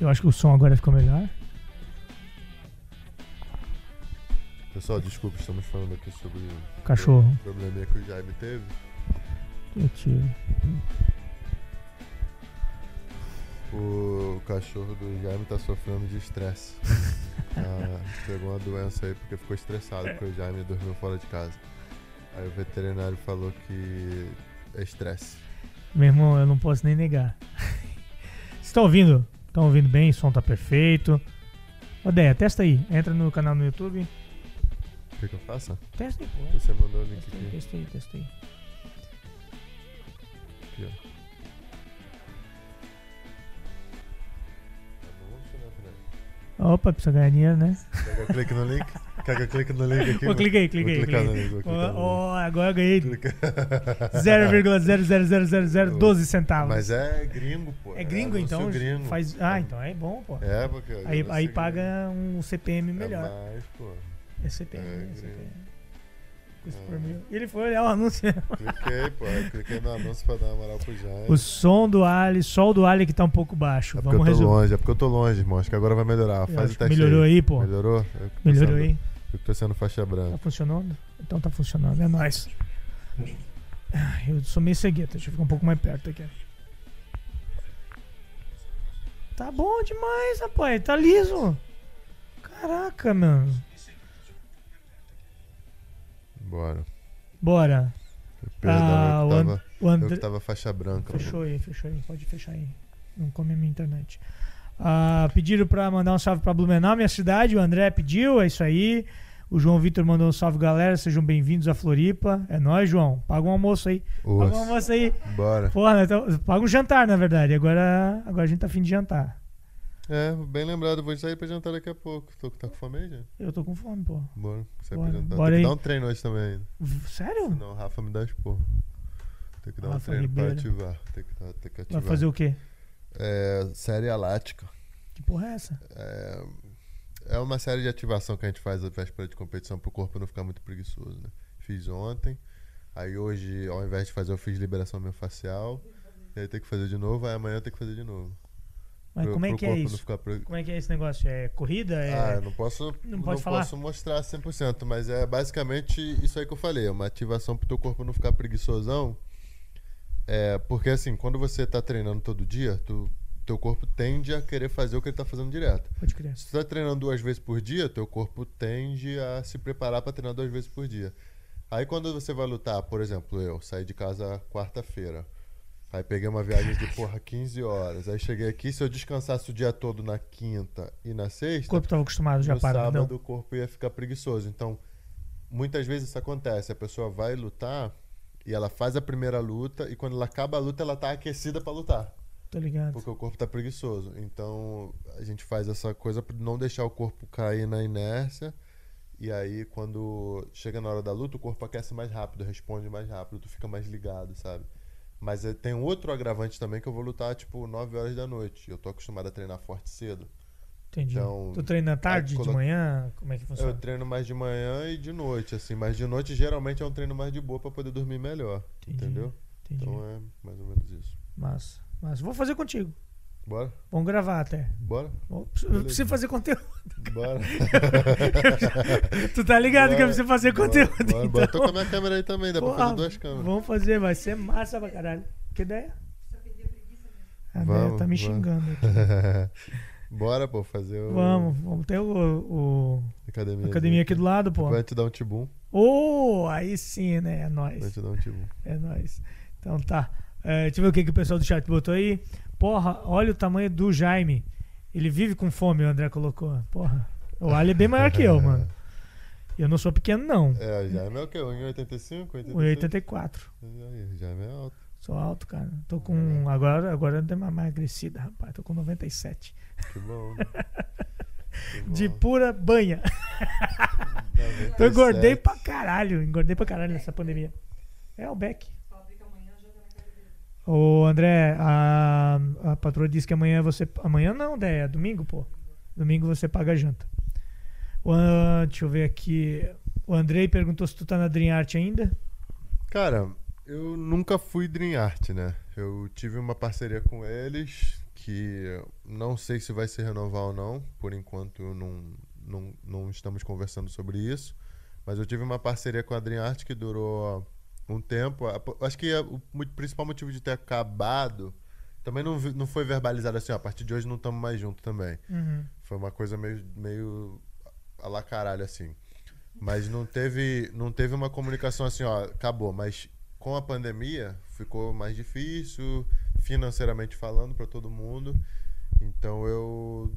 Eu acho que o som agora ficou melhor. Pessoal, desculpa, estamos falando aqui sobre o Cachorro. probleminha que o Jaime teve. Eu tive. O cachorro do Jaime tá sofrendo de estresse. Ah, pegou uma doença aí porque ficou estressado porque o Jaime dormiu fora de casa. Aí o veterinário falou que é estresse. Meu irmão, eu não posso nem negar. Vocês estão ouvindo? Estão ouvindo bem? O som tá perfeito. Odeia, testa aí. Entra no canal no YouTube. O que, que eu faço? Testa aí, pô. Você mandou o link Testa aí, aqui. testa aí, testa aí. aqui ó. Fernando? Opa, precisa ganhar dinheiro, né? Eu clique no link? Quer que eu clique no link aqui? Clicar no cliquei. link, vou Ó, clicar no link. ó, agora eu ganhei Clica. 0,0000012 centavos. Mas é gringo, pô. É gringo, anúncio então? gringo. Faz... Ah, então é bom, pô. É, porque. Aí, aí gringo. paga um CPM melhor. É mais, pô. É CPM, É, gringo. CPM. É. ele foi olhar o anúncio. Cliquei, pô. Aí cliquei no anúncio pra dar uma moral pro Jaime. O som do Ali, sol do Ali que tá um pouco baixo. É porque Vamos eu tô resolver. longe, é porque eu tô longe, irmão. Acho que agora vai melhorar. Eu Faz o teste melhorou aí, pô. Melhorou? Eu Melhorou sendo- aí? Eu tô sendo faixa Tá branca. funcionando? Então tá funcionando, é nóis. Ah, Eu sou meio cegueta, deixa eu ficar um pouco mais perto aqui. Tá bom demais, rapaz. Tá liso. Caraca, mano. Bora. Bora. Perdão, Ah, eu, o que tava, O eu André. que tava faixa branca. Fechou aí, fechou aí. Pode fechar aí. Não come a minha internet. Ah, pediram pra mandar um salve pra Blumenau, minha cidade. O André pediu, é isso aí. O João Vitor mandou um salve, galera. Sejam bem-vindos a Floripa. É nóis, João. Paga um almoço aí. Paga um almoço aí. Bora. Porra, então, paga um jantar, na verdade. Agora, agora a gente tá afim de jantar. É, bem lembrado. Vou sair pra jantar daqui a pouco. Tô, tá com fome aí, já? Eu tô com fome, pô. Bora. Sair Bora, pra jantar. bora Tem aí. que dar um treino hoje também ainda. Sério? Senão o Rafa me dá esporro. Tem que dar um Rafa treino pra Ribeiro. ativar. Tem que, tem que ativar. Vai fazer o quê? É, série alática. Que porra é essa? É, é uma série de ativação que a gente faz à véspera de competição pro corpo não ficar muito preguiçoso, né? Fiz ontem. Aí hoje, ao invés de fazer, eu fiz liberação miofascial. E aí tem que fazer de novo, aí amanhã tem que fazer de novo. Mas Pro- como é que é isso? pre- Como é que é esse negócio? É corrida? É... Ah, eu não posso, Não não pode falar? posso mostrar 100%, mas é basicamente isso aí que eu falei, é uma ativação pro teu corpo não ficar preguiçosão. É, porque assim, quando você tá treinando todo dia, tu, teu corpo tende a querer fazer o que ele tá fazendo direto. Pode crer. Se tu tá treinando duas vezes por dia, teu corpo tende a se preparar para treinar duas vezes por dia. Aí quando você vai lutar, por exemplo, eu saí de casa quarta-feira. Aí peguei uma viagem de porra 15 horas. Aí cheguei aqui, se eu descansasse o dia todo na quinta e na O sexta, corpo tava acostumado já no para. sábado Não. o corpo ia ficar preguiçoso. Então, muitas vezes isso acontece. A pessoa vai lutar e ela faz a primeira luta e quando ela acaba a luta, ela tá aquecida para lutar. Tô ligado. Porque o corpo tá preguiçoso. Então a gente faz essa coisa pra não deixar o corpo cair na inércia. E aí, quando chega na hora da luta, o corpo aquece mais rápido, responde mais rápido, tu fica mais ligado, sabe? Mas eh, tem outro agravante também que eu vou lutar, tipo, 9 horas da noite. Eu tô acostumado a treinar forte cedo. Entendi. Então, tu treina tarde, de manhã? Como é que Eu funciona? treino mais de manhã e de noite, assim. Mas de noite, geralmente, é um treino mais de boa pra poder dormir melhor. Entendi. Entendeu? Entendi. Então é mais ou menos isso. Massa. Mas vou fazer contigo. Bora? Vamos gravar até. Bora? Eu preciso fazer conteúdo. Bora. tu tá ligado que eu Bora, preciso fazer bora, conteúdo. Bora, então. bora. Tô com a minha câmera aí também, dá pra Porra, fazer duas câmeras. Vamos fazer, vai ser massa pra caralho. Que ideia? A Vamos, tá me vamos. xingando aqui. Bora, pô, fazer o. Vamos, vamos ter o, o- Academia. a academia aqui do lado, pô. Vai te dar um tibum. Ô, aí sim, né? É Vai nóis. te dar um tibum. É nóis. Então tá. É, deixa eu ver o que, que o pessoal do chat botou aí. Porra, olha o tamanho do Jaime. Ele vive com fome, o André colocou. Porra. O Ali é bem maior que eu, mano. Eu não sou pequeno, não. É, o Jaime é o quê? 1,85? 86? 1,84. Aí, Jaime é alto. Sou alto, cara. Tô com. Agora, agora eu dei uma emagrecida, rapaz. Tô com 97. Que bom. Né? Que bom. De pura banha. 97. Eu engordei pra caralho. Engordei pra caralho nessa pandemia. É o Beck. Ô, André, a, a patroa disse que amanhã você. Amanhã não, André, é domingo, pô. Domingo você paga a janta. O, deixa eu ver aqui. O Andrei perguntou se tu tá na Dream Art ainda. Cara, eu nunca fui Dream Art, né? Eu tive uma parceria com eles, que não sei se vai se renovar ou não. Por enquanto não, não, não estamos conversando sobre isso. Mas eu tive uma parceria com a Dream Art que durou um tempo. Acho que o principal motivo de ter acabado também não, não foi verbalizado assim, ó, a partir de hoje não estamos mais juntos também. Uhum. Foi uma coisa meio, meio a la caralho, assim. Mas não teve, não teve uma comunicação assim, ó, acabou. Mas com a pandemia ficou mais difícil, financeiramente falando, para todo mundo. Então eu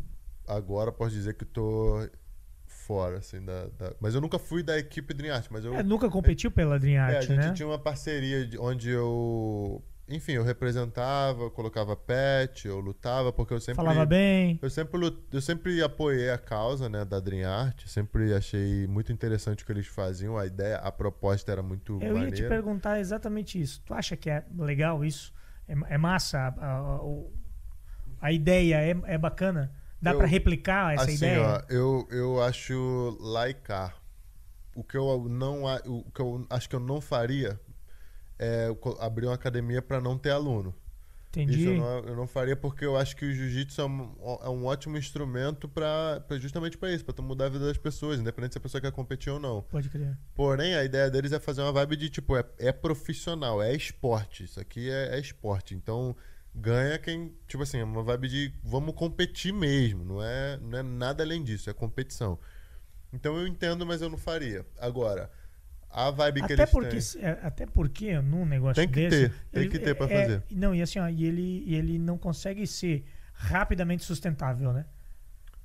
agora posso dizer que tô fora, assim, da, da... Mas eu nunca fui da equipe Dream Art, mas eu... É, nunca competiu pela Dream Art, é, a gente né? tinha uma parceria de, onde eu... Enfim, eu representava, eu colocava pet, eu lutava, porque eu sempre... Falava bem. Eu sempre, eu sempre apoiei a causa, né, da Dream Art, sempre achei muito interessante o que eles faziam, a ideia, a proposta era muito Eu maneira. ia te perguntar exatamente isso. Tu acha que é legal isso? É, é massa? A, a, a, ideia é, é bacana? Dá pra replicar essa assim, ideia? ó, eu, eu acho laicar. O que eu não o que eu acho que eu não faria é abrir uma academia para não ter aluno. Entendi. Isso eu não, eu não faria porque eu acho que o jiu-jitsu é um, é um ótimo instrumento para justamente para isso, para tu mudar a vida das pessoas, independente se a pessoa quer competir ou não. Pode crer. Porém, a ideia deles é fazer uma vibe de tipo, é, é profissional, é esporte. Isso aqui é, é esporte. Então, ganha quem, tipo assim, é uma vibe de vamos competir mesmo. Não é, não é nada além disso, é competição. Então eu entendo, mas eu não faria. Agora, a vibe que Até eles porque, têm. é, até porque num negócio Tem que desse... ter, tem ele- que ter pra é- fazer. Não, e assim, ó, e ele, ele não consegue ser rapidamente sustentável, né?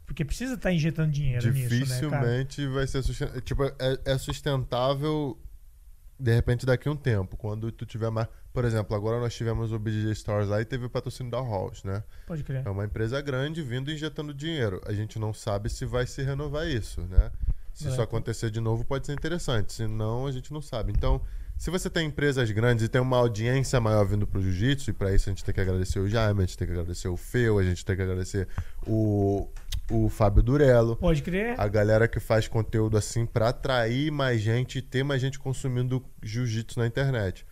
Porque precisa estar injetando dinheiro nisso, né? Dificilmente vai ser sustentável. Tipo, é, é sustentável de repente daqui a um tempo. Quando tu tiver mais. Por exemplo, agora nós tivemos o BJ Stars lá e teve o patrocínio da Halls, né? Pode crer. É uma empresa grande vindo injetando dinheiro. A gente não sabe se vai se renovar isso, né? Se isso É. acontecer de novo, pode ser interessante. Se não, a gente não sabe. Então, se você tem empresas grandes e tem uma audiência maior vindo pro jiu-jitsu, e para isso a gente tem que agradecer o Jaime, a gente tem que agradecer o Feu, a gente tem que agradecer o, o Fábio Durello. Pode crer. A galera que faz conteúdo assim pra atrair mais gente e ter mais gente consumindo jiu-jitsu na internet.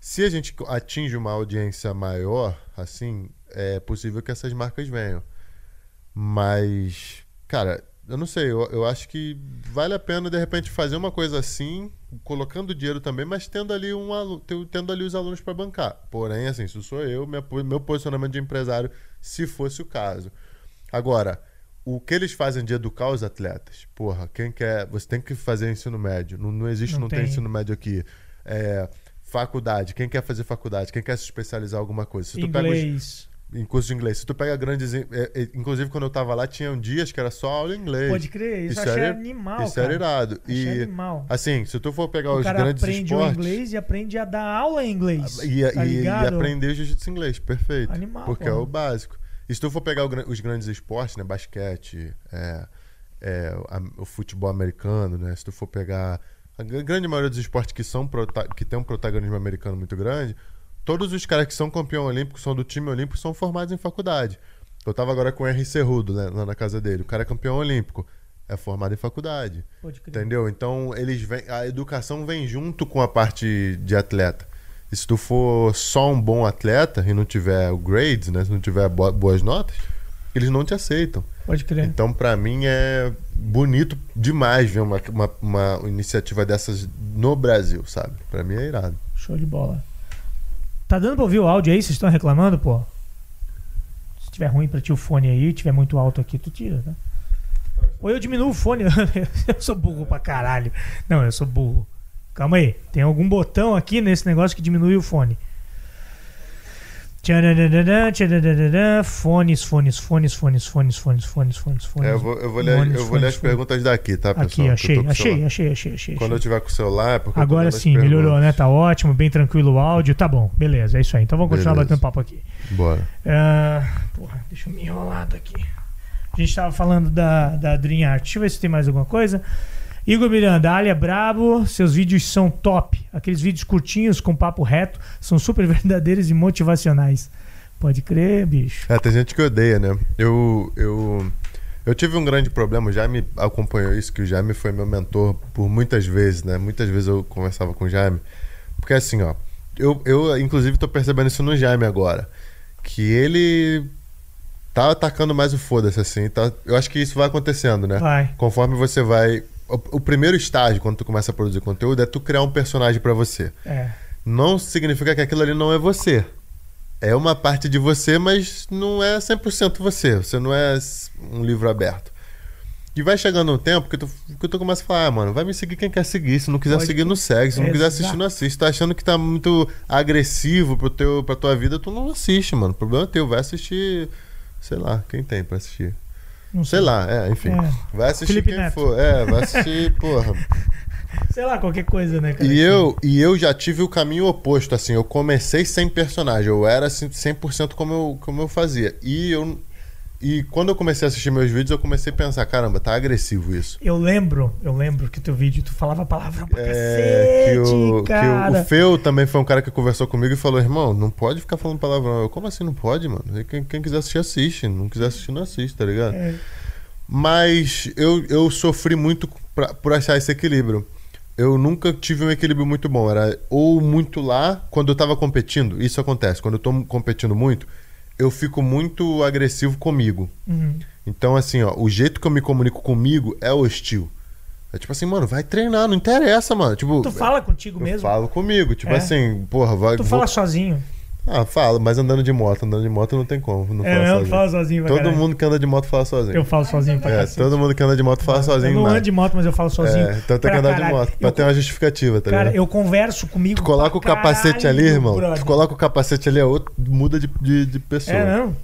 Se a gente atinge uma audiência maior, assim, é possível que essas marcas venham. Mas, cara, eu não sei, eu, eu acho que vale a pena de repente fazer uma coisa assim, colocando dinheiro também, mas tendo ali um alu- tendo- ali os alunos para bancar. Porém, assim, isso sou eu, minha meu posicionamento de empresário, se fosse o caso. Agora, o que eles fazem de educar os atletas? Porra, quem quer. Você tem que fazer ensino médio. Não, não existe, Não não, tem. tem. ensino médio aqui. É, faculdade. Quem quer fazer faculdade? Quem quer se especializar em alguma coisa? Se pega os- Inglês. em curso de inglês. Se tu pega grandes. é, é, inclusive, quando eu tava lá, tinham dias que era só aula em inglês. Pode crer. Isso, Isso achei era- animal, Isso cara. era irado. Achei E, animal. assim, se tu for pegar O os cara grandes aprende o esportes. inglês e aprende a dar aula em inglês. E, tá e- e aprender o jiu-jitsu inglês, perfeito. Animal, porque pô. é o básico. E se tu for pegar o os grandes esportes, né? Basquete, é, é, a- o futebol americano, né? Se tu for pegar a gr- grande maioria dos esportes que, são que tem um protagonismo americano muito grande, todos os caras que são campeão olímpico, são do time olímpico, são formados em faculdade. Eu tava agora com o R. Cerrudo, né, lá na casa dele. O cara é campeão olímpico. É formado em faculdade. Entendeu? Então, eles vêm, a educação vem junto com a parte de atleta. E se tu for só um bom atleta e não tiver o grades, né, se não tiver bo- boas notas, eles não te aceitam. Pode crer. Então, pra mim é bonito demais ver uma, uma, uma iniciativa dessas no Brasil, sabe? Pra mim é irado. Show de bola. Tá dando pra ouvir o áudio aí? Vocês estão reclamando, pô? Se tiver ruim pra ti o fone aí, tiver muito alto aqui, tu tira, tá? Ou eu diminuo o fone. eu sou burro pra caralho. Não, eu sou burro. Calma aí. Tem algum botão aqui nesse negócio que diminui o fone. Fones, fones, fones, fones, fones, fones, fones, fones, fones. É, eu vou, eu vou ler, fones, eu vou fones, ler as fones. perguntas daqui, tá, pessoal? Aqui, achei, achei, achei, achei, achei. Quando eu tiver com o celular, é porque Agora sim, melhorou, né? Tá ótimo, bem tranquilo o áudio. Tá bom, beleza, é isso aí. Então vamos continuar Beleza. batendo papo aqui. Bora. Ah, porra, deixa eu me enrolar aqui. A gente tava falando da, da Dream Art. Deixa eu ver se tem mais alguma coisa. Igor Miranda, Alia Brabo, seus vídeos são top. Aqueles vídeos curtinhos com papo reto são super verdadeiros e motivacionais. Pode crer, bicho. É, tem gente que odeia, né? Eu, eu, eu tive um grande problema, o Jaime acompanhou isso, que o Jaime foi meu mentor por muitas vezes, né? Muitas vezes eu conversava com o Jaime. Porque assim, ó, eu, eu inclusive tô percebendo isso no Jaime agora. que ele tá atacando mais o foda-se, assim. Tá, eu acho que isso vai acontecendo, né? Vai. Conforme você vai. O, o primeiro estágio, quando tu começa a produzir conteúdo, é tu criar um personagem pra você. É. Não significa que aquilo ali não é você. É uma parte de você, mas não é 100% você. Você não é um livro aberto. E vai chegando um tempo que tu, que tu começa a falar, ah, mano, vai me seguir quem quer seguir. Se não quiser Pode- seguir, não segue. Se não quiser assistir, não assiste. Tá achando que tá muito agressivo pro teu, pra tua vida, tu não assiste, mano. O problema é teu. Vai assistir, sei lá, quem tem pra assistir. Não Sei lá, é, enfim. É. Vai assistir Felipe quem Neto. for. É, vai assistir, porra. Sei lá, qualquer coisa, né, cara? E eu, e eu já tive o caminho oposto, assim, eu comecei sem personagem, eu era assim, 100% como eu, como eu fazia. E eu e quando eu comecei a assistir meus vídeos, eu comecei a pensar, caramba, tá agressivo isso. Eu lembro, eu lembro que teu vídeo tu falava palavrão pra É, que, cacete, o, que cara. o, o Feu também foi um cara que conversou comigo e falou, irmão, não pode ficar falando palavrão. Eu, como assim não pode, mano? Quem, quem quiser assistir, assiste. Não quiser assistir, não assiste, tá ligado? É, Mas eu, eu sofri muito pra, por achar esse equilíbrio. Eu nunca tive um equilíbrio muito bom. Era ou muito lá quando eu tava competindo. Isso acontece. Quando eu tô competindo muito, eu fico muito agressivo comigo. uhum. Então, assim, ó, o jeito que eu me comunico comigo é hostil. É tipo assim, mano, vai treinar, não interessa, mano. Tipo, Tu fala contigo eu mesmo? falo comigo. Tipo É? assim, porra, vai. Tu vou- fala sozinho? Ah, fala, mas andando de moto. Andando de moto não tem como. Não é, fala não, sozinho. fala sozinho Todo caralho. mundo que anda de moto fala sozinho. Eu falo sozinho pra É, cacete. todo mundo que anda de moto fala sozinho, Eu não ando de moto, mas eu falo sozinho. É, então tem que andar de caralho. moto. Pra Eu ter uma justificativa, tá Cara, ligado? eu converso comigo. Tu coloca o capacete caralho, ali, irmão. brother. Tu coloca o capacete ali, é outro, muda de, de, de pessoa. É, não?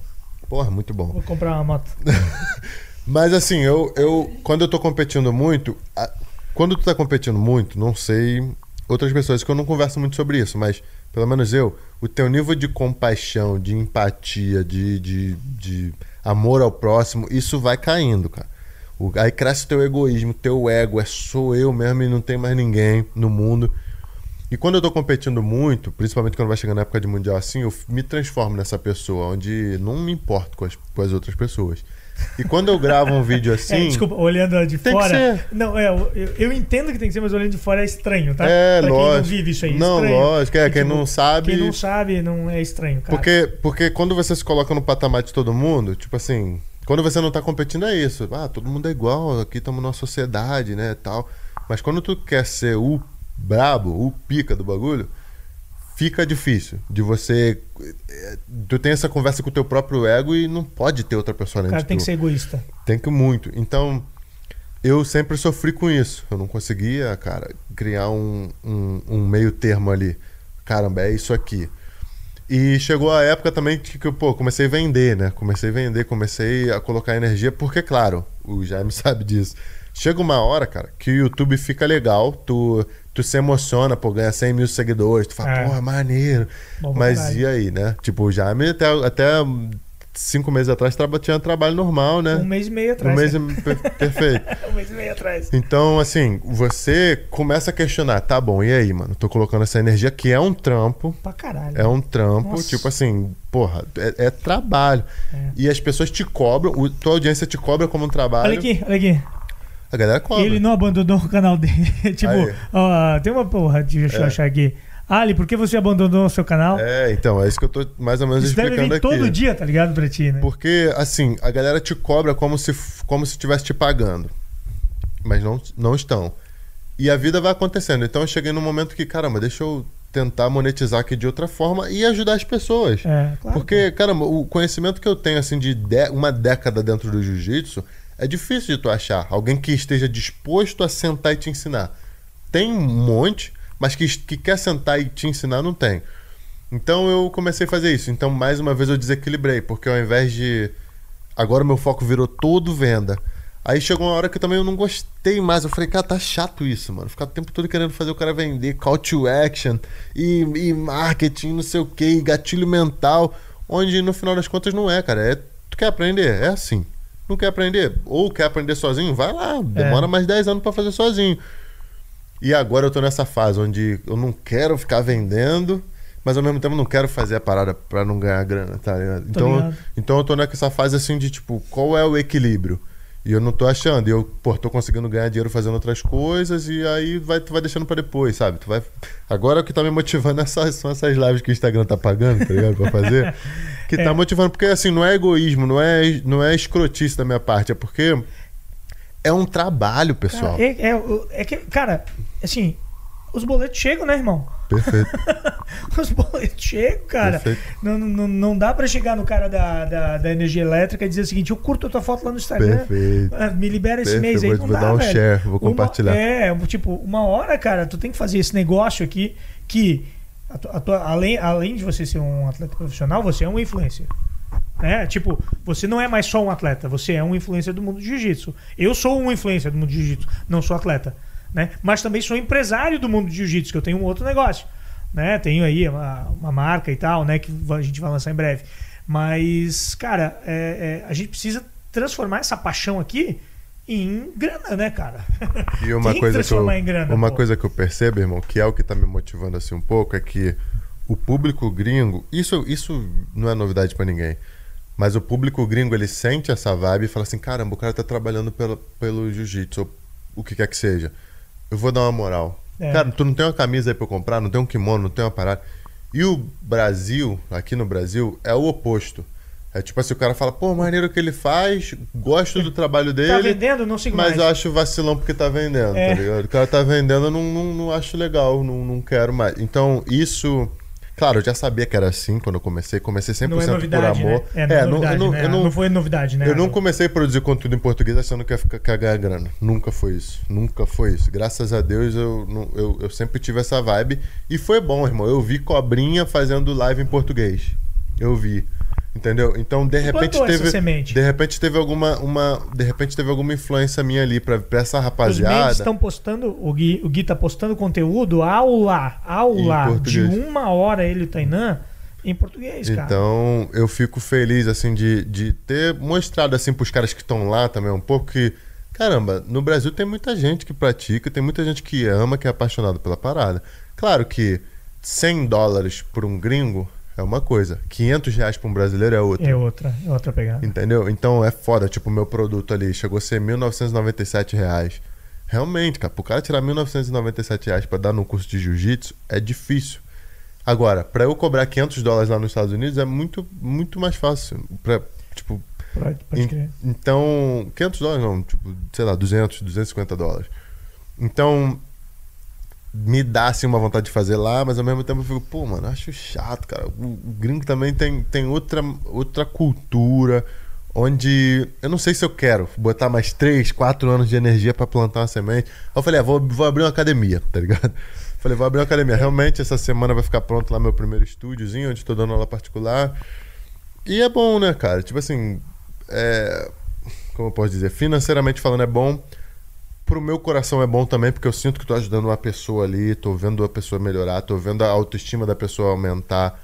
Porra, muito bom. Vou comprar uma moto. Mas assim, eu, eu quando eu tô competindo muito, a- quando tu tá competindo muito, não sei outras pessoas que eu não converso muito sobre isso, mas pelo menos eu, o teu nível de compaixão, de empatia, de, de, de amor ao próximo, isso vai caindo, cara. O- aí cresce o teu egoísmo, teu ego, é sou eu mesmo e não tem mais ninguém no mundo. E quando eu tô competindo muito, principalmente quando vai chegando na época de mundial assim, eu me transformo nessa pessoa, onde não me importo com as, com as outras pessoas. E quando eu gravo um vídeo assim. É, desculpa, olhando de Tem que fora. ser. Não, é, eu, eu entendo que tem que ser, mas olhando de fora é estranho, tá? É, pra quem lógico. não vive isso aí. é Não, estranho. lógico, é, E, quem não sabe- Quem não sabe, não é estranho, cara. Porque, porque quando você se coloca no patamar de todo mundo, tipo assim, quando você não tá competindo é isso. Ah, todo mundo é igual, aqui estamos numa sociedade, né, tal. Mas quando tu quer ser o brabo, o pica do bagulho, fica difícil de você eh, tu tem essa conversa com o teu próprio ego e não pode ter outra pessoa O além cara tem tu. que ser egoísta. Tem que muito. Então, eu sempre sofri com isso. Eu não conseguia, cara, criar um, um, um meio termo ali. Caramba, é isso aqui. E chegou a época também que eu pô, comecei a vender, né? Comecei a vender, comecei a colocar energia, porque, claro, o Jaime sabe disso. Chega uma hora, cara, que o YouTube fica legal, tu, tu se emociona, pô, ganha 100 mil seguidores, tu fala, É. porra, maneiro. Bom Mas caralho. e aí, né? Tipo, Jaime até, até cinco meses atrás traba- tinha trabalho normal, né? Um mês e meio Um atrás. mês cara. é per- perfeito. um mês e meio atrás. Então, assim, você começa a questionar, tá bom, e aí, mano? Tô colocando essa energia que é um trampo, Pra caralho. é um trampo, Nossa. tipo assim, porra, é, é trabalho. É. E as pessoas te cobram, o, tua audiência te cobra como um trabalho. Olha aqui, olha aqui. A galera cobra. Ele não abandonou o canal dele. tipo, ó, tem uma porra, deixa eu É. achar aqui. Ali, por que você abandonou o seu canal? É, então, é isso que eu tô mais ou menos Isso deve explicando vir aqui. todo dia, tá ligado, pra ti, né? Porque, assim, a galera te cobra como se como se estivesse te pagando. Mas não, não estão. E a vida vai acontecendo. Então eu cheguei num momento que, caramba, deixa eu tentar monetizar aqui de outra forma e ajudar as pessoas. É, claro. Porque, caramba, o conhecimento que eu tenho, assim, de de- uma década dentro do jiu-jitsu, é difícil de tu achar. Alguém que esteja disposto a sentar e te ensinar. Tem um monte, mas que, que quer sentar e te ensinar, não tem. Então eu comecei a fazer isso. Então, mais uma vez, eu desequilibrei, porque ao invés de. Agora meu foco virou todo venda. Aí chegou uma hora que também eu não gostei mais. Eu falei, cara, tá chato isso, mano. Ficar o tempo todo querendo fazer o cara vender, call to action e, e marketing, não sei o que, gatilho mental. Onde no final das contas não é, cara. É, tu quer aprender? É assim. Não quer aprender? Ou quer aprender sozinho? Vai lá. Demora mais 10 anos pra fazer sozinho. E agora eu tô nessa fase onde eu não quero ficar vendendo, mas ao mesmo tempo não quero fazer a parada pra não ganhar grana, tá ligado? Então, então eu tô nessa fase assim de tipo, qual é o equilíbrio? E eu não tô achando. E eu, pô, tô conseguindo ganhar dinheiro fazendo outras coisas e aí vai, tu vai deixando pra depois, sabe? Tu vai... Agora o que tá me motivando é essas, são essas lives que o Instagram tá pagando, tá ligado? Pra fazer. que tá motivando. Porque assim, não é egoísmo, não é, não é escrotice da minha parte, é porque é um trabalho, pessoal. Cara, é, é, é que, cara, assim, os boletos chegam, né, irmão? Perfeito. os boletos chegam, cara. Não, não, não dá pra chegar no cara da, da, da, energia elétrica e dizer o seguinte: eu curto a tua foto lá no Instagram. Perfeito. Ah, me libera esse Perfeito. mês aí. Vou, não vou dá, dar um velho. share, vou compartilhar. Uma, é, tipo, uma hora, cara, tu tem que fazer esse negócio aqui que, a tua, a tua, além, além de você ser um atleta profissional, você é um influencer. Né? Tipo, você não é mais só um atleta, você é um influencer do mundo do jiu-jitsu. Eu sou um influencer do mundo do jiu-jitsu, não sou atleta. Né? Mas também sou empresário do mundo do jiu-jitsu, que eu tenho um outro negócio. Né? Tenho aí uma, uma, marca e tal, né? Que a gente vai lançar em breve. Mas, cara, é, é, a gente precisa transformar essa paixão aqui em grana, né, cara? E uma coisa que eu, grana, uma pô. coisa que eu percebo, irmão, que é o que tá me motivando assim um pouco, é que o público gringo, isso, isso não é novidade para ninguém. Mas o público gringo, ele sente essa vibe e fala assim: caramba, o cara tá trabalhando pelo, pelo jiu-jitsu, ou o que quer que seja. Eu vou dar uma moral. É. Cara, tu não tem uma camisa aí pra eu comprar, não tem um kimono, não tem uma parada. E o Brasil, aqui no Brasil, é o oposto. É tipo assim, o cara fala, pô, maneiro que ele faz, gosto do trabalho tá dele. Tá vendendo, não sigo Mas mais. eu acho vacilão porque tá vendendo, é. tá ligado? O cara tá vendendo, eu não, não, não acho legal, não, não quero mais. Então, isso Claro, eu já sabia que era assim quando eu comecei. Comecei 100% não é novidade, por amor. Né? É, não, é, novidade, não, né? não, não, foi novidade, né? Eu não comecei a produzir conteúdo em português achando que ia, ficar, grana. Nunca foi isso. Nunca foi isso. Graças a Deus eu, eu, eu sempre tive essa vibe. E foi bom, irmão. Eu vi cobrinha fazendo live em português. Eu vi. Entendeu? Então, de repente teve. De repente teve alguma. Uma, de repente teve alguma influência minha ali pra, pra essa rapaziada. Os estão postando. O Gui, o Gui tá postando conteúdo aula, aula de uma hora ele o Tainan em português, cara. Então, eu fico feliz, assim, de, de ter mostrado, assim, pros caras que estão lá também um pouco que. Caramba, no Brasil tem muita gente que pratica, tem muita gente que ama, que é apaixonado pela parada. Claro que 100 dólares por um gringo é uma coisa. 500 reais para um brasileiro é outra. É outra, é outra pegada. Entendeu? Então é foda. Tipo, o meu produto ali chegou a ser 1.997 reais. Realmente, cara, pro cara tirar 1.997 reais pra dar no curso de jiu-jitsu é difícil. Agora, para eu cobrar 500 dólares lá nos Estados Unidos é muito, muito mais fácil. Pra, tipo, pode, pode in, então, 500 dólares não, tipo, sei lá, 200, 250 dólares. Então, me dá assim uma vontade de fazer lá, mas ao mesmo tempo eu fico, pô, mano, acho chato, cara. O, o gringo também tem, tem outra, outra cultura onde eu não sei se eu quero botar mais 3, 4 anos de energia para plantar uma semente. Eu falei, ah, vou, vou abrir uma academia, tá ligado? Falei, vou abrir uma academia. Realmente, essa semana vai ficar pronto lá meu primeiro estúdiozinho, onde estou dando aula particular. E é bom, né, cara? Tipo assim, é... como eu posso dizer? Financeiramente falando, é bom pro meu coração é bom também, porque eu sinto que tô ajudando uma pessoa ali, tô vendo a pessoa melhorar, tô vendo a autoestima da pessoa aumentar.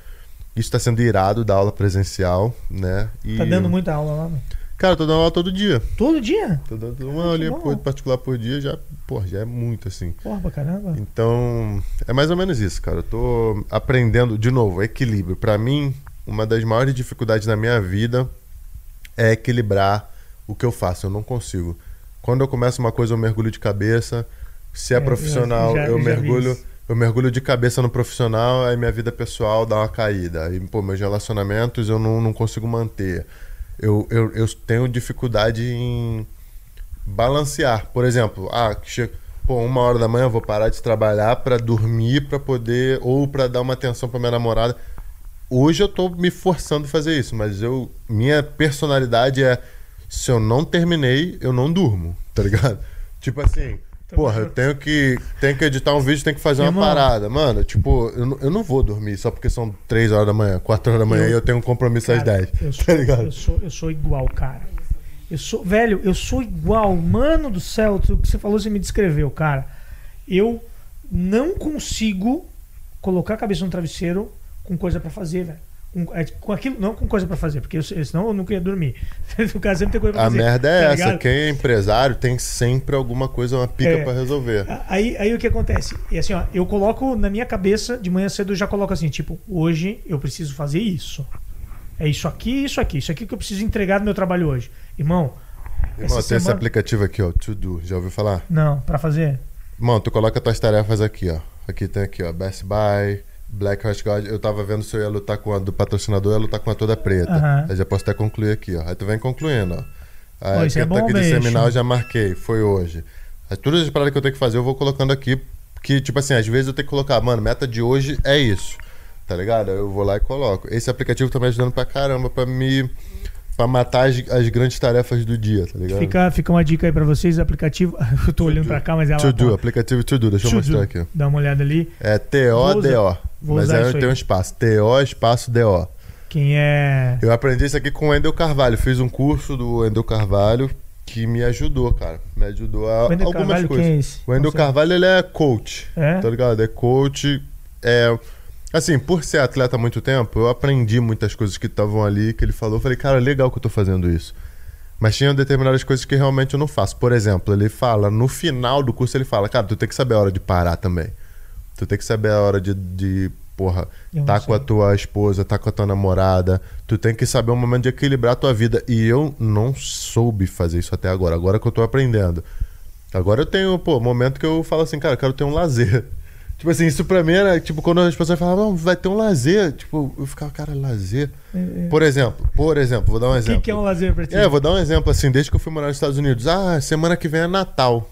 Isso tá sendo irado da aula presencial, né? E... Tá dando muita aula lá, mano? Cara, tô dando aula todo dia. Todo dia? Tô dando uma aulinha por, particular por dia, já, porra, já é muito assim. Porra, pra caramba. Então, é mais ou menos isso, cara. Eu tô aprendendo, de novo, equilíbrio. Para mim, uma das maiores dificuldades da minha vida é equilibrar o que eu faço. Eu não consigo. Quando eu começo uma coisa, eu mergulho de cabeça. Se é, é profissional, eu, já, eu mergulho. Eu mergulho de cabeça no profissional, aí minha vida pessoal dá uma caída. Aí, pô, meus relacionamentos eu não, não consigo manter. Eu, eu, eu tenho dificuldade em balancear. Por exemplo, ah, chega, pô, uma hora da manhã eu vou parar de trabalhar para dormir, para poder, ou para dar uma atenção para minha namorada. Hoje eu tô me forçando a fazer isso, mas eu minha personalidade é se eu não terminei, eu não durmo, tá ligado? Tipo assim, porra, eu tenho que, tenho que editar um vídeo, tenho que fazer uma Irmão. parada. Mano, tipo, eu, não- eu não vou dormir só porque são 3 horas da manhã, 4 horas da manhã Eu- e eu tenho um compromisso às 10. Eu Tá sou, ligado? eu, sou, eu sou igual, cara. Eu sou, velho, eu sou igual. Mano do céu, o que você falou, você me descreveu, cara. Eu não consigo colocar a cabeça no travesseiro com coisa pra fazer, velho. Com, é, com aquilo, não com coisa pra fazer, porque eu, senão eu não queria dormir. no caso, sempre tem coisa pra A fazer. merda é tá essa, ligado? quem é empresário tem sempre alguma coisa, uma pica É. pra resolver. Aí, aí o que acontece? E assim, ó, eu coloco na minha cabeça, de manhã cedo eu já coloco assim, tipo, hoje eu preciso fazer isso. É isso aqui, isso aqui, isso aqui que eu preciso entregar do meu trabalho hoje. Irmão, Irmão, essa tem esse semana- aplicativo aqui, ó, To Do, já ouviu falar? não, pra fazer. Irmão, tu coloca tuas tarefas aqui, ó. Aqui tem aqui, ó, Best Buy, Black Horse God, eu tava vendo se eu ia lutar com a do patrocinador, eu ia lutar com a toda preta. Aham. Aí já posso até concluir aqui, ó. Aí tu vem concluindo, ó. Aí Pô, é bom, de bicho. Seminal eu já marquei, foi hoje. Aí, todas as paradas que eu tenho que fazer, eu vou colocando aqui. Que, tipo assim, às vezes eu tenho que colocar, mano, meta de hoje é isso. Tá ligado? Eu vou lá e coloco. Esse aplicativo tá me ajudando pra caramba pra me. Pra matar as, as grandes tarefas do dia, tá ligado? Fica, fica uma dica aí pra vocês, aplicativo. Eu tô olhando pra cá, mas é lá. To do, aplicativo To Do, deixa eu To mostrar Do. aqui. Dá uma olhada ali. É T-O-D-O. Mas usar aí tem um espaço. T-O espaço D-O. Quem é. Eu aprendi isso aqui com o Wendel Carvalho. Fiz um curso do Wendel Carvalho que me ajudou, cara. Me ajudou a Wendel algumas Carvalho, coisas. quem é esse? O Não sei. Carvalho, ele é coach. É? Tá ligado? É coach. É. Assim, por ser atleta há muito tempo, eu aprendi muitas coisas que estavam ali, que ele falou. Eu falei, cara, legal que eu tô fazendo isso. Mas tinham determinadas coisas que realmente eu não faço. Por exemplo, ele fala, no final do curso, ele fala, cara, tu tem que saber a hora de parar também. Tu tem que saber a hora de, de porra, Eu tá com a tua esposa, tá com a tua namorada. Tu tem que saber o momento de equilibrar a tua vida. E eu não soube fazer isso até agora. Agora que eu tô aprendendo. Agora eu tenho, pô, momento que eu falo assim, cara, eu quero ter um lazer. Tipo assim, isso pra mim era, tipo, quando as pessoas falavam, vai ter um lazer. Tipo, eu ficava, cara, lazer. É, é. Por exemplo, por exemplo, vou dar um O que, exemplo. que é um lazer pra ti? É, vou dar um exemplo assim, desde que eu fui morar nos Estados Unidos. Ah, semana que vem é Natal.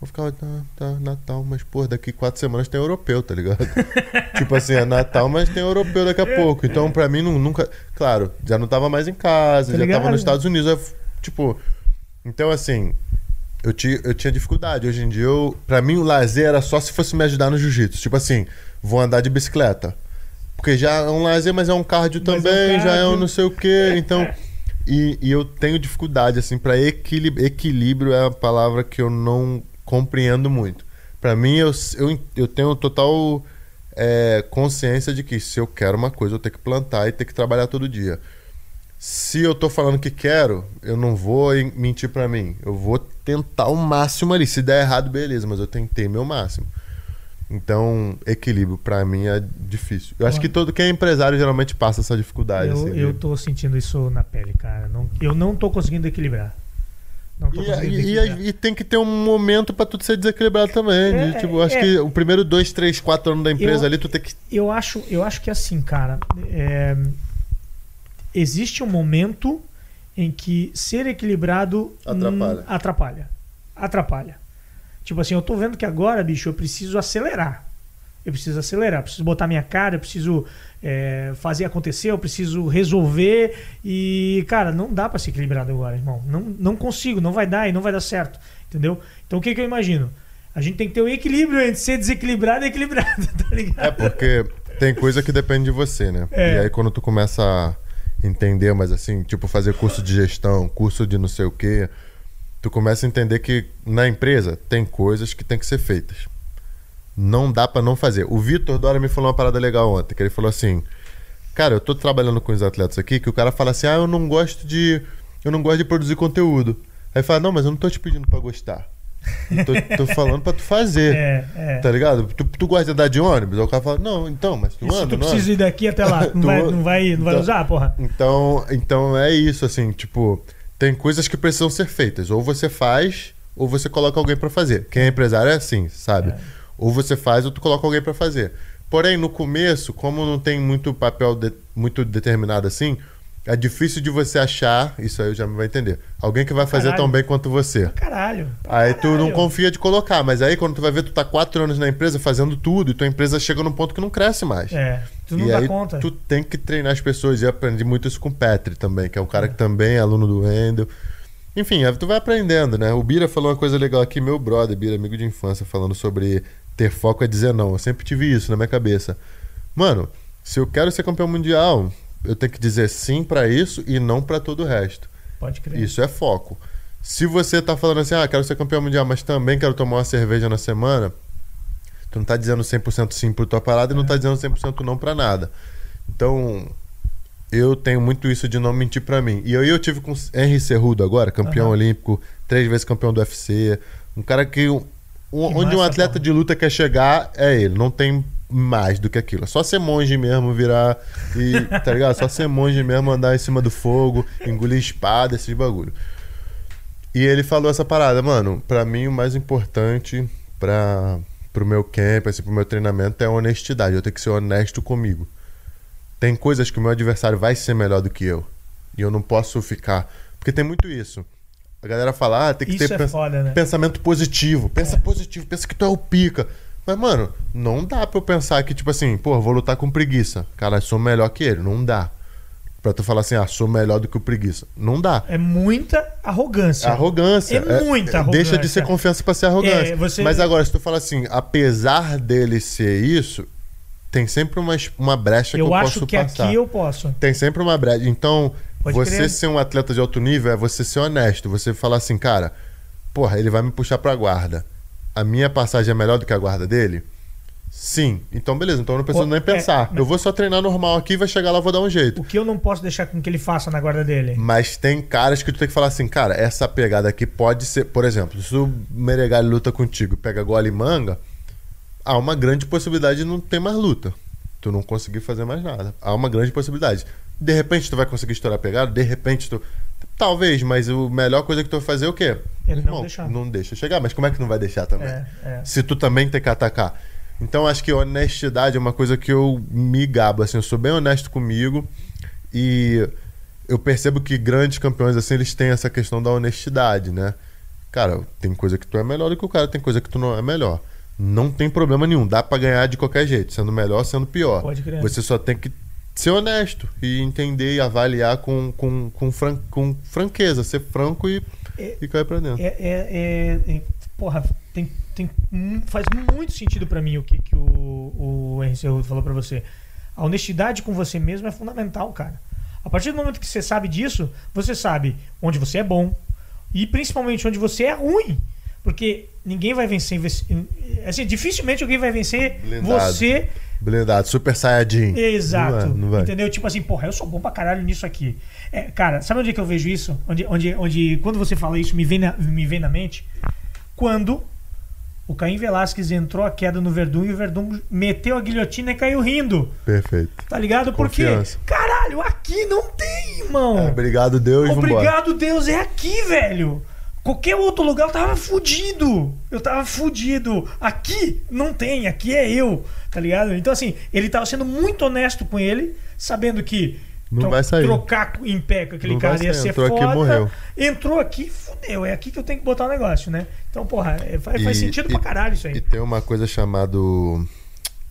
Eu ficava, tá, tá, Natal, mas pô, daqui quatro semanas tem europeu, tá ligado? tipo assim, é Natal, mas tem europeu daqui a pouco. Então, pra mim, nu- nunca. Claro, já não tava mais em casa, Tá já ligado? tava nos Estados Unidos. eu, tipo. Então, assim, eu, ti, eu tinha dificuldade. Hoje em dia, eu, pra mim, o lazer era só se fosse me ajudar no jiu-jitsu. Tipo assim, vou andar de bicicleta. Porque já é um lazer, mas é um cardio Mas é um também, já é um cardio. não sei o quê. Então. E, e eu tenho dificuldade, assim, pra equilíbrio. Equilíbrio é a palavra que eu não compreendo muito. Pra mim, eu, eu, eu tenho total é, consciência de que se eu quero uma coisa, eu tenho que plantar e ter que trabalhar todo dia. Se eu tô falando que quero, eu não vou mentir pra mim. Eu vou tentar o máximo ali. Se der errado, beleza, mas eu tentei meu máximo. Então, equilíbrio pra mim é difícil. Eu acho que todo quem é empresário geralmente passa essa dificuldade. Eu, assim, eu tô sentindo isso na pele, cara. Não, eu não tô conseguindo equilibrar. Não tô E, conseguindo e- e- equilibrar. e tem que ter um momento pra tu ser desequilibrado também. É, de, tipo, eu acho é. que o primeiro dois, três, quatro anos da empresa Eu- ali, tu tem que. Eu acho, eu acho que assim, cara, é, existe um momento em que ser equilibrado Atrapalha. atrapalha. Atrapalha. Tipo assim, eu tô vendo que agora, bicho, eu preciso acelerar. Eu preciso acelerar, eu preciso botar minha cara, eu preciso é, fazer acontecer, eu preciso resolver. E, cara, não dá pra ser equilibrado agora, irmão. Não, não consigo, não vai dar e não vai dar certo. Entendeu? Então o que, que eu imagino? A gente tem que ter um equilíbrio entre ser desequilibrado e equilibrado, tá ligado? É porque tem coisa que depende de você, né? É. E aí quando tu começa a entender, mas assim, tipo, fazer curso de gestão, curso de não sei o quê, tu começa a entender que na empresa tem coisas que tem que ser feitas. Não dá pra não fazer. O Vitor Dora me falou uma parada legal ontem, que ele falou assim: Cara, eu tô trabalhando com os atletas aqui, que o cara fala assim: Ah, eu não gosto de. Eu não gosto de produzir conteúdo. Aí fala, não, mas eu não tô te pedindo pra gostar. Tô, tô falando pra tu fazer. É, é. Tá ligado? Tu, tu gosta de andar de ônibus? Aí o cara fala, não, então, mas tu E se anda, tu não precisa ir daqui até lá, não vai, não vai, não vai então- usar, porra? Então, então é isso, assim, tipo, tem coisas que precisam ser feitas. Ou você faz, ou você coloca alguém pra fazer. Quem é empresário é assim, sabe? É. Ou você faz, ou tu coloca alguém pra fazer. Porém, no começo, como não tem muito papel de- muito determinado assim, é difícil de você achar, isso aí eu já me vai entender, alguém que vai fazer Caralho. tão bem quanto você. Caralho. pra Aí tu não confia de colocar, mas aí quando tu vai ver, tu tá quatro anos na empresa fazendo tudo e tua empresa chega num ponto que não cresce mais. É, tu não e dá aí conta. tu tem que treinar as pessoas. E eu aprendi muito isso com o Petri também, que é um cara que também é aluno do Wendel. Enfim, tu vai aprendendo, né? O Bira falou uma coisa legal aqui, meu brother, Bira, amigo de infância, falando sobre ter foco é dizer não. Eu sempre tive isso na minha cabeça. Mano, se eu quero ser campeão mundial, eu tenho que dizer sim pra isso e não pra todo o resto. Pode crer. Isso é foco. Se você tá falando assim, ah, quero ser campeão mundial, mas também quero tomar uma cerveja na semana, tu não tá dizendo 100% sim por tua parada e não tá dizendo 100% não pra nada. Então, eu tenho muito isso de não mentir pra mim. E eu, eu tive com Henry Cerrudo agora, campeão Aham. olímpico, três vezes campeão do UFC, um cara que onde um atleta pô. de luta quer chegar é ele, não tem mais do que aquilo. É só ser monge mesmo, virar e, tá ligado? Só ser monge mesmo, andar em cima do fogo, engolir espada, esses bagulho. E ele falou essa parada, mano, pra mim o mais importante pra pro meu camp, assim, pro meu treinamento é honestidade. Eu tenho que ser honesto comigo. Tem coisas que o meu adversário vai ser melhor do que eu. E eu não posso ficar. Porque tem muito isso. A galera fala, ah, tem que Isso ter é pens- foda, né? pensamento positivo. Pensa É. positivo, pensa que tu é o pica. Mas, mano, não dá pra eu pensar que, tipo assim, pô, vou lutar com preguiça. Cara, sou melhor que ele. Não dá. Pra tu falar assim, ah, sou melhor do que o preguiça. Não dá. É muita arrogância. É arrogância. É muita Deixa de ser arrogância. confiança pra ser arrogância. É, você- Mas agora, se tu fala assim, apesar dele ser isso, tem sempre uma, uma brecha que eu Eu acho posso que passar. aqui eu posso. Tem sempre uma brecha. Então, Pode você ser um atleta de alto nível é você ser honesto. Você falar assim, cara, porra, ele vai me puxar pra guarda. A minha passagem é melhor do que a guarda dele? Sim. Então, beleza. Então eu não preciso Pô, nem é, pensar. mas- Eu vou só treinar normal aqui, vai chegar lá, vou dar um jeito. O que eu não posso deixar com que ele faça na guarda dele? Mas tem caras que tu tem que falar assim, cara, essa pegada aqui pode ser. Por exemplo, se o Meregali luta contigo e pega gole e manga, há uma grande possibilidade de não ter mais luta. Tu não conseguir fazer mais nada. Há uma grande possibilidade. De repente tu vai conseguir estourar a pegada, de repente tu. Talvez, mas a melhor coisa que tu vai fazer é o quê? Ele não deixar. Não deixa chegar, mas como é que não vai deixar também? É, é. se tu também tem que atacar. Então acho que honestidade é uma coisa que eu me gabo, assim, eu sou bem honesto comigo e eu percebo que grandes campeões assim, eles têm essa questão da honestidade, né? Cara, tem coisa que tu é melhor do que o cara, tem coisa que tu não é melhor. Não tem problema nenhum, dá pra ganhar de qualquer jeito, sendo melhor, sendo pior. Pode crer. Você só tem que ser honesto e entender e avaliar com, com, com, fran- com franqueza, ser franco e, É- e cair pra dentro. É, é- é- é- porra, tem, tem, faz muito sentido pra mim o que, que o, o Cerrudo falou pra você. A honestidade com você mesmo é fundamental, cara. A partir do momento que você sabe disso, você sabe onde você é bom e principalmente onde você é ruim. Porque ninguém vai vencer. Assim, dificilmente alguém vai vencer Blindado. você Blindado, super saiyajin. Exato. Não não vai. Entendeu? Tipo assim, porra, eu sou bom pra caralho nisso aqui. É, cara, sabe onde é que eu vejo isso? Onde, onde, onde quando você fala isso, me vem na, me vem na mente? Quando o Caim Velasquez entrou a queda no Verdun e o Verdun meteu a guilhotina e caiu rindo. Perfeito. Tá ligado? Porque, Confiança. caralho, aqui não tem, irmão. É, obrigado, Deus, vambora. Obrigado, Deus, é aqui, velho. Qualquer outro lugar eu tava fudido. Eu tava fudido. Aqui não tem, aqui é eu, tá ligado? Então, assim, ele tava sendo muito honesto com ele, sabendo que Não vai sair. trocar em pé com aquele Não cara ia ser Entrou aqui e foda. morreu. Entrou aqui, fudeu. É aqui que eu tenho que botar o negócio, né? Então, porra, é- faz, faz E- sentido e- pra caralho isso aí. E tem uma coisa chamada.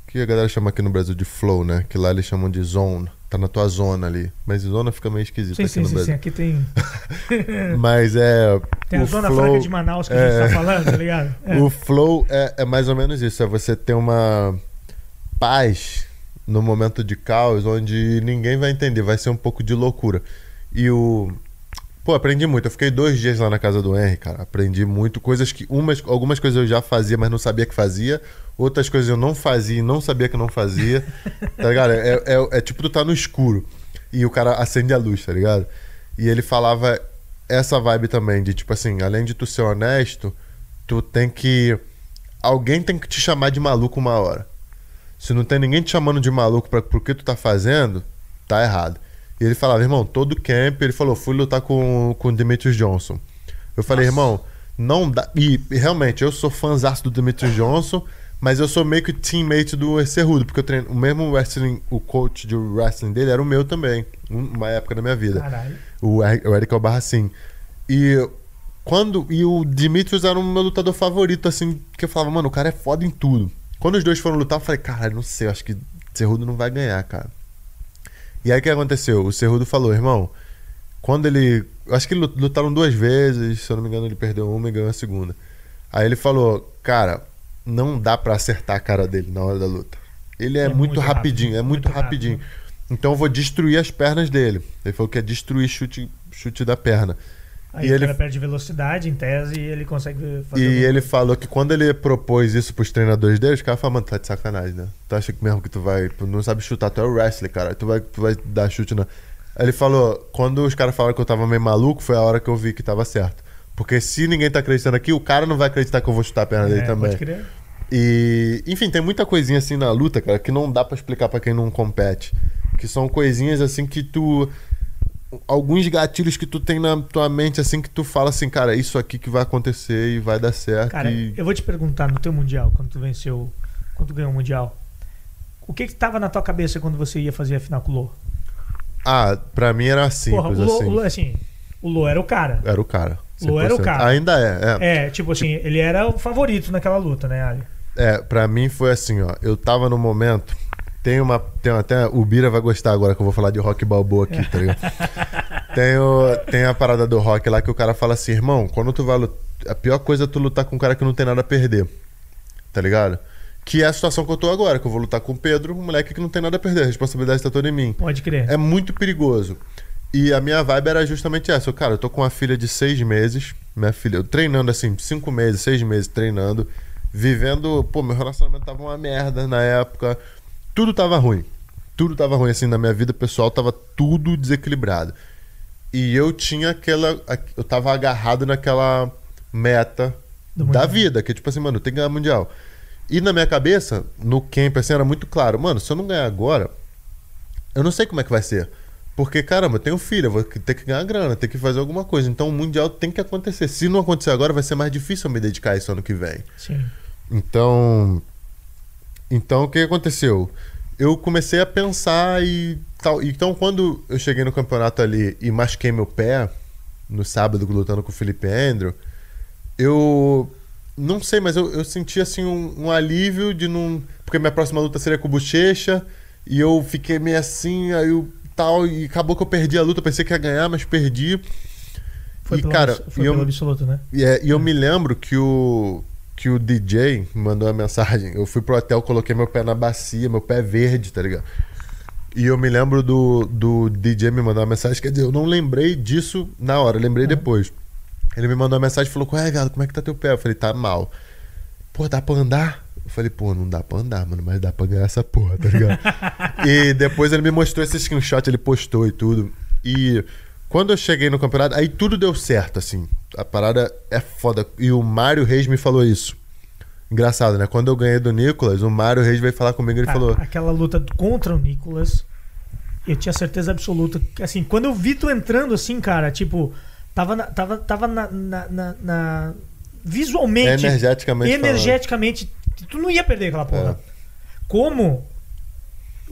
Que a galera chama aqui no Brasil de flow, né? Que lá eles chamam de zone. Tá na tua zona ali. Mas zona fica meio esquisito sim, aqui sim, no sim, sim. Brasil. Aqui tem, Mas é. tem a Zona flow, Franca de Manaus que a é, gente tá falando, tá ligado? É. O flow é, é mais ou menos isso. É você ter uma paz no momento de caos onde ninguém vai entender. Vai ser um pouco de loucura. E o. Pô, aprendi muito. Eu fiquei dois dias lá na casa do Henry, cara. Aprendi muito. Coisas que. Umas, algumas coisas eu já fazia, mas não sabia que fazia. Outras coisas eu não fazia e não sabia que não fazia. tá ligado? É, é, é tipo tu tá no escuro e o cara acende a luz, tá ligado? E ele falava essa vibe também, de tipo assim, além de tu ser honesto, tu tem que. Alguém tem que te chamar de maluco uma hora. Se não tem ninguém te chamando de maluco pra, pro que tu tá fazendo, tá errado. E ele falava, irmão, todo camp, ele falou, fui lutar com, com o Demetrius Johnson. Eu falei, Nossa. irmão, não dá. E, realmente, eu sou fãzaço do Demetrius Johnson, mas eu sou meio que teammate do Cerrudo, porque eu treino. O mesmo wrestling, o coach de wrestling dele era o meu também, um- uma época da minha vida. Caralho. O, Er- o Eric Albarracin. E quando. E o Dimitrios era o meu lutador favorito, assim, que eu falava, mano, o cara é foda em tudo. Quando os dois foram lutar, eu falei, cara, não sei, acho que Cerrudo não vai ganhar, cara. E aí o que aconteceu? O Cerrudo falou, irmão, quando ele. Acho que lutaram duas vezes, se eu não me engano, ele perdeu uma e ganhou a segunda. Aí ele falou, cara, não dá pra acertar a cara dele na hora da luta. Ele é, É muito, muito rapidinho, rápido, é muito, muito rapidinho. rápido. Então eu vou destruir as pernas dele. Ele falou que é destruir chute, chute da perna. Aí E o ele- cara perde velocidade, em tese, e ele consegue fazer. E alguma ele falou que quando ele propôs isso pros treinadores dele, os caras falaram, mano, tá de sacanagem, né? Tu acha que mesmo que tu vai. Tu não sabe chutar, tu é o wrestler, cara. Tu vai, tu vai dar chute na. Aí ele falou, quando os caras falaram que eu tava meio maluco, foi a hora que eu vi que tava certo. Porque se ninguém tá acreditando aqui, o cara não vai acreditar que eu vou chutar a perna dele É, também. Pode crer. E, enfim, tem muita coisinha assim na luta, cara, que não dá pra explicar pra quem não compete. Que são coisinhas assim que tu. Alguns gatilhos que tu tem na tua mente, assim, que tu fala assim, cara, isso aqui que vai acontecer e vai dar certo. Cara, e... eu vou te perguntar no teu mundial, quando tu venceu, quando tu ganhou o mundial, o que que tava na tua cabeça quando você ia fazer a final com o Lô? Ah, pra mim era simples, Porra, o Lô, assim. o Lô, assim, o Lô era o cara. Era o cara. Lô era o 100%. cara. Ainda é, é. É, tipo assim, ele era o favorito naquela luta, né, Ali? É, pra mim foi assim, ó. Eu tava no momento. Tem uma. Tem até. O Bira vai gostar agora que eu vou falar de rock balboa aqui, tá ligado? tem, o, tem a parada do rock lá que o cara fala assim, irmão, quando tu vai lutar. A pior coisa é tu lutar com um cara que não tem nada a perder. Tá ligado? Que é a situação que eu tô agora, que eu vou lutar com o Pedro, um moleque que não tem nada a perder, a responsabilidade tá toda em mim. Pode crer. É muito perigoso. E a minha vibe era justamente essa. Eu, cara, eu tô com uma filha de seis meses. Minha filha, eu treinando assim, cinco meses, seis meses treinando. Vivendo. Pô, meu relacionamento tava uma merda na época. Tudo tava ruim. Tudo tava ruim, assim, na minha vida pessoal, tava tudo desequilibrado. E eu tinha aquela. Eu tava agarrado naquela meta Do da mundial. vida, que é tipo assim, mano, tem que ganhar mundial. E na minha cabeça, no camp, assim, era muito claro, mano, se eu não ganhar agora, eu não sei como é que vai ser. Porque, caramba, eu tenho filho, eu vou ter que ganhar grana, ter que fazer alguma coisa. Então o Mundial tem que acontecer. Se não acontecer agora, vai ser mais difícil eu me dedicar a isso ano que vem. Sim. Então. Então o que aconteceu? Eu comecei a pensar e tal. Então quando eu cheguei no campeonato ali e machuquei meu pé, no sábado lutando com o Felipe Andrew, eu. Não sei, mas eu, eu senti assim um, um alívio de não. Porque minha próxima luta seria com o Bochecha. E eu fiquei meio assim, aí eu tal. E acabou que eu perdi a luta. Eu pensei que ia ganhar, mas perdi. Foi, E, pelo, cara, foi e eu- absoluto, né? E, é, e eu me lembro que o, que o DJ me mandou uma mensagem. Eu fui pro hotel, coloquei meu pé na bacia, meu pé verde, tá ligado? E eu me lembro do, do DJ me mandar uma mensagem. Quer dizer, eu não lembrei disso na hora, lembrei depois. Ele me mandou uma mensagem e falou: Ué, viado, como é que tá teu pé? Eu falei: Tá mal. Pô, dá pra andar? Eu falei: Pô, não dá pra andar, mano, mas dá pra ganhar essa porra, tá ligado? e depois ele me mostrou esse screenshot, ele postou e tudo. E quando eu cheguei no campeonato, aí tudo deu certo, assim. A parada é foda. E o Mário Reis me falou isso. Engraçado, né? Quando eu ganhei do Nicolas, o Mário Reis veio falar comigo e ele Ah, falou: Aquela luta contra o Nicolas, eu tinha certeza absoluta. que, Assim, quando eu vi tu entrando assim, cara, tipo, tava na, tava, tava na, na- na- na- visualmente, energeticamente. falando. energeticamente, tu não ia perder aquela porra. É. Como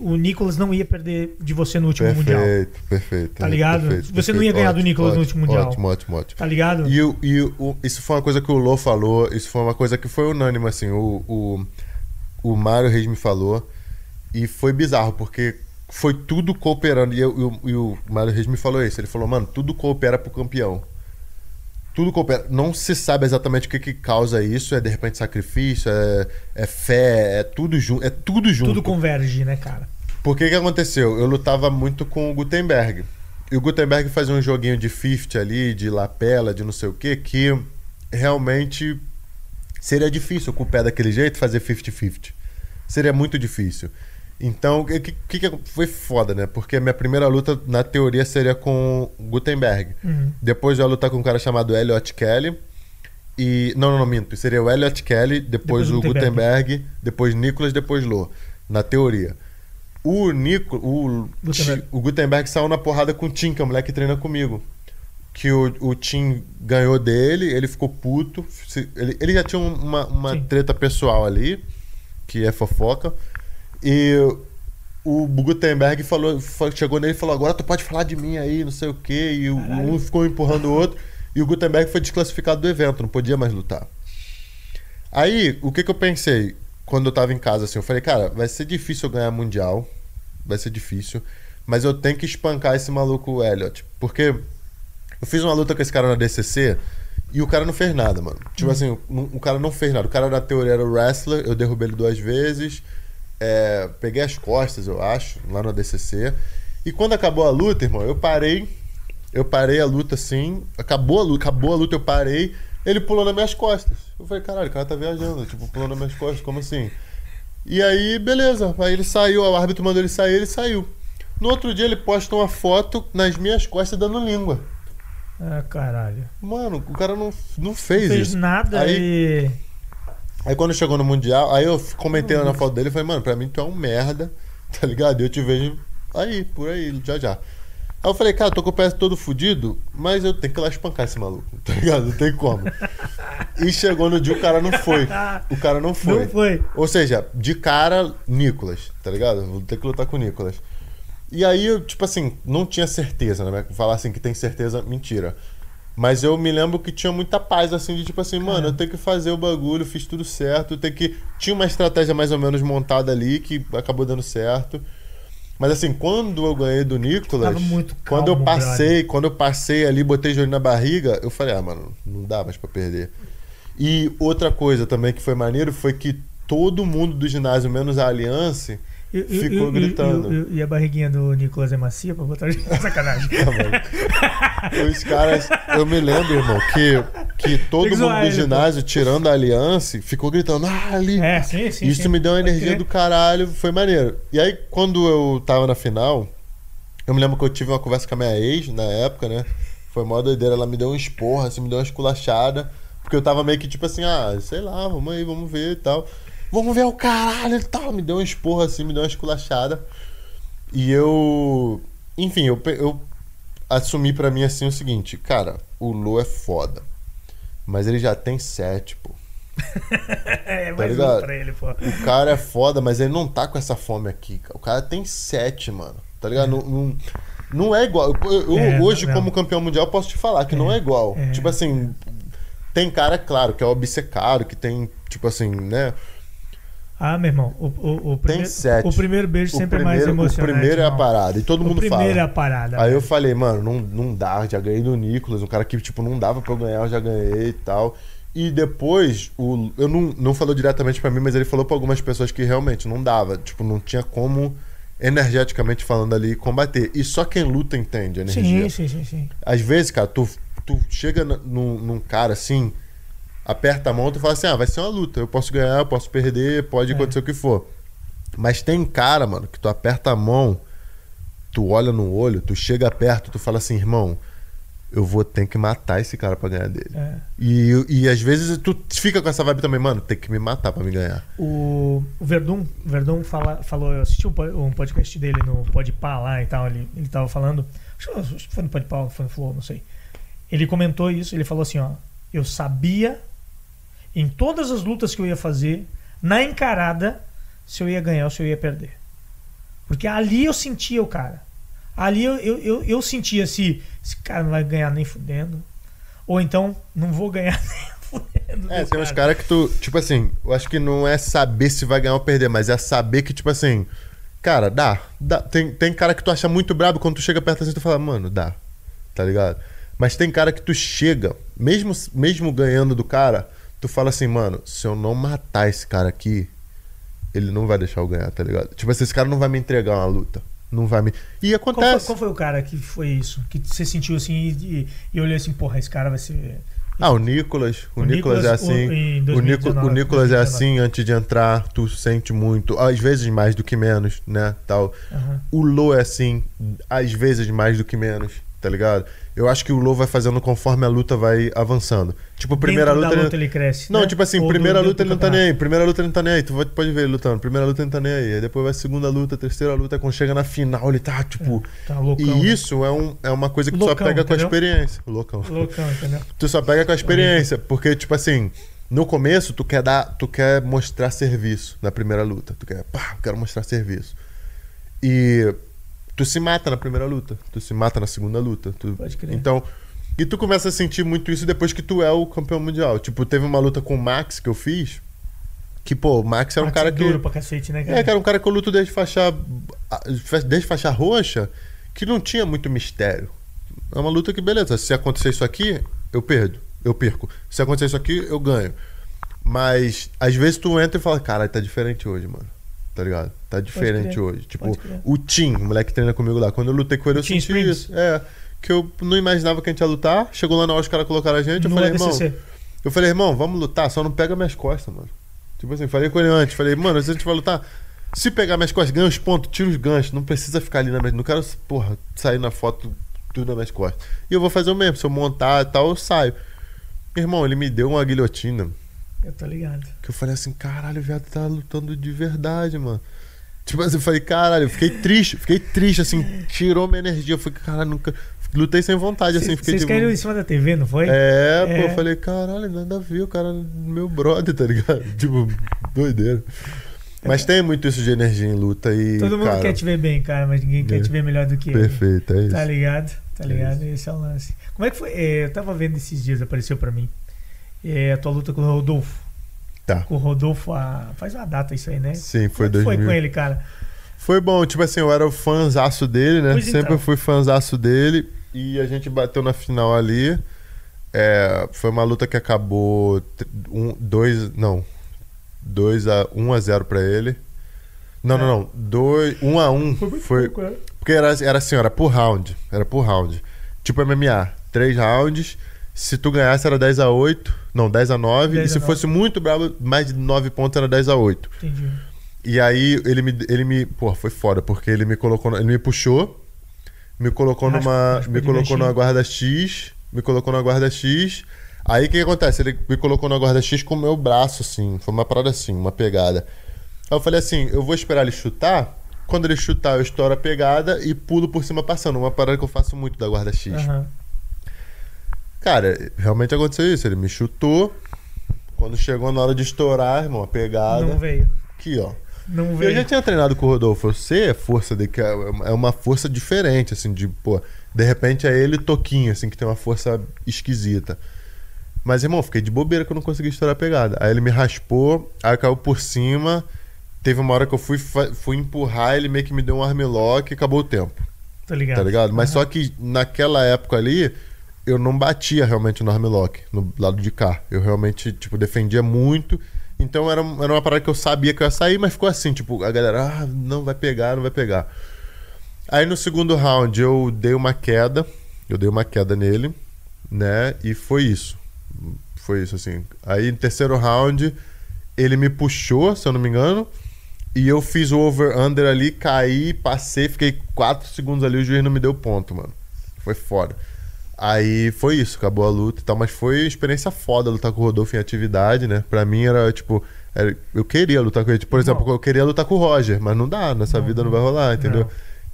o Nicolas não ia perder de você no último mundial, Perfeito, perfeito. Tá ligado? Perfeito, Você não perfeito. ia ganhar do Ótimo, Nicolas no ótimo, último Mundial. Ótimo, ótimo, ótimo. tá ligado? E, o, e o, isso foi uma coisa que o Lô falou, isso foi uma coisa que foi unânime, assim, o, o, o Mário Reis me falou, e foi bizarro, porque foi tudo cooperando, e, eu- o- e o Mário Reis me falou isso, ele falou, mano, tudo coopera pro campeão. Tudo coopera. Não se sabe exatamente o que, que causa isso, é de repente sacrifício, é, é fé, é tudo junto, é tudo junto. Tudo converge, né, cara? Por que que aconteceu? Eu lutava muito com o Gutenberg. E o Gutenberg fazia um joguinho de 50 ali, de lapela, de não sei o que, que realmente seria difícil com o pé daquele jeito fazer 50-50. Seria muito difícil. Então, o que, que, foi foda, né? Porque a minha primeira luta, na teoria, seria com o Gutenberg. Uhum. Depois eu ia lutar com um cara chamado Elliot Kelly. E. Não, não, não, minto. Seria o Elliot Kelly, depois, Depois o Gutenberg. Gutenberg, depois Nicolas, depois Lô. Na teoria. O Nico, o, Gutenberg. O Gutenberg saiu na porrada com o Tim, que é o moleque que treina comigo. Que o, o Tim ganhou dele, ele ficou puto. Ele, ele já tinha um- uma, uma Sim. treta pessoal ali, que é fofoca. E o Gutenberg falou, fa- chegou nele e falou: Agora tu pode falar de mim aí, não sei o quê. E Caralho. um ficou empurrando o outro. E o Gutenberg foi desclassificado do evento, não podia mais lutar. Aí, o que que eu pensei quando eu tava em casa assim? Eu falei, cara, vai ser difícil eu ganhar mundial. Vai ser difícil. Mas eu tenho que espancar esse maluco Elliot. Porque eu fiz uma luta com esse cara na DCC e o cara não fez nada, mano. Tipo assim, o, o cara não fez nada. O cara na teoria era o wrestler, eu derrubei ele duas vezes. É, peguei as costas, eu acho, lá no DCC. E quando acabou a luta, irmão, eu parei. Eu parei a luta assim. Acabou a luta, acabou a luta, eu parei. Ele pulou nas minhas costas. Eu falei, caralho, o cara tá viajando. Tipo, pulou nas minhas costas, como assim? E aí, beleza. Aí ele saiu, o árbitro mandou ele sair, ele saiu. No outro dia ele posta uma foto nas minhas costas dando língua. Ah, caralho. Mano, o cara não, não Não fez, fez isso. nada Aí- e. Aí quando chegou no Mundial, aí eu comentei lá na foto dele e falei, mano, pra mim tu é um merda, tá ligado? E eu te vejo aí, por aí, já já. Aí eu falei, cara, tô com o pé todo fudido, mas eu tenho que ir lá espancar esse maluco, tá ligado? Não tem como. e chegou no dia, o cara não foi. O cara não foi. Não foi. Ou seja, de cara, Nicolas, tá ligado? Vou ter que lutar com o Nicolas. E aí, eu, tipo assim, não tinha certeza, né? Falar assim que tem certeza, mentira. Mas eu me lembro que tinha muita paz, assim, de tipo assim, mano, eu tenho que fazer o bagulho, fiz tudo certo, tem que. Tinha uma estratégia mais ou menos montada ali que acabou dando certo. Mas assim, quando eu ganhei do Nicolas, muito quando eu calmo, passei, brother. quando eu passei ali, botei joelho na barriga, eu falei, ah, mano, não dá mais pra perder. E outra coisa também que foi maneiro foi que todo mundo do ginásio, menos a Aliança, E, e- Ficou e- gritando. E, e- a barriguinha do Nicolas é macia pra botar sacanagem. Os caras, eu me lembro, irmão, que, que todo mundo do ginásio, tirando a aliança, ficou gritando, ah, ali. É, sim, sim. Isso sim. me deu uma energia do caralho, foi maneiro. E aí, quando eu tava na final, eu me lembro que eu tive uma conversa com a minha ex na época, né? Foi mó doideira, ela me deu um esporro, assim, me deu uma esculachada. Porque eu tava meio que tipo assim, ah, sei lá, vamos aí, vamos ver e tal. Vamos ver o caralho e tal. Me deu um esporro assim, me deu uma esculachada. E eu. Enfim, eu, eu assumi pra mim assim o seguinte, cara, o Lô é foda. Mas ele já tem sete, pô. É, Tá mais um ligado? pra ele, pô. O cara é foda, mas ele não tá com essa fome aqui, cara. O cara tem sete, mano. Tá ligado? Não, não, não é igual. Eu, É, hoje, não. como campeão mundial, posso te falar que não é igual. é. Tipo assim, tem cara, claro, que é obcecado, que tem, tipo assim, né? Ah, meu irmão, o, o, o primeiro, sete. o primeiro beijo O sempre é mais primeiro, o emocionante. primeiro é a parada. E todo O mundo primeiro é fala. a parada. Aí eu velho. falei, mano, não, não dá, já ganhei do Nicolas, um cara que, tipo, não dava pra eu ganhar, eu já ganhei e tal. E depois, o, eu não, não falou diretamente pra mim, mas ele falou pra algumas pessoas que realmente não dava. Tipo, não tinha como, energeticamente falando ali, combater. E só quem luta entende a energia. Sim, sim, sim, sim. Às vezes, cara, tu, tu chega num, num cara assim, aperta a mão, tu fala assim, ah, vai ser uma luta. Eu posso ganhar, eu posso perder, pode É. acontecer o que for. Mas tem cara, mano, que tu aperta a mão, tu olha no olho, tu chega perto, tu fala assim, irmão, eu vou ter que matar esse cara pra ganhar dele. É. E, e às vezes tu fica com essa vibe também, mano, tem que me matar pra me ganhar. O o Verdun, o Verdun fala, falou, eu assisti um, um podcast dele no Podpah lá e tal, ele, ele tava falando, acho que- foi no Podpah, foi no Flow, não sei. Ele comentou isso, ele falou assim, ó, eu sabia em todas as lutas que eu ia fazer, na encarada, se eu ia ganhar ou se eu ia perder. Porque ali eu sentia o cara. Ali eu, eu, eu, eu sentia se esse cara não vai ganhar nem fudendo, ou então não vou ganhar nem fudendo. É, tem uns cara. caras que tu, tipo assim, eu acho que não é saber se vai ganhar ou perder, mas é saber que, tipo assim, cara, dá. dá. Tem, tem cara que tu acha muito brabo, quando tu chega perto assim, tu fala, mano, dá. Tá ligado? Mas tem cara que tu chega, mesmo, mesmo ganhando do cara, tu fala assim, mano, se eu não matar esse cara aqui, ele não vai deixar eu ganhar, tá ligado? Tipo assim, esse cara não vai me entregar uma luta. Não vai me. E Qual foi, acontece. qual foi o cara que foi isso? Que você sentiu assim e, e, olhou assim, porra, esse cara vai ser. Ah, o Nicolas. O, O Nicolas, é Nicolas, o- assim. O, Nico, 2019, o Nicolas é 2019. assim antes de entrar, tu sente muito. Às vezes mais do que menos, né? Tal. Aham. O Lô é assim, às vezes mais do que menos, tá ligado? Eu acho que o Lô vai fazendo conforme a luta vai avançando. Tipo, primeira luta. luta ele cresce. Não, né? tipo assim, Ou primeira do- luta ele não tá nem aí. Primeira luta ele não tá nem aí. Tu pode ver ele lutando. Primeira luta ele não tá nem aí. Aí depois vai segunda luta, terceira luta. Quando chega na final, ele tá, tipo. Tá loucão. e né? isso é, um, é uma coisa que tu Loucão, só pega com a entendeu? experiência. Loucão. Loucão, entendeu? Tu só pega com a experiência, porque, tipo assim, no começo tu quer dar, tu quer mostrar serviço na primeira luta. Tu quer, pá, quero mostrar serviço. E tu se mata na primeira luta, tu se mata na segunda luta. tu- Pode crer. Então, e tu começa a sentir muito isso depois que tu é o campeão mundial. Tipo, teve uma luta com o Max que eu fiz, que, pô, o Max era um Max cara é que. duro pra cacete, né, cara? É, cara, um cara que eu luto desde faixa. Desde faixa roxa, que não tinha muito mistério. É uma luta que, beleza, se acontecer isso aqui, eu perdo. Eu perco. Se acontecer isso aqui, eu ganho. Mas, às vezes, tu entra e fala, caralho, tá diferente hoje, mano. Tá ligado? Tá diferente hoje. Tipo, o Tim, o moleque que treina comigo lá, quando eu lutei com ele, eu Tim senti Springs. isso. É. Que eu não imaginava que a gente ia lutar. Chegou lá na hora os caras colocaram a gente. Eu No falei, irmão. Eu falei, irmão, vamos lutar, só não pega minhas costas, mano. Tipo assim, falei com ele antes, falei, mano, se a gente vai lutar, se pegar minhas costas, ganha os pontos, tira os ganchos, não precisa ficar ali na minha. Não quero, porra, sair na foto tudo nas minhas costas. E eu vou fazer o mesmo, se eu montar e tal, eu saio. Irmão, ele me deu uma guilhotina Eu tô ligado. que eu falei assim, caralho, o viado tá lutando de verdade, mano. Tipo assim, eu falei, caralho, eu fiquei triste, fiquei triste, assim, tirou minha energia. Eu falei, caralho, nunca. Lutei sem vontade, assim, fiquei Vocês tipo. caíram em cima da TV, não foi? É, pô, É. eu falei, caralho, nada a ver, o cara é meu brother, tá ligado? Tipo, doideira. Mas tem muito isso de energia em luta e. Todo mundo cara, quer te ver bem, cara, mas ninguém quer É. te ver melhor do que ele. Perfeito, é isso. Tá ligado? Tá É ligado? Esse é o lance. Como é que foi? É, eu tava vendo esses dias, apareceu pra mim. É, a tua luta com o Rodolfo. Tá. Com o Rodolfo, a- faz uma data isso aí, né? Sim, foi Como é que 2000. foi com ele, cara? Foi bom, tipo assim, eu era o fãzaço dele, né? Pois Sempre então. fui fãzaço dele. E a gente bateu na final ali. É, foi uma luta que acabou 1, 2, não. 2 a 1 a 0 pra ele. Não, não, não. 2, 1 a 1 foi, pouco, né? porque era, era assim, era por round. Era por round. Tipo MMA. Três rounds. Se tu ganhasse era 10 a 8 Não, 10 a 9 10 E se a 9. fosse muito bravo, mais de 9 pontos era 10 a 8 Entendi. E aí ele me. Ele me. Pô, foi foda, porque ele me colocou. Ele me puxou. Me colocou Raspa- numa. raspa Me colocou numa guarda X. Me colocou na guarda X. Aí o que, que acontece? Ele me colocou na guarda X com o meu braço, assim. Foi uma parada assim, uma pegada. Aí eu falei assim: eu vou esperar ele chutar. Quando ele chutar, eu estouro a pegada e pulo por cima passando. Uma parada que eu faço muito da guarda X. Aham. Cara, realmente aconteceu isso. Ele me chutou. Quando chegou na hora de estourar, irmão, a pegada. Não veio. Aqui, ó. Não Eu já tinha treinado com o Rodolfo. Sei a força que é é uma força diferente, assim, de, pô, de repente é ele Toquinho, assim, que tem uma força esquisita. Mas, irmão, fiquei de bobeira que eu não consegui estourar a pegada. Aí ele me raspou, aí caiu por cima. Teve uma hora que eu fui, fui empurrar, ele meio que me deu um armlock e acabou o tempo. Tá ligado? Tá ligado? Mas Aham. só que naquela época ali, eu não batia realmente no armlock, no lado de cá. Eu realmente, tipo, defendia muito. Então era, era uma parada que eu sabia que eu ia sair, mas ficou assim, tipo, a galera, ah, não vai pegar, não vai pegar. Aí no segundo round eu dei uma queda, eu dei uma queda nele, né? E foi isso. Foi isso, assim. Aí no terceiro round, ele me puxou, se eu não me engano. E eu fiz o over-under ali, caí, passei, fiquei 4 segundos ali, o juiz não me deu ponto, mano. Foi foda. Aí foi isso, acabou a luta e tal, mas foi experiência foda lutar com o Rodolfo em atividade, né? Pra mim era tipo. era- eu queria lutar com ele. Por exemplo, Não. eu queria lutar com o Roger, mas não dá, nessa Não, vida não vai rolar, entendeu? Não.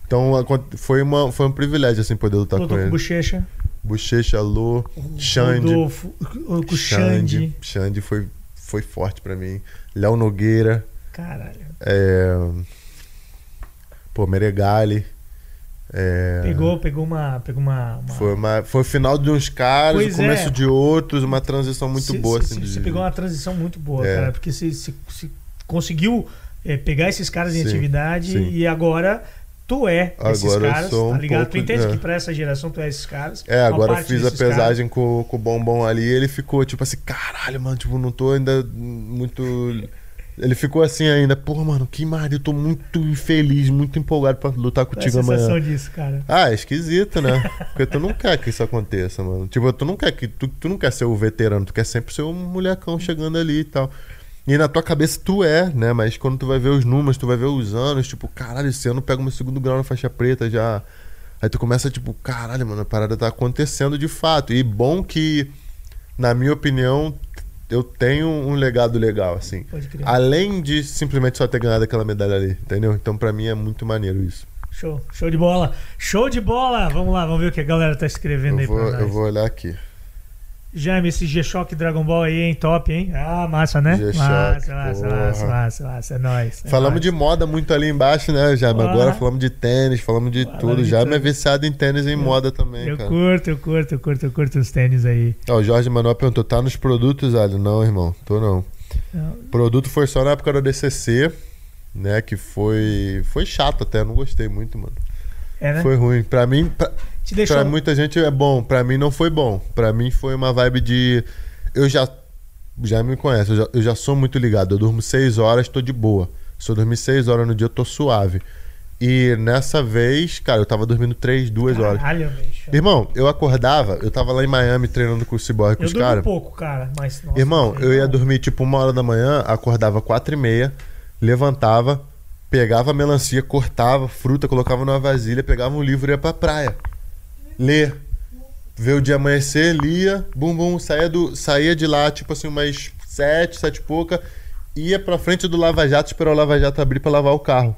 Então foi, uma, foi um privilégio, assim, poder lutar Lutou com com ele. Bochecha. Bochecha, Lô, Xande. Rodolfo. Com o Xande. Xande foi, foi forte pra mim. Léo Nogueira. Caralho. É... Pô, Meregali. É... Pegou, pegou uma. Pegou uma. uma- Foi, uma, foi o final de uns caras, Pois o começo é. de outros, uma transição muito Cê- boa. cê- assim, cê- de- Você pegou uma transição muito boa, É. cara, porque você conseguiu é, pegar esses caras em Sim, atividade sim. e agora tu é esses Agora caras, sou tá um ligado? tu pouco- entende é. que pra essa geração tu é esses caras. É, agora eu fiz a pesagem com, com o Bombom ali ele ficou tipo assim, caralho, mano, tipo, não tô ainda muito. Ele ficou assim ainda, porra, mano, que marido, eu tô muito infeliz, muito empolgado pra lutar Qual é a contigo sensação amanhã. disso, cara? Ah, é esquisito, né? Porque tu não quer que isso aconteça, mano. Tipo, tu não quer que tu, tu não quer ser o veterano, tu quer sempre ser um molecão chegando ali e tal. E na tua cabeça tu é, né? Mas quando tu vai ver os números, tu vai ver os anos, tipo, caralho, esse ano eu pego meu segundo grau na faixa preta já. Aí tu começa, tipo, caralho, mano, a parada tá acontecendo de fato. E bom que, na minha opinião, eu tenho um legado legal, assim. Pode crer. Além de simplesmente só ter ganhado aquela medalha ali, entendeu? Então pra mim é muito maneiro isso. Show, show de bola. Show de bola! Vamos lá, vamos ver o que a galera tá escrevendo Eu aí vou, pra nós. eu vou olhar aqui. Jaime, esse G-Shock Dragon Ball aí, hein? Top, hein? Ah, massa, né? Massa, massa, massa, massa, massa. É nóis. é Falamos de moda muito ali embaixo, né, Jaime? Agora falamos de tênis, falamos de tudo. de Jaime é viciado em tênis e em moda também, Eu cara. curto, eu curto, eu curto, eu curto os tênis aí. Ó, o Jorge Manuel perguntou, tá nos produtos, Alho? Não, irmão, tô não. Não, Produto foi só na época da DCC, né, que foi foi chato até, não gostei muito, mano. É, né? Foi ruim. Pra mim, pra, Te deixou. pra muita gente é bom, pra mim não foi bom. Pra mim foi uma vibe de... Eu já, já me conhece, eu já, eu já sou muito ligado. Eu durmo 6 horas, tô de boa. Se eu dormir 6 horas no dia, eu tô suave. E nessa vez, cara, eu tava dormindo 3, 2 horas. Caralho, bicho. Irmão, eu acordava, eu tava lá em Miami treinando com o Cyborg, com Eu os durmo caras. pouco, cara, mas... nossa, Irmão, eu ia dormir tipo uma hora da manhã, acordava quatro e meia, levantava, pegava a melancia, cortava fruta, colocava numa vasilha, pegava um livro e ia pra praia. Ler. Ver o dia amanhecer, lia, bum bum, saía, do, saía de lá, tipo assim, umas sete, sete e pouca, ia pra frente do Lava Jato, esperar o Lava Jato abrir pra lavar o carro.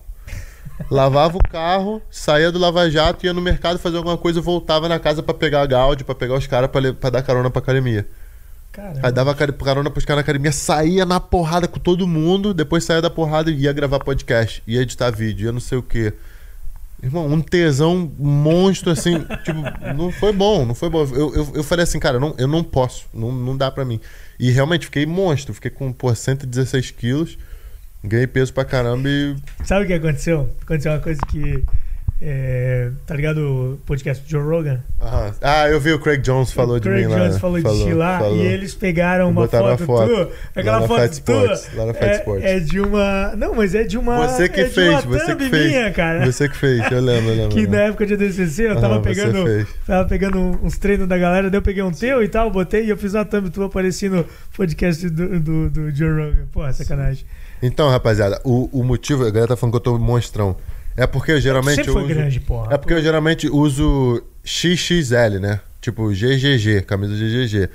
lavava o carro, saía do Lava Jato, ia no mercado fazer alguma coisa voltava na casa pra pegar a Gaudi, pra pegar os caras pra dar carona pra academia. Caramba. Aí dava carona pros caras na academia, saía na porrada com todo mundo, depois saía da porrada e ia gravar podcast, ia editar vídeo, ia não sei o quê. Irmão, um tesão monstro, assim, tipo, não foi bom, não foi bom. Eu, eu, eu falei assim, cara, não, eu não posso, não, não dá pra mim. E realmente fiquei monstro, fiquei com, pô, 116 quilos, ganhei peso pra caramba e. Sabe o que aconteceu? Aconteceu uma coisa que. É, tá ligado o podcast do Joe Rogan? Aham. Ah, eu vi o Craig Jones falou o de Craig mim lá. Jones falou, de ti lá falou. e eles pegaram uma Botaram a foto, foto. tua. Aquela foto Fight tua. Sports, lá na Fight é, Sports. é de uma. Não, mas é de uma. Você que é fez, uma você que fez. minha, cara. Você que fez, eu lembro, eu lembro. Que na época de ADCC eu tava Aham, pegando. Tava pegando uns treinos da galera, daí eu peguei um teu e tal, botei e eu fiz uma thumb tua aparecendo no podcast do, do, do Joe Rogan. Pô, sacanagem. Então, rapaziada, o, o motivo, a galera tá falando que eu tô monstrão. É porque eu geralmente Sempre foi uso, grande, porra. É porque eu geralmente uso XXL, né? Tipo GGG, camisa GGG.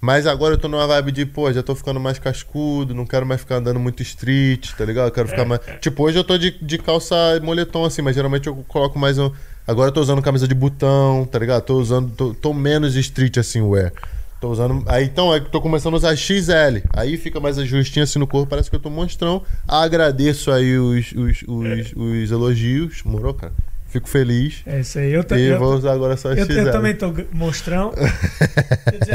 Mas agora eu tô numa vibe de, pô, já tô ficando mais cascudo, não quero mais ficar andando muito street, tá ligado? Eu quero ficar mais. Tipo, hoje eu tô de, de calça e moletom, assim, mas geralmente eu coloco mais um. Agora eu tô usando camisa de botão, tá ligado? Tô usando. Tô, tô menos street assim, wear. Tô usando. Aí então, é que tô começando a usar XL. Aí fica mais ajustinho assim no corpo, parece que eu tô monstrão. Agradeço aí os, os, os, os elogios, morou, cara? Fico feliz. É isso aí. Eu, ta- E eu, vou usar agora só eu, XL. eu também tô monstrão.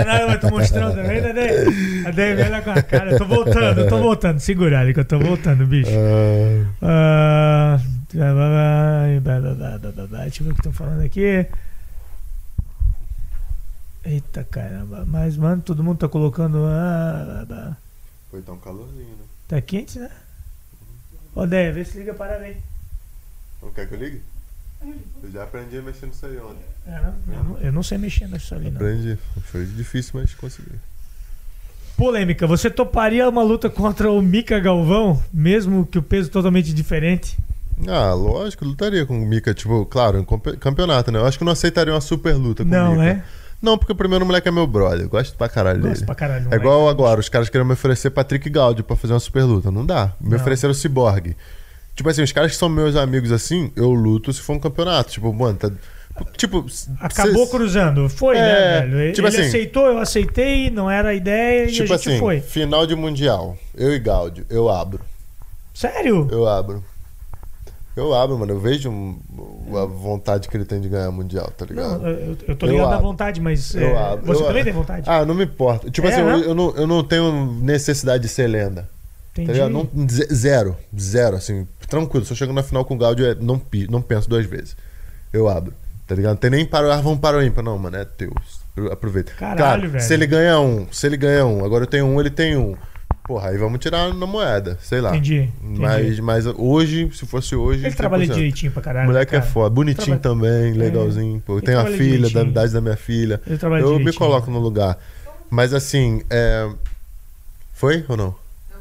Nada, mas tô monstrão também, né, Dei? A Dei me olha com a cara. Eu tô voltando, eu tô voltando. Segura ali que eu tô voltando, bicho. Ah, Ah, blá, blá, blá, blá, blá, blá, blá, blá, blá. Deixa eu ver o que estão falando aqui. Eita caramba. Mas, mano, todo mundo tá colocando. Ah, blá, blá. foi tão calorzinho, né? Tá quente, né? Ô, Dé, vê se liga a parada aí. Não quer que eu ligue? Eu já aprendi a mexer nisso aí ontem. É, não, eu, não, eu não sei mexer nisso ali, não. Aprendi. Foi difícil, mas consegui. Polêmica. Você toparia uma luta contra o Mika Galvão, mesmo que o peso totalmente diferente? Ah, lógico, lutaria com o Mika. Tipo, claro, campeonato, né? Eu acho que não aceitaria uma super luta com o Não, Mika. Né? Não, porque o primeiro moleque é meu brother. eu Gosto pra caralho Gosto dele. pra caralho. É moleque. igual agora, os caras queriam me oferecer Patrick Gaudio pra fazer uma super luta. Não dá. Me Não. ofereceram Cyborg. Tipo assim, os caras que são meus amigos assim, eu luto se for um campeonato. Tipo, mano, tá. Tipo. Acabou cê- cruzando. Foi, É, né, velho? Ele, tipo ele assim- aceitou, eu aceitei, não era a ideia e a Tipo gente assim, foi. final de mundial. Eu e Gaudio, eu abro. Sério? Eu abro. Eu abro, mano. Eu vejo a vontade que ele tem de ganhar mundial, tá ligado? Não, eu, eu tô Eu ligado à vontade, mas Eu é, abro, você eu também abro. tem vontade? Ah, não me importa. Tipo É, assim, eu, né? eu não, eu não tenho necessidade de ser lenda. Entendi. Tá ligado? Não, ze- zero. Zero, assim. Tranquilo. Se eu chego na final com o Gaudio, é, não, não penso duas vezes. Eu abro. Tá ligado? Não tem nem para, ah, vamos para o ímpar. Não, mano, é teu. Eu aproveito. Caralho, Claro, velho. Se ele ganha um, se ele ganha um, agora eu tenho um, ele tem um. Porra, aí vamos tirar na moeda, sei lá. Entendi. entendi. Mas, mas hoje, se fosse hoje. ele trabalha 100%. direitinho pra caralho. Moleque cara. é foda, bonitinho também, legalzinho. Pô, eu tenho a filha, da idade da minha filha. Ele trabalha Eu me direitinho. coloco no lugar. Mas assim, é... foi ou não?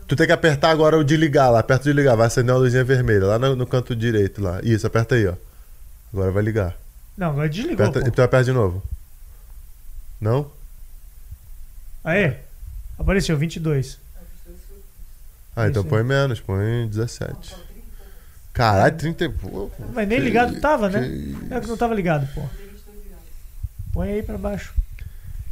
Tu tem que apertar agora o de ligar lá, aperta o de ligar, vai acender uma luzinha vermelha lá no, no canto direito lá. Isso, aperta aí, ó. Agora vai ligar. Não, agora desligou. Aperta, então aperta de novo. Não? Aê, apareceu 22. Ah, então põe menos, põe 17. Caralho, 30. Pô, Mas nem ligado tava, né? É que não tava ligado, pô. Põe aí pra baixo.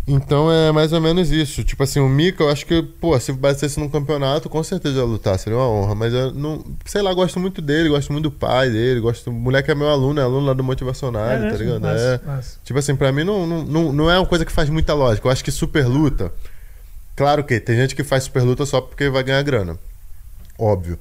Então é mais ou menos isso. Tipo assim, o Mika, eu acho que, pô, se batesse num campeonato, com certeza ia lutar, seria uma honra. Mas eu não. Sei lá, gosto muito dele, gosto muito do pai dele, gosto. O moleque é meu aluno, é aluno lá do Motivacional, tá mesmo? ligado? Massa, É. massa. Tipo assim, pra mim não, não, não é uma coisa que faz muita lógica. Eu acho que super luta. Claro que tem gente que faz super luta só porque vai ganhar grana. Óbvio.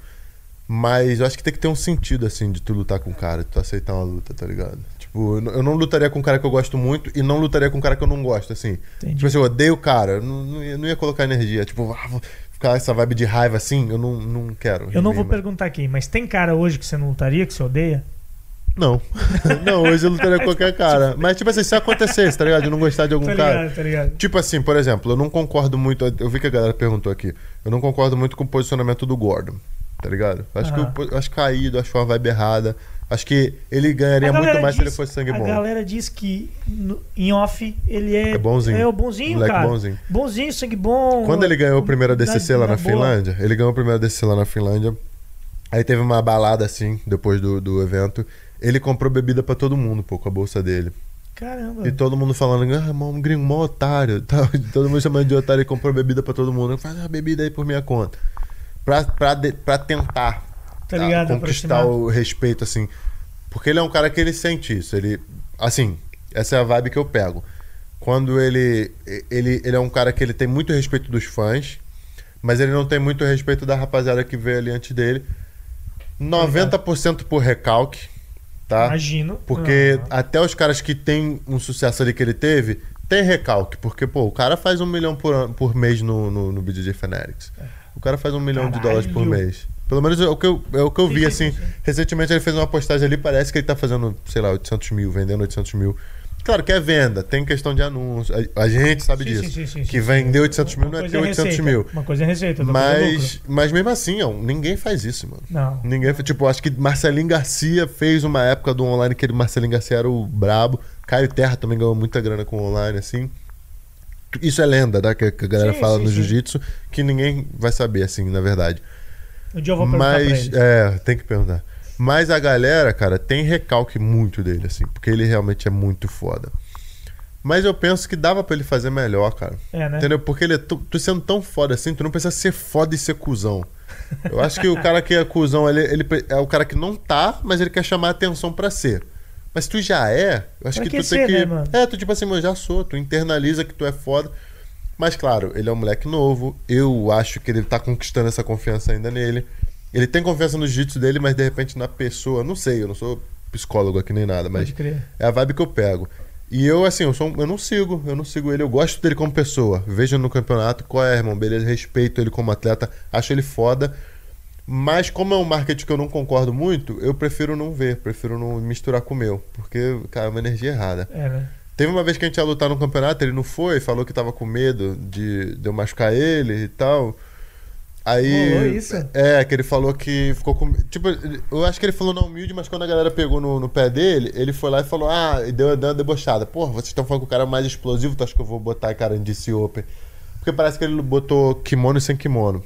Mas eu acho que tem que ter um sentido, assim, de tu lutar com o cara, de tu aceitar uma luta, tá ligado? Tipo, eu não- lutaria com um cara que eu gosto muito e não lutaria com um cara que eu não gosto, assim. Entendi. Tipo assim, eu odeio o cara, eu não, não, ia, não ia colocar energia. Tipo, ah, ficar essa vibe de raiva assim, eu não, não quero. Eu não vou mas- perguntar aqui, mas tem cara hoje que você não lutaria, que você odeia? Não. não, hoje eu lutaria com qualquer cara. Mas, tipo assim, se acontecesse, tá ligado? Eu não gostar de algum Tá cara. ligado, tá ligado? Tipo assim, por exemplo, eu não concordo muito. Eu vi que a galera perguntou aqui. Eu não concordo muito com o posicionamento do Gordon. Tá ligado? Acho que eu acho caído, acho uma vibe errada. Acho que ele ganharia A muito mais se ele diz- fosse sangue A bom. galera diz que no- em off ele é. É bonzinho. É o bonzinho, Moleque cara. bonzinho. Bonzinho, sangue bom. Quando ele ganhou o primeiro DCC lá na. Finlândia, ele ganhou o primeiro DCC lá na Finlândia. Aí teve uma balada assim, depois do, do evento. Ele comprou bebida pra todo mundo, pô, com a bolsa dele. Caramba. E todo mundo falando, ah, um gringo, mó otário. Tal. Todo mundo chamando de otário e comprou bebida pra todo mundo. Faz a bebida aí por minha conta. Pra, pra, de- pra tentar Tá ligado? conquistar o respeito, assim. Porque ele é um cara que ele sente isso. Ele, assim, essa é a vibe que eu pego. Quando ele, ele, ele é um cara que ele tem muito respeito dos fãs, mas ele não tem muito respeito da rapaziada que veio ali antes dele. 90% por recalque, tá? Imagino. Porque Ah, até os caras que têm um sucesso ali que ele teve, tem recalque. Porque, pô, o cara faz um milhão por, an- por mês no, no, no BJJ Fanatics. O cara faz um milhão de dólares por Caralho. mês. Pelo menos é o que eu, é o que eu vi, sim, assim. sim, sim. Recentemente ele fez uma postagem ali, parece que ele tá fazendo, sei lá, 800 mil, vendendo 800 mil. Claro que é venda, tem questão de anúncio. A, a gente sabe Sim, disso. sim, sim, que vender 800 mil não é coisa ter 800 receita, mil. Uma coisa é receita, é Mas, mas mesmo assim, ó, ninguém faz isso, mano. Não. Ninguém, tipo, acho que Marcelinho Garcia fez uma época do online que ele, Marcelinho Garcia era o brabo. Caio Terra também ganhou muita grana com o online, assim. Isso é lenda, né? Que, que a galera Sim, fala sim, no jiu-jitsu, que ninguém vai saber, assim, na verdade. Um dia eu vou perguntar pra Mas, eles. é, tem que perguntar. Mas a galera, cara, tem recalque muito dele, assim, porque ele realmente é muito foda. Mas eu penso que dava pra ele fazer melhor, cara. É, né? Entendeu? Porque ele é tu, tu sendo tão foda assim, tu não precisa ser foda e ser cuzão. Eu acho que o cara que é cuzão, ele, ele é o cara que não tá, mas ele quer chamar a atenção pra ser. Mas tu já é, eu acho Pra que que tu tem ser, que. né, mano? É, tu tipo assim, eu já sou, tu internaliza que tu é foda. Mas claro, ele é um moleque novo. Eu acho que ele tá conquistando essa confiança ainda nele. Ele tem confiança no jiu-jitsu dele, mas de repente na pessoa, não sei, eu não sou psicólogo aqui nem nada, mas é a vibe que eu pego. E eu, assim, eu, sou, eu não sigo, eu não sigo ele, eu gosto dele como pessoa. Vejo no campeonato, qual é, irmão? Beleza, respeito ele como atleta, acho ele foda. Mas como é um marketing que eu não concordo muito, eu prefiro não ver, prefiro não misturar com o meu. Porque, cara, é uma energia errada. É, né? Teve uma vez que a gente ia lutar no campeonato, ele não foi, falou que tava com medo de, de eu machucar ele e tal. Aí. Rolou isso? É, que ele falou que ficou com. Tipo, eu acho que ele falou na humilde, mas quando a galera pegou no, no pé dele, ele foi lá e falou: Ah, e deu, deu uma debochada. Porra, vocês estão falando que o cara é mais explosivo, tu acha que eu vou botar cara em DC Open? Porque parece que ele botou kimono e sem kimono.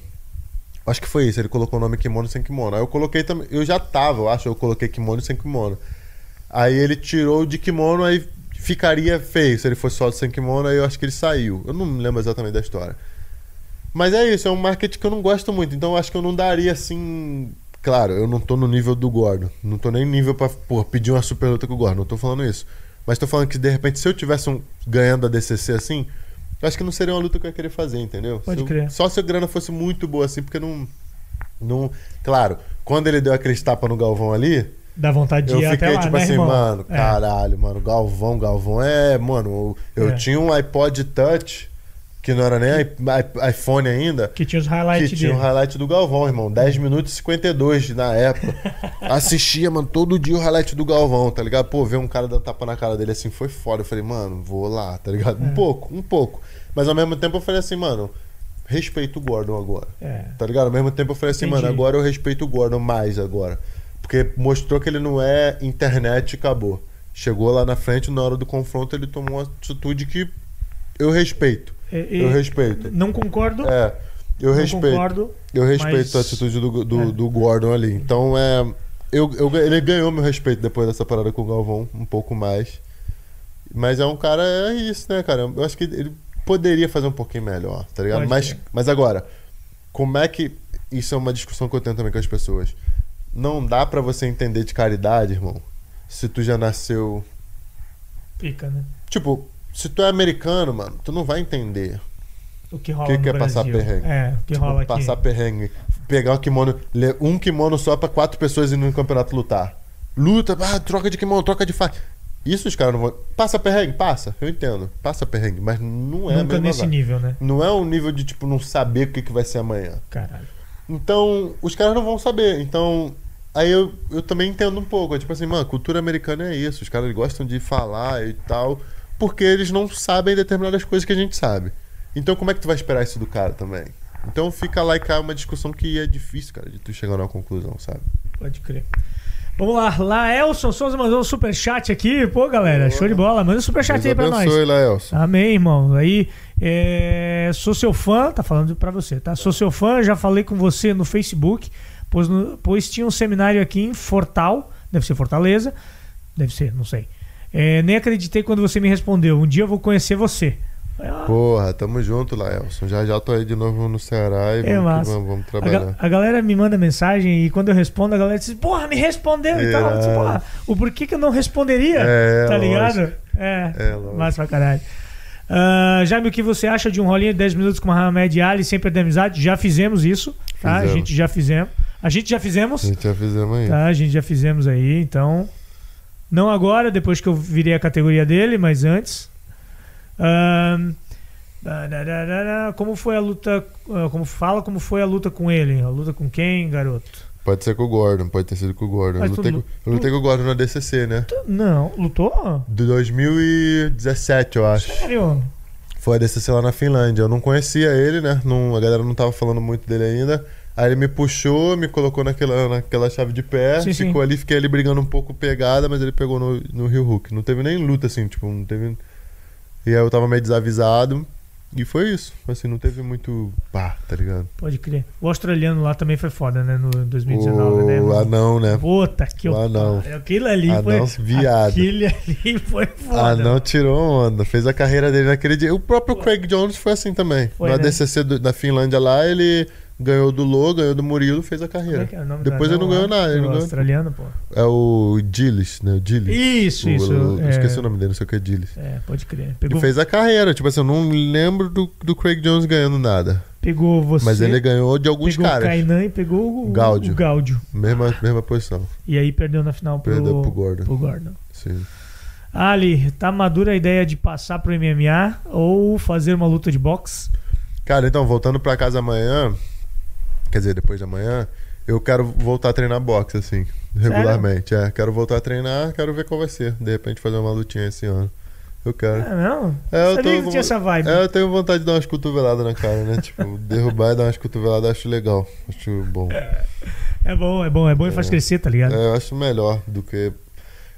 Acho que foi isso, ele colocou o nome kimono sem kimono. Aí eu coloquei também. Eu já tava, eu acho, eu coloquei kimono e sem kimono. Aí ele tirou de kimono, aí ficaria feio se ele fosse só sem kimono, aí eu acho que ele saiu. Eu não lembro exatamente da história. Mas é isso, é um marketing que eu não gosto muito, então eu acho que eu não daria assim. Claro, eu não tô no nível do Gordon. Não tô nem nível pra pô, pedir uma super luta com o Gordon, não tô falando isso. Mas tô falando que de repente, se eu tivesse um, ganhando a DCC assim, eu acho que não seria uma luta que eu ia querer fazer, entendeu? Pode Se eu- crer. só se a grana fosse muito boa assim, porque não. não claro, quando ele deu aquele tapa no Galvão ali, Dá vontade de eu ir fiquei até lá, tipo né, assim, irmão? mano, É. caralho, mano, Galvão, Galvão é, mano, eu, eu É. tinha um iPod Touch, que não era nem iPhone ainda, Que tinha os highlights que tinha dele. um highlight do Galvão, irmão, 10 minutos e 52 na época. Assistia, mano, todo dia o highlight do Galvão, tá ligado? Pô, ver um cara dando tapa na cara dele assim foi foda. Eu falei, mano, vou lá, tá ligado? É. Um pouco, um pouco. Mas ao mesmo tempo eu falei assim, mano, respeito o Gordon agora. É. Tá ligado? Ao mesmo tempo eu falei assim, Entendi. mano, agora eu respeito o Gordon mais agora. Porque mostrou que ele não é internet e acabou. Chegou lá na frente, na hora do confronto, ele tomou uma atitude que eu respeito. E- Eu respeito. Não concordo. É, eu não respeito. concordo. Eu respeito mas- a atitude do, do, é. do Gordon ali. Então, é. Eu, eu, ele ganhou meu respeito depois dessa parada com o Galvão, um pouco mais. Mas é um cara, é isso, né, cara? Eu acho que ele poderia fazer um pouquinho melhor, tá ligado? Pode Mas, ser. mas agora, como é que. Isso é uma discussão que eu tenho também com as pessoas. Não dá pra você entender de caridade, irmão, se tu já nasceu. Pica, né? Tipo, se tu é americano, mano, tu não vai entender. O que rola Que que é passar Brasil. perrengue? É, o que Tipo, rola aqui. passar perrengue. Pegar um kimono, ler um kimono só pra quatro pessoas ir no campeonato lutar. Luta, ah, troca de kimono, troca de faca. Isso os caras não vão. Passa perrengue? Passa, eu entendo. Passa perrengue, mas não é Nunca nesse nível, né? Não é um nível de, tipo, não saber o que, que vai ser amanhã. Caralho. Então, os caras não vão saber. Então, aí eu, eu também entendo um pouco. É tipo assim, mano, cultura americana é isso. Os caras gostam de falar e tal, porque eles não sabem determinadas coisas que a gente sabe. Então, como é que tu vai esperar isso do cara também? Então, fica lá e cai uma discussão que é difícil, cara, de tu chegar numa conclusão, sabe? Pode crer. Vamos lá, Laelson Souza mandou um superchat aqui. Pô, galera, Boa. show de bola. Manda um superchat aí Deus pra nós. abençoe, Laelson. Amém, irmão. Aí, é, sou seu fã, tá falando pra você, tá? Sou seu fã, já falei com você no Facebook. pois, no- pois tinha um seminário aqui em Fortal, deve ser Fortaleza, deve ser, não sei. É, nem acreditei quando você me respondeu. Um dia eu vou conhecer você. Porra, tamo junto, Laelson. Já já tô aí de novo no Ceará e É vamos, vamos, vamos A, ga- trabalhar. a galera me manda mensagem e quando eu respondo, a galera diz: Porra, me respondeu e É. tal. Eu disse, Porra, o porquê que eu não responderia? É, tá lógico. ligado? É, É, lógico. massa pra caralho. Ah, Jaime, o que você acha de um rolinho de 10 minutos com Mohamed Ali sem perder a amizade? Já fizemos isso, tá? A Fizemos. gente já fizemos. A gente já A fizemos, gente já fizemos aí. tá? A gente já fizemos aí, então. Não agora, depois que eu virei a categoria dele, mas antes. Dararara, Como foi a luta? ah, Como fala como foi a luta com ele? A luta com quem, garoto? Pode ser com o Gordon, pode ter sido com o Gordon. Mas Eu lutei, lu- com, eu lutei com o Gordon na DCC, né? Não, lutou? De 2017, eu acho. Sério? Foi a DCC lá na Finlândia. Eu não conhecia ele, né? Não, a galera não tava falando muito dele ainda. Aí ele me puxou, me colocou naquela, naquela chave de pé, Sim, sim. ficou ali, fiquei ali brigando um pouco pegada, mas ele pegou no, no Rio Hook. Não teve nem luta, assim, tipo, não teve. E aí eu tava meio desavisado. E foi isso. Assim, não teve muito pá, tá ligado? Pode crer. O australiano lá também foi foda, né? No 2019, né? O anão, né? Puta que O anão. Aquilo ali Anão foi. viado. Aquele ali foi foda. Ah, não tirou onda. Fez a carreira dele naquele dia. O próprio Craig Jones foi assim também. Foi, Na né? DCC do- da Finlândia lá, ele ganhou do Lô, ganhou do Murilo, fez a é carreira. é o nome Depois ele não ganhou nada, ele O não ganhou- australiano, pô. É o Gillis, né? O Gillis. Isso, O- isso. o- é, Esqueci o nome dele, não sei o que é Gillis. É, pode crer. Ele Pegou, fez a carreira. Tipo assim, eu não lembro do, do Craig Jones ganhando nada. pegou você. Mas ele ganhou de alguns pegou o caras. Kainan e pegou o Gáudio. o Gáudio. Mesma, mesma posição. E aí perdeu na final pro, Perdeu pro Gordon. pro Gordon. Sim. Ali, tá madura a ideia de passar pro MMA ou fazer uma luta de boxe? Cara, então, voltando pra casa amanhã, quer dizer, depois de amanhã, eu quero voltar a treinar boxe, assim, regularmente. É, quero voltar a treinar, quero ver qual vai ser. De repente fazer uma lutinha esse ano. Eu quero. Ah, não? É, eu Sabia tô que tinha essa vibe. É, eu tenho vontade de dar umas cotoveladas na cara, né? Tipo, derrubar e dar umas cotoveladas, acho legal. Acho bom. É bom, é bom, é bom e faz É. crescer, tá ligado? É, eu acho melhor do que.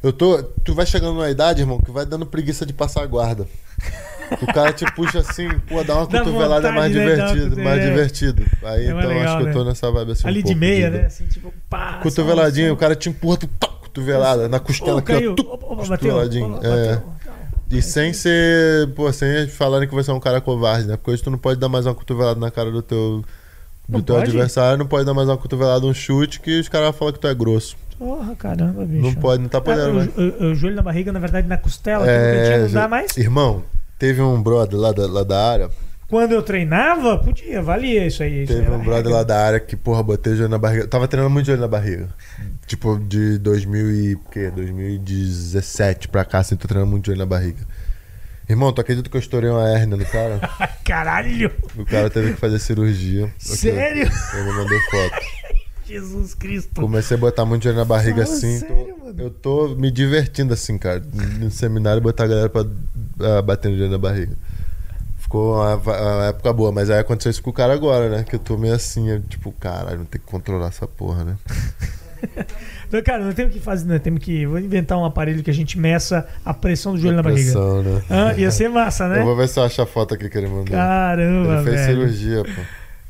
Eu tô. Tu vai chegando numa idade, irmão, que vai dando preguiça de passar a guarda. O cara te puxa assim, pô, dá uma Dá cotovelada é mais né? Divertido, mais é. divertido. Aí É então legal, acho que eu tô né? nessa vibe assim. um Ali de pouco meia, de- né? Assim, tipo, pá. Cotoveladinho, o cara te empurra, tu toc, cotovelada na costela Ô, aqui, caiu. ó. opa, bateu. cotoveladinho. Opa, É. bateu. E sem ser, pô, sem falarem que você é um cara covarde, né? Porque hoje tu não pode dar mais uma cotovelada na cara do teu, do Não teu pode? adversário, não pode dar mais uma cotovelada, um chute, que os caras vão falar que tu é grosso. Porra, caramba, bicho. Não pode, não tá Ah, podendo, né? o, o- o joelho na barriga, na verdade, na costela, no cantinho, não dá mais. Irmão, teve um brother lá da, lá da área, Quando eu treinava, podia, valia isso aí. teve um brother lá da área que, porra, botei o joelho na barriga. Tava treinando muito joelho na barriga. Tipo, de 2000 e, quê? 2017 pra cá, assim, tô treinando muito joelho na barriga. Irmão, tu acredita que eu estourei uma hérnia no cara? Caralho! O cara teve que fazer cirurgia. Sério? Ele mandou foto. Jesus Cristo. Comecei a botar muito dinheiro na barriga Fala assim. sério, tô- eu tô me divertindo assim, cara. No seminário, botar a galera pra ah, bater no dinheiro na barriga. Ficou uma, uma época boa, mas aí aconteceu isso com o cara agora, né? Que eu tô meio assim, eu, tipo, caralho, não tem que controlar essa porra, né? Então, cara, nós temos que fazer, nós temos que. Vou inventar um aparelho que a gente meça a pressão do joelho na barriga. Pressão, né? Ah, ia ser massa, né? Eu vou ver se eu acho a foto aqui que ele mandou. Caramba, ele fez velho. cirurgia, pô.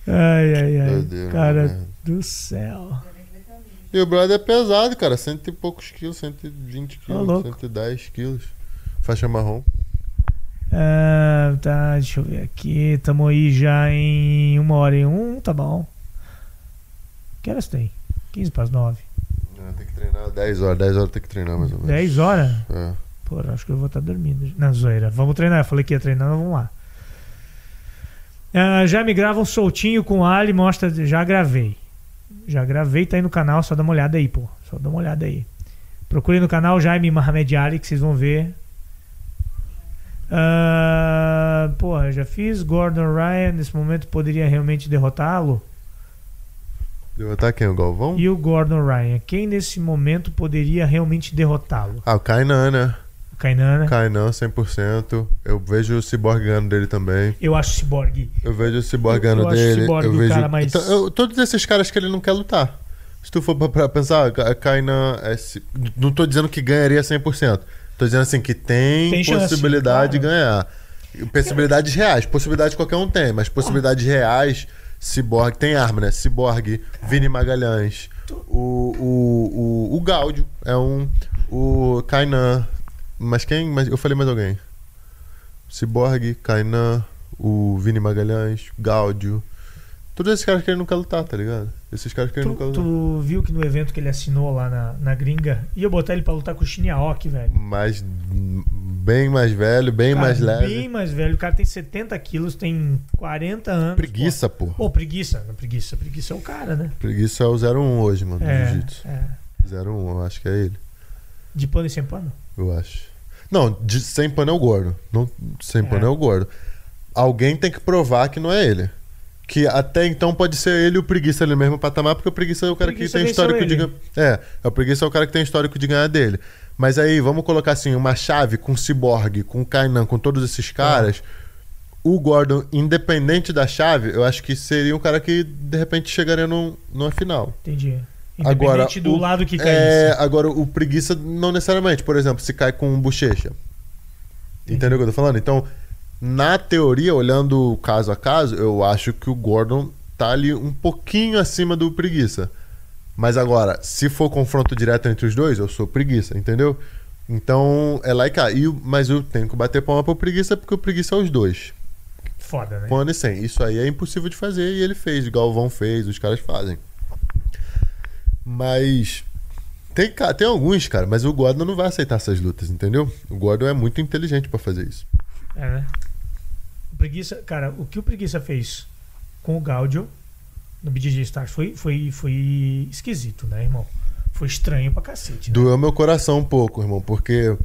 Ai, ai, ai. Doideira, cara né? do céu. E o brother é pesado, cara. Cento e poucos quilos, 120 quilos, louco. 110 quilos. Faixa marrom. Ah, tá, deixa eu ver aqui. Tamo aí já em uma hora e um, tá bom. Que horas tem? 15 para as 9. Ah, tem que treinar 10 horas. 10 horas tem que treinar mais ou menos. 10 horas? É. Pô, acho que eu vou estar dormindo. Na zoeira. Vamos treinar. Eu falei que ia treinar, vamos lá. Ah, já me gravam soltinho com o Ali, mostra. Já gravei. Já gravei, tá aí no canal, só dá uma olhada aí, pô. Só dá uma olhada aí. Procure no canal Jaime Mohamed Ali, que vocês vão ver. Ah, porra, já fiz. Gordon Ryan, nesse momento poderia realmente derrotá-lo? Derrotar quem? O Galvão? E o Gordon Ryan, quem nesse momento poderia realmente derrotá-lo? Ah, o Kainan, né? O Kainan, né? Kainan, 100%. Eu vejo o Cyborg ganhando dele também. Eu acho Cyborg. Eu vejo o Cyborg Eu- ganhando eu acho o dele. Cyborg eu o vejo... cara mais- Então, eu- todos esses caras que ele não quer lutar. Se tu for pra, pra pensar, Ka- Kainan... É, não tô dizendo que ganharia 100%. Tô dizendo assim que tem, Tem chance, possibilidade de claro. ganhar. Possibilidades reais. Possibilidade qualquer um tem, mas possibilidades reais Cyborg, tem arma, né? Cyborg, Vini Magalhães, o, o, o, o Gáudio é um. O Kainan. Mas quem? Mas eu falei mais alguém. Cyborg, Kainan, o Vini Magalhães, Gáudio. Todos esses caras querem nunca lutar, tá ligado? Esses caras querem Tu, nunca lutar. tu viu que no evento que ele assinou lá na, na gringa, ia botar ele pra lutar com o Shinyaoki, velho. Mas bem mais velho, bem Cara, mais leve. Bem mais velho. O cara tem 70 quilos, tem 40 anos. Preguiça, pô. Pô, preguiça. Não, preguiça. Preguiça é o cara, né? Preguiça é o 01 hoje, mano, do É, jiu-jitsu. é. 01, eu acho que é ele. De pano e sem pano? Eu acho. Não, de, sem pano é o gordo. Não, sem É. pano é o gordo. Alguém tem que provar que não é ele. Que até então pode ser ele e o preguiça ali no mesmo patamar, porque o preguiça é o cara que tem histórico de ele. ganhar. É, é, o preguiça é o cara que tem histórico de ganhar dele. Mas aí, vamos colocar assim, uma chave com Cyborg, com Kainan, com todos esses caras. O Gordon, independente da chave, eu acho que seria um cara que de repente chegaria num, numa final. Entendi. Agora, Independente do o- lado que caísse. É, agora o preguiça não necessariamente. Por exemplo, se cai com um bochecha. Entendeu o que eu tô falando? Então, na teoria, olhando caso a caso, eu acho que o Gordon tá ali um pouquinho acima do preguiça. Mas agora, se for confronto direto entre os dois, eu sou preguiça, entendeu? Então, é lá e cá. E, mas eu tenho que bater palma pro preguiça porque o preguiça é os dois. Foda, né? Ano e 100. Isso aí é impossível de fazer e ele fez. O Galvão fez, os caras fazem. Mas. Tem, tem alguns, cara, mas o Gordon não vai aceitar essas lutas, entendeu? O Gordon é muito inteligente pra fazer isso. É, né? O Preguiça, cara, o que o Preguiça fez com o Gaudio no BJJ Stars foi, foi, foi esquisito, né, irmão? Foi estranho pra cacete. Né? Doeu meu coração um pouco, irmão, porque.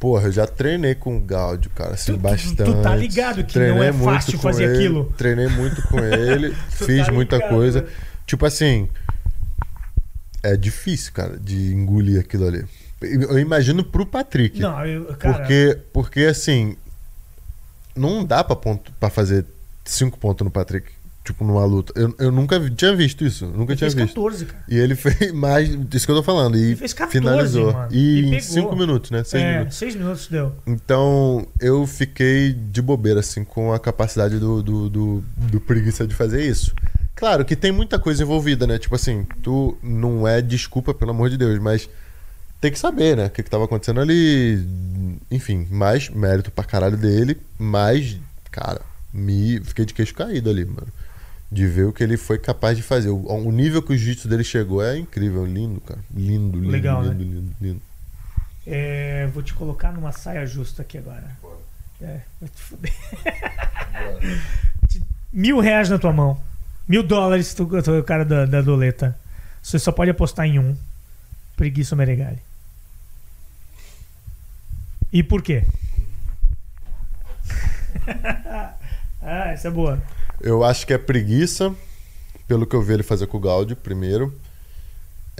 Porra, eu já treinei com o Gaudio, cara, assim, Tu- tu- bastante. tu tá ligado que não é fácil fazer ele, aquilo. Treinei muito com ele, Tu fiz tá muita ligado, coisa. né? Tipo assim. É difícil, cara, de engolir aquilo ali. Eu imagino pro Patrick. Não, eu, cara, Porque, porque assim, não dá pra, ponto, pra fazer cinco pontos no Patrick, tipo, numa luta. Eu, eu nunca vi- tinha visto isso, nunca ele tinha fez visto. 14, cara. E ele fez mais, isso que eu tô falando, e Ele fez 14, finalizou. mano. E, E em pegou. cinco minutos, né? Seis é, minutos. seis minutos deu. Então, eu fiquei de bobeira, assim, com a capacidade do, do, do, do preguiça de fazer isso. Claro que tem muita coisa envolvida, né? Tipo assim, tu não é desculpa, pelo amor de Deus, mas tem que saber, né? O que, que tava acontecendo ali. Enfim, mais mérito pra caralho dele, mas, cara, me fiquei de queixo caído ali, mano. De ver o que ele foi capaz de fazer. O, o nível que o jiu-jitsu dele chegou é incrível, lindo, cara. Lindo, lindo, Legal, né? lindo, lindo, lindo. É, vou te colocar numa saia justa aqui agora. É, vai te fuder. Mil reais na tua mão. Mil dólares, tu, tu é o cara da, da doleta. Você só pode apostar em um. Preguiça ou Meregali. E por quê? ah, essa é boa. Eu acho que é preguiça, pelo que eu vi ele fazer com o Gaudio, primeiro.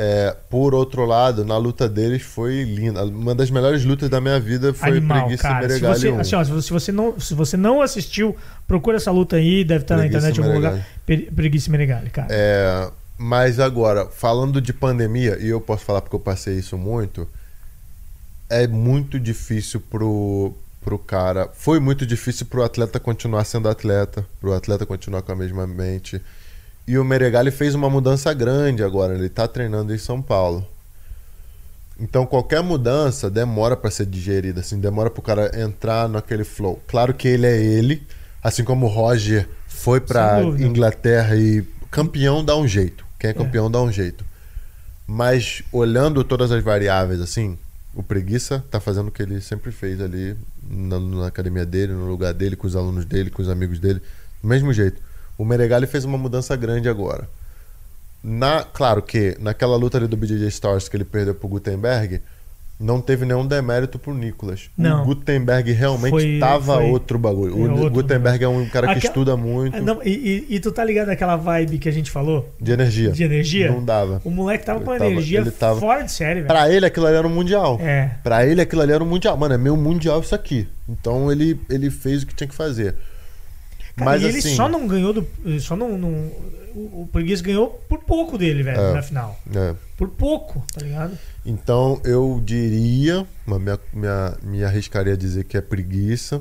É, por outro lado, na luta deles foi linda. Uma das melhores lutas da minha vida foi Animal, Preguiça cara. e Se Meregali você, 1. assim, ó, se você- se você não, se você não assistiu, procura essa luta aí, deve estar na Preguiça internet em algum lugar. Preguiça e Meregali, cara. É, mas agora, falando de pandemia, e eu posso falar porque eu passei isso muito, é muito difícil pro, pro cara. Foi muito difícil pro atleta continuar sendo atleta, pro atleta continuar com a mesma mente. E o Meregali fez uma mudança grande agora, ele tá treinando em São Paulo. Então qualquer mudança demora pra ser digerida, assim, demora pro cara entrar naquele flow. Claro que ele é ele, assim como o Roger foi dúvida. Inglaterra e campeão dá um jeito. Quem é campeão dá um jeito. Mas olhando todas as variáveis assim, o preguiça tá fazendo o que ele sempre fez ali na, na academia dele, no lugar dele, com os alunos dele, com os amigos dele, do mesmo jeito. O Meregali fez uma mudança grande agora. Na, claro que naquela luta ali do BJJ Stars que ele perdeu pro Gutenberg, não teve nenhum demérito pro Nicolas. Não. O Gutenberg realmente Foi- tava foi- o bagulho. O outro Gutenberg é um cara que estuda muito Ah, não, e, e- e tu tá ligado naquela vibe que a gente falou? de energia. De energia? Não dava. O moleque tava Ele com uma tava- energia tava- fora de série, velho. Pra ele aquilo ali era um mundial. É. Pra ele aquilo ali era um mundial. Mano, é meu mundial isso aqui. Então ele, ele fez o que tinha que fazer. Cara, Mas e ele assim, só não ganhou do. Só não. não- o, o Preguiça ganhou por pouco dele, velho, É. na final. é. Por pouco, tá ligado? Então eu diria, mas minha, minha, me arriscaria a dizer que é preguiça.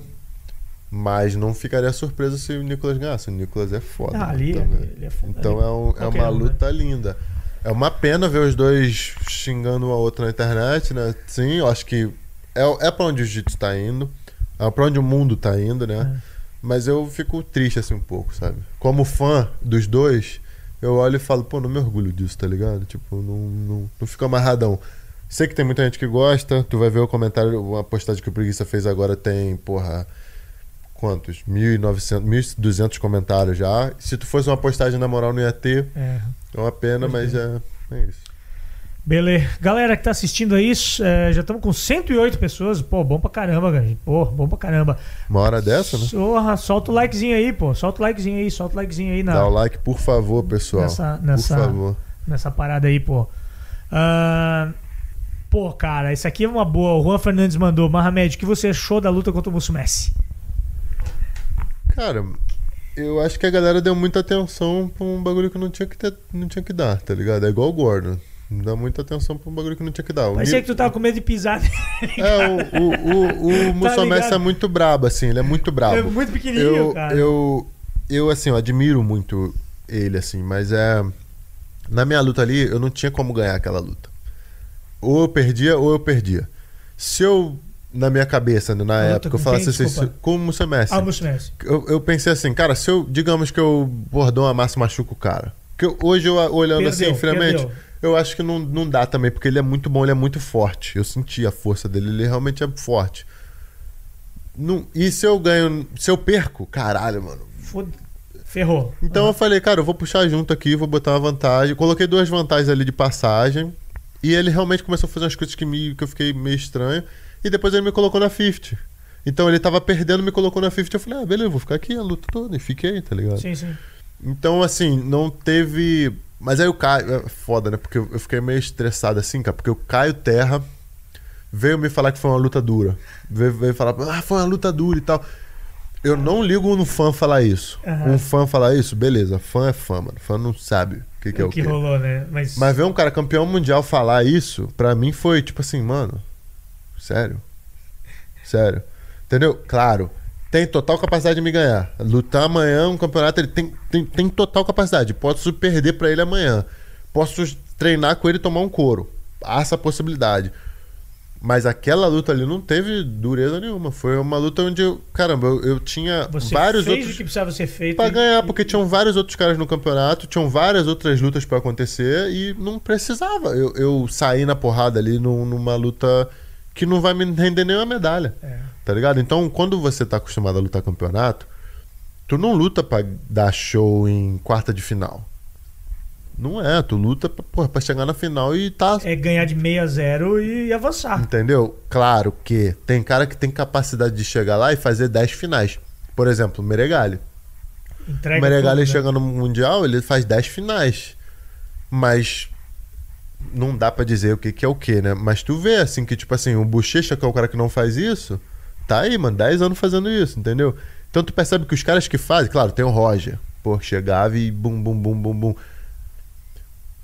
Mas não ficaria surpreso se o Nicolas ganhasse. O Nicolas é foda. Ah, ali, também. ali, ele é foda. Então Ali, é, um- é uma um, né? luta linda. É uma pena ver os dois xingando um ao outro na internet, né? Sim, eu acho que é, é pra onde o jiu-jitsu tá indo. É pra onde o mundo tá indo, né? É. Mas eu fico triste assim um pouco, sabe? Como fã dos dois, eu olho e falo, pô, não me orgulho disso, tá ligado? Tipo, não, não, não fico amarradão. Sei que tem muita gente que gosta, tu vai ver o comentário, uma postagem que o Preguiça fez agora tem, porra, quantos? 1.900, 1.200 comentários já. Se tu fosse uma postagem na moral não ia ter, É. é uma pena, mas é, é isso. Beleza. Galera que tá assistindo a isso, é, já estamos com 108 pessoas. Pô, bom pra caramba, cara. Pô, bom pra caramba. Uma hora dessa, né? Porra, solta o likezinho aí, pô. Solta o likezinho aí, solta o likezinho aí na, Dá o like, por favor, pessoal. Nessa- nessa- Por favor. nessa parada aí, pô. Ah, pô, cara, isso aqui é uma boa. O Juan Fernandes mandou. Mahamed, o que você achou da luta contra o Musso Messi? Cara, eu acho que a galera deu muita atenção pra um bagulho que não tinha que, ter, não tinha que dar, tá ligado? É igual o Gordon. Dá muita atenção pra um bagulho que não tinha que dar. O Parecia Ni- que tu tava com medo de pisar. É, o, o, o, o Mussomessi ligado? é muito brabo, assim, ele é muito brabo. É muito pequenininho, eu, cara. Eu, eu, assim, eu admiro muito ele, assim, mas é. Na minha luta ali, eu não tinha como ganhar aquela luta. Ou eu perdia, ou eu perdia. Se eu, na minha cabeça, né, na época, eu falasse quem? assim, com o Mussomessi, Ah, o Musso Messi. eu, eu pensei assim, cara, se eu, digamos que eu bordão a massa machuco o cara. Que eu- hoje eu olhando assim, Perdeu, friamente, perdeu. Eu acho que não, não dá também, porque ele é muito bom, ele é muito forte. Eu senti a força dele, ele realmente é forte. Não, e se eu ganho, se eu perco, caralho, mano. Foda- Ferrou. Então eu falei, cara, eu vou puxar junto aqui, vou botar uma vantagem. Coloquei duas vantagens ali de passagem. E ele realmente começou a fazer umas coisas que, me, que eu fiquei meio estranho. E depois ele me colocou na 50. Então ele tava perdendo, me colocou na 50. Eu falei, ah, beleza, eu vou ficar aqui a luta toda. E fiquei, tá ligado? Sim, sim. Então, assim, não teve. Mas aí o Caio. É foda, né? Porque eu fiquei meio estressado assim, cara. Porque o Caio Terra veio me falar que foi uma luta dura. Veio, veio falar, ah, foi uma luta dura e tal. Eu não ligo no fã falar isso. Aham. Um fã falar isso, beleza. Fã é fã, mano. Fã não sabe o que, que é o o que rolou, né? Mas, Mas ver um cara campeão mundial falar isso, pra mim foi tipo assim, mano. Sério? Sério. Entendeu? Claro. Tem total capacidade de me ganhar. Lutar amanhã, um campeonato, ele tem, tem, tem total capacidade. Posso perder pra ele amanhã. Posso treinar com ele e tomar um couro. Há essa possibilidade. Mas aquela luta ali não teve dureza nenhuma. Foi uma luta onde eu. Caramba, eu, eu tinha você vários fez outros. o que precisava ser feito. Pra e- ganhar, porque tinham vários outros caras no campeonato, tinham várias outras lutas pra acontecer e não precisava eu, eu sair na porrada ali num- numa luta que não vai me render nenhuma medalha, É. tá ligado? Então, quando você tá acostumado a lutar campeonato, tu não luta pra dar show em quarta de final. Não é, tu luta pra, porra, pra chegar na final e tá. É ganhar de 6 a 0 e avançar. Entendeu? Claro que tem cara que tem capacidade de chegar lá e fazer 10 finais. Por exemplo, o Meregali. Entrega O Meregali tudo, né? chega no Mundial, ele faz 10 finais. Mas não dá pra dizer o que, que é o que, né? Mas tu vê, assim, que tipo assim, o Bochecha, que é o cara que não faz isso, tá aí, mano, 10 anos fazendo isso, entendeu? Então tu percebe que os caras que fazem, claro, tem o Roger. Pô, chegava e bum, bum, bum, bum, bum.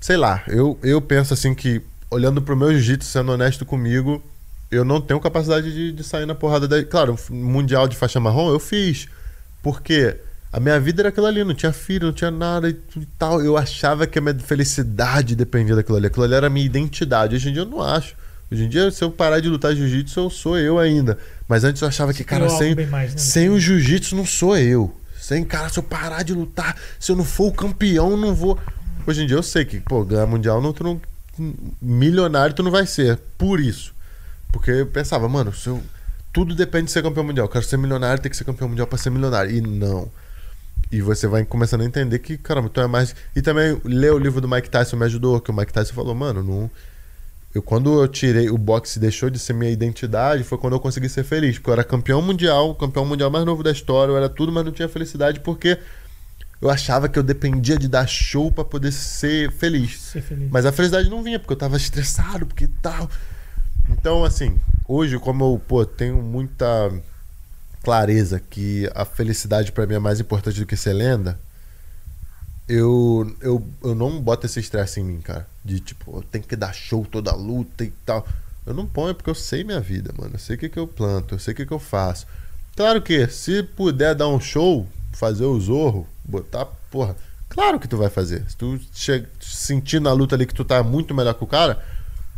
Sei lá, eu, eu penso assim que, olhando pro meu jiu-jitsu, sendo honesto comigo, eu não tenho capacidade de, de sair na porrada da. Claro, mundial de faixa marrom eu fiz. Porque a minha vida era aquilo ali, não tinha filho, não tinha nada e tal. Eu achava que a minha felicidade dependia daquilo ali. Aquilo ali era a minha identidade. Hoje em dia eu não acho. Hoje em dia, se eu parar de lutar jiu-jitsu, eu sou eu ainda. Mas antes eu achava que, cara, sem, mais, né? sem o jiu-jitsu não sou eu. Sem, cara, se eu parar de lutar, se eu não for o campeão, não vou. Hoje em dia eu sei que, pô, ganhar mundial não, tu não. Milionário tu não vai ser. Por isso. Porque eu pensava, mano, se eu, tudo depende de ser campeão mundial. Eu quero ser milionário, tem que ser campeão mundial pra ser milionário. E não. E você vai começando a entender que, caramba, tu é mais. E também ler o livro do Mike Tyson me ajudou, que o Mike Tyson falou, mano, não. Eu, quando eu tirei o boxe deixou de ser minha identidade, foi quando eu consegui ser feliz. Porque eu era campeão mundial, campeão mundial mais novo da história, eu era tudo, mas não tinha felicidade porque eu achava que eu dependia de dar show pra poder ser feliz. Ser feliz. Mas a felicidade não vinha, porque eu tava estressado, porque tal. Então, assim, hoje, como eu, pô, tenho muita clareza que a felicidade pra mim é mais importante do que ser lenda, eu, eu, eu não boto esse estresse em mim, cara. De tipo, eu tenho que dar show toda a luta e tal. Eu não ponho porque eu sei minha vida, mano. Eu sei o que, que eu planto, eu sei o que, que eu faço. Claro que, se puder dar um show, fazer o zorro, botar, porra, claro que tu vai fazer. Se tu sentir na luta ali que tu tá muito melhor que o cara,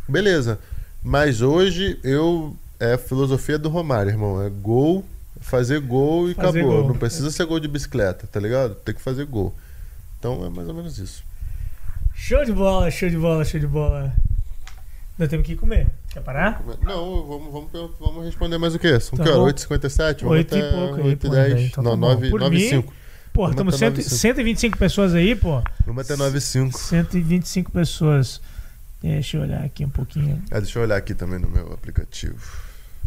beleza. Mas hoje eu. É a filosofia do Romário, irmão. É gol, fazer gol e Fazer acabou. gol. Não precisa ser gol de bicicleta, tá ligado? Tem que fazer gol. Então é mais ou menos isso. Show de bola, show de bola, show de bola. Nós temos que ir comer. Quer parar? Não, vamos, vamos, vamos responder mais o quê? São Tá que horas? 8h57? Vamos Oito e até pouco aí, 8 e pô, 10. daí, então tá não, bom. 9, Por 9 e mim, 5. Porra, Vamos estamos até 100, 125 pessoas aí, pô. Vamos até 9 e 5. 125 pessoas. Deixa eu olhar aqui um pouquinho. Ah, deixa eu olhar aqui também no meu aplicativo.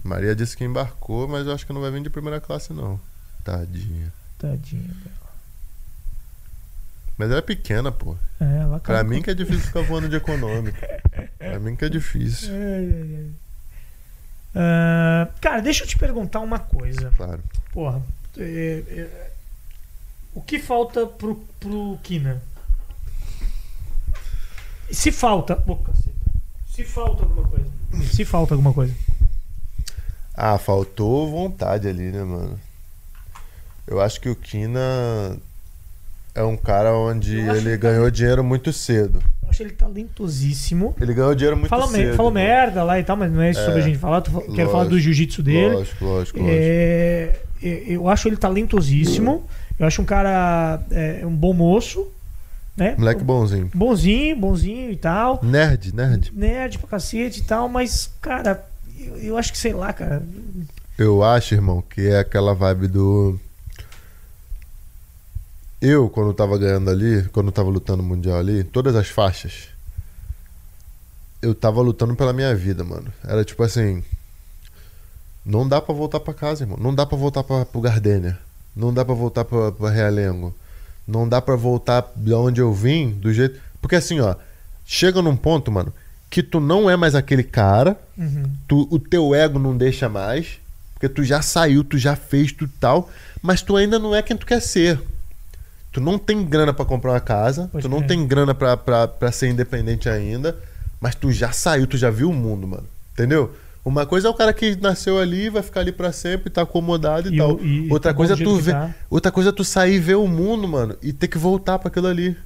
Maria disse que embarcou, mas eu acho que não vai vir de primeira classe, não. Tadinha. Tadinha dela. Mas ela é pequena, pô. É, ela Pra mim que é difícil ficar voando de econômico. Pra mim que é difícil. Ai, ai. Ah, cara, deixa eu te perguntar uma coisa. Claro. Porra, é, é, o que falta pro, pro Kina? Se falta. Caceta. Se falta alguma coisa. Se falta alguma coisa. Ah, faltou vontade ali, né, mano? Eu acho que o Kina é um cara onde Eu ele que- ganhou dinheiro muito cedo. Eu acho ele talentosíssimo. Ele ganhou dinheiro muito Fala, cedo. falou mano. merda lá e tal, mas não é isso sobre a gente falar. Tô, quero falar Lógico. do jiu-jitsu dele. Lógico, lógico, lógico. É, é, eu acho ele talentosíssimo. Eu acho um cara. É, um bom moço. Né? Moleque bonzinho. Bonzinho, bonzinho e tal. Nerd, nerd. Nerd pra cacete e tal, mas, cara, eu, eu acho que sei lá, cara. Eu acho, irmão, que é aquela vibe do. Eu, quando tava ganhando ali, quando tava lutando Mundial ali, todas as faixas, eu tava lutando pela minha vida, mano. Era tipo assim. Não dá pra voltar pra casa, irmão. Não dá pra voltar pra, pro Gardênia. Não dá pra voltar pra, pra Realengo. Não dá pra voltar de onde eu vim, do jeito. Porque assim, ó. Chega num ponto, mano, que tu não é mais aquele cara Uhum. tu, o teu ego não deixa mais, porque tu já saiu, tu já fez tudo tal, mas tu ainda não é quem tu quer ser. Tu não tem grana pra comprar uma casa, Pode tu não crer. tem grana pra ser independente ainda, mas tu já saiu, tu já viu o mundo, mano. Entendeu? Uma coisa é o cara que nasceu ali, vai ficar ali pra sempre, tá acomodado e, E tal. e Outra tá bom coisa é tu ver, tá. outra coisa é tu sair e ver o mundo, mano, e ter que voltar pra aquilo ali.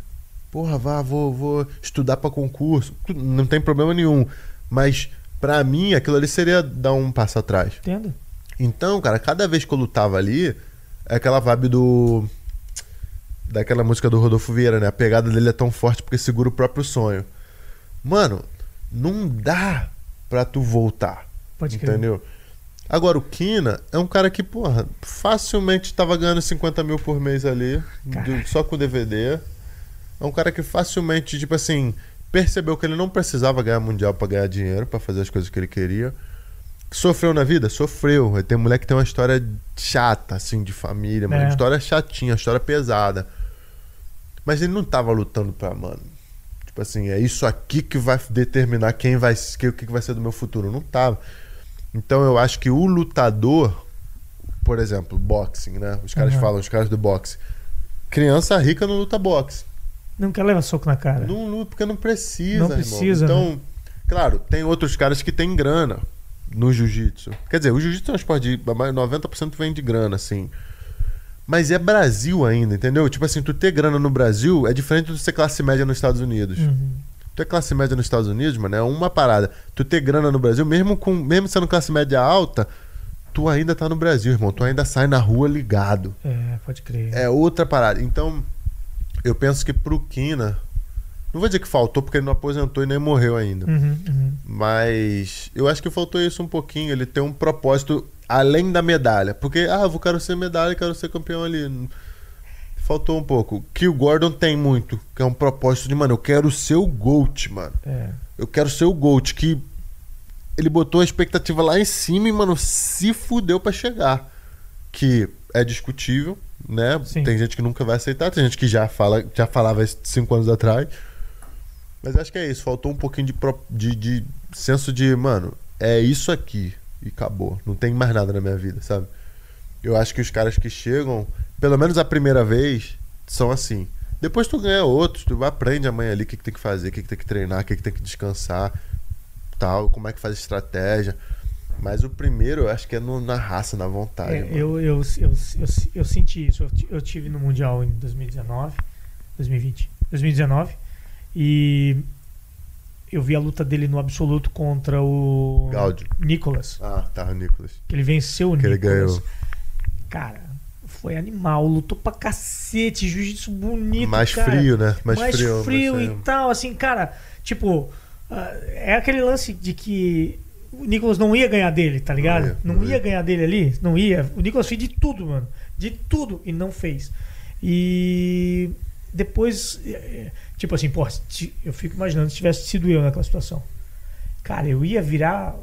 Porra, vá, vou, vou estudar pra concurso. Não tem problema nenhum. Mas, pra mim, aquilo ali seria dar um passo atrás. Entendo? Então, cara, cada vez que eu lutava ali, é aquela vibe do. Daquela música do Rodolfo Vieira, né? A pegada dele é tão forte porque segura o próprio sonho. Mano, não dá pra tu voltar. Pode crer. Entendeu? Agora, o Kina é um cara que, porra, facilmente tava ganhando 50 mil por mês ali, do- só com DVD. É um cara que facilmente, tipo assim, percebeu que ele não precisava ganhar mundial pra ganhar dinheiro, pra fazer as coisas que ele queria. Sofreu na vida? Sofreu. Tem mulher que tem uma história chata, assim, de família. É. Uma história chatinha, uma história pesada. Mas ele não tava lutando pra, mano. Tipo assim, é isso aqui que vai determinar quem vai, que, o que vai ser do meu futuro. Não tava. Então eu acho que o lutador, por exemplo, boxing, né? Os caras Aham. falam, os caras do boxe. Criança rica não luta boxe. Não quer levar soco na cara. Não luta porque não precisa, Não irmão. precisa, né? Então, claro, tem outros caras que têm grana no jiu-jitsu. Quer dizer, o jiu-jitsu é um esporte de mais 90% vem de grana, assim. Mas é Brasil ainda, entendeu? Tipo assim, tu ter grana no Brasil é diferente de tu ser classe média nos Estados Unidos. Uhum. Tu é classe média nos Estados Unidos, mano, é uma parada. Tu ter grana no Brasil, mesmo com mesmo sendo classe média alta, tu ainda tá no Brasil, irmão. Tu ainda sai na rua ligado. É, pode crer. É outra parada. Então, eu penso que pro Kina, não vou dizer que faltou porque ele não aposentou e nem morreu ainda. Uhum, uhum. Mas eu acho que faltou isso um pouquinho, ele ter um propósito além da medalha. Porque, ah, eu quero ser medalha, quero ser campeão ali. Faltou um pouco. Que o Gordon tem muito, que é um propósito de, mano, eu quero ser o GOAT, mano. É. Eu quero ser o GOAT, que ele botou a expectativa lá em cima e, mano, se fudeu pra chegar. Que é discutível, né? Sim. Tem gente que nunca vai aceitar, tem gente que já, fala, já falava isso cinco anos atrás. Mas acho que é isso, faltou um pouquinho de, de, de senso de, mano, é isso aqui e acabou. Não tem mais nada na minha vida, sabe? Eu acho que os caras que chegam, pelo menos a primeira vez, são assim. Depois tu ganha outros, tu aprende amanhã ali o que, que tem que fazer, o que, que tem que treinar, o que, que tem que descansar, tal, como é que faz estratégia. Mas o primeiro, eu acho que é no- na raça, na vontade. É, eu, eu, eu, eu, eu senti isso. Eu, eu tive no Mundial em 2019, 2020, 2019 e eu vi a luta dele no absoluto contra o Gáudio. Nicolas. Ah, tá, o Nicolas. Que ele venceu o Que ele Nicolas. ganhou. Cara, foi animal, lutou pra cacete, jiu-jitsu bonito, Mais cara. frio, né? Mais, mais frio. frio, e tal, assim, cara, tipo, ah, é aquele lance de que o Nicolas não ia ganhar dele, tá ligado? ia, Não, não ia. ia. ganhar dele ali, não ia. O Nicolas fez de tudo, mano, de tudo e não fez. E depois, eh, eh, tipo assim, pô, eu fico imaginando se tivesse sido eu naquela situação. Cara, eu ia virar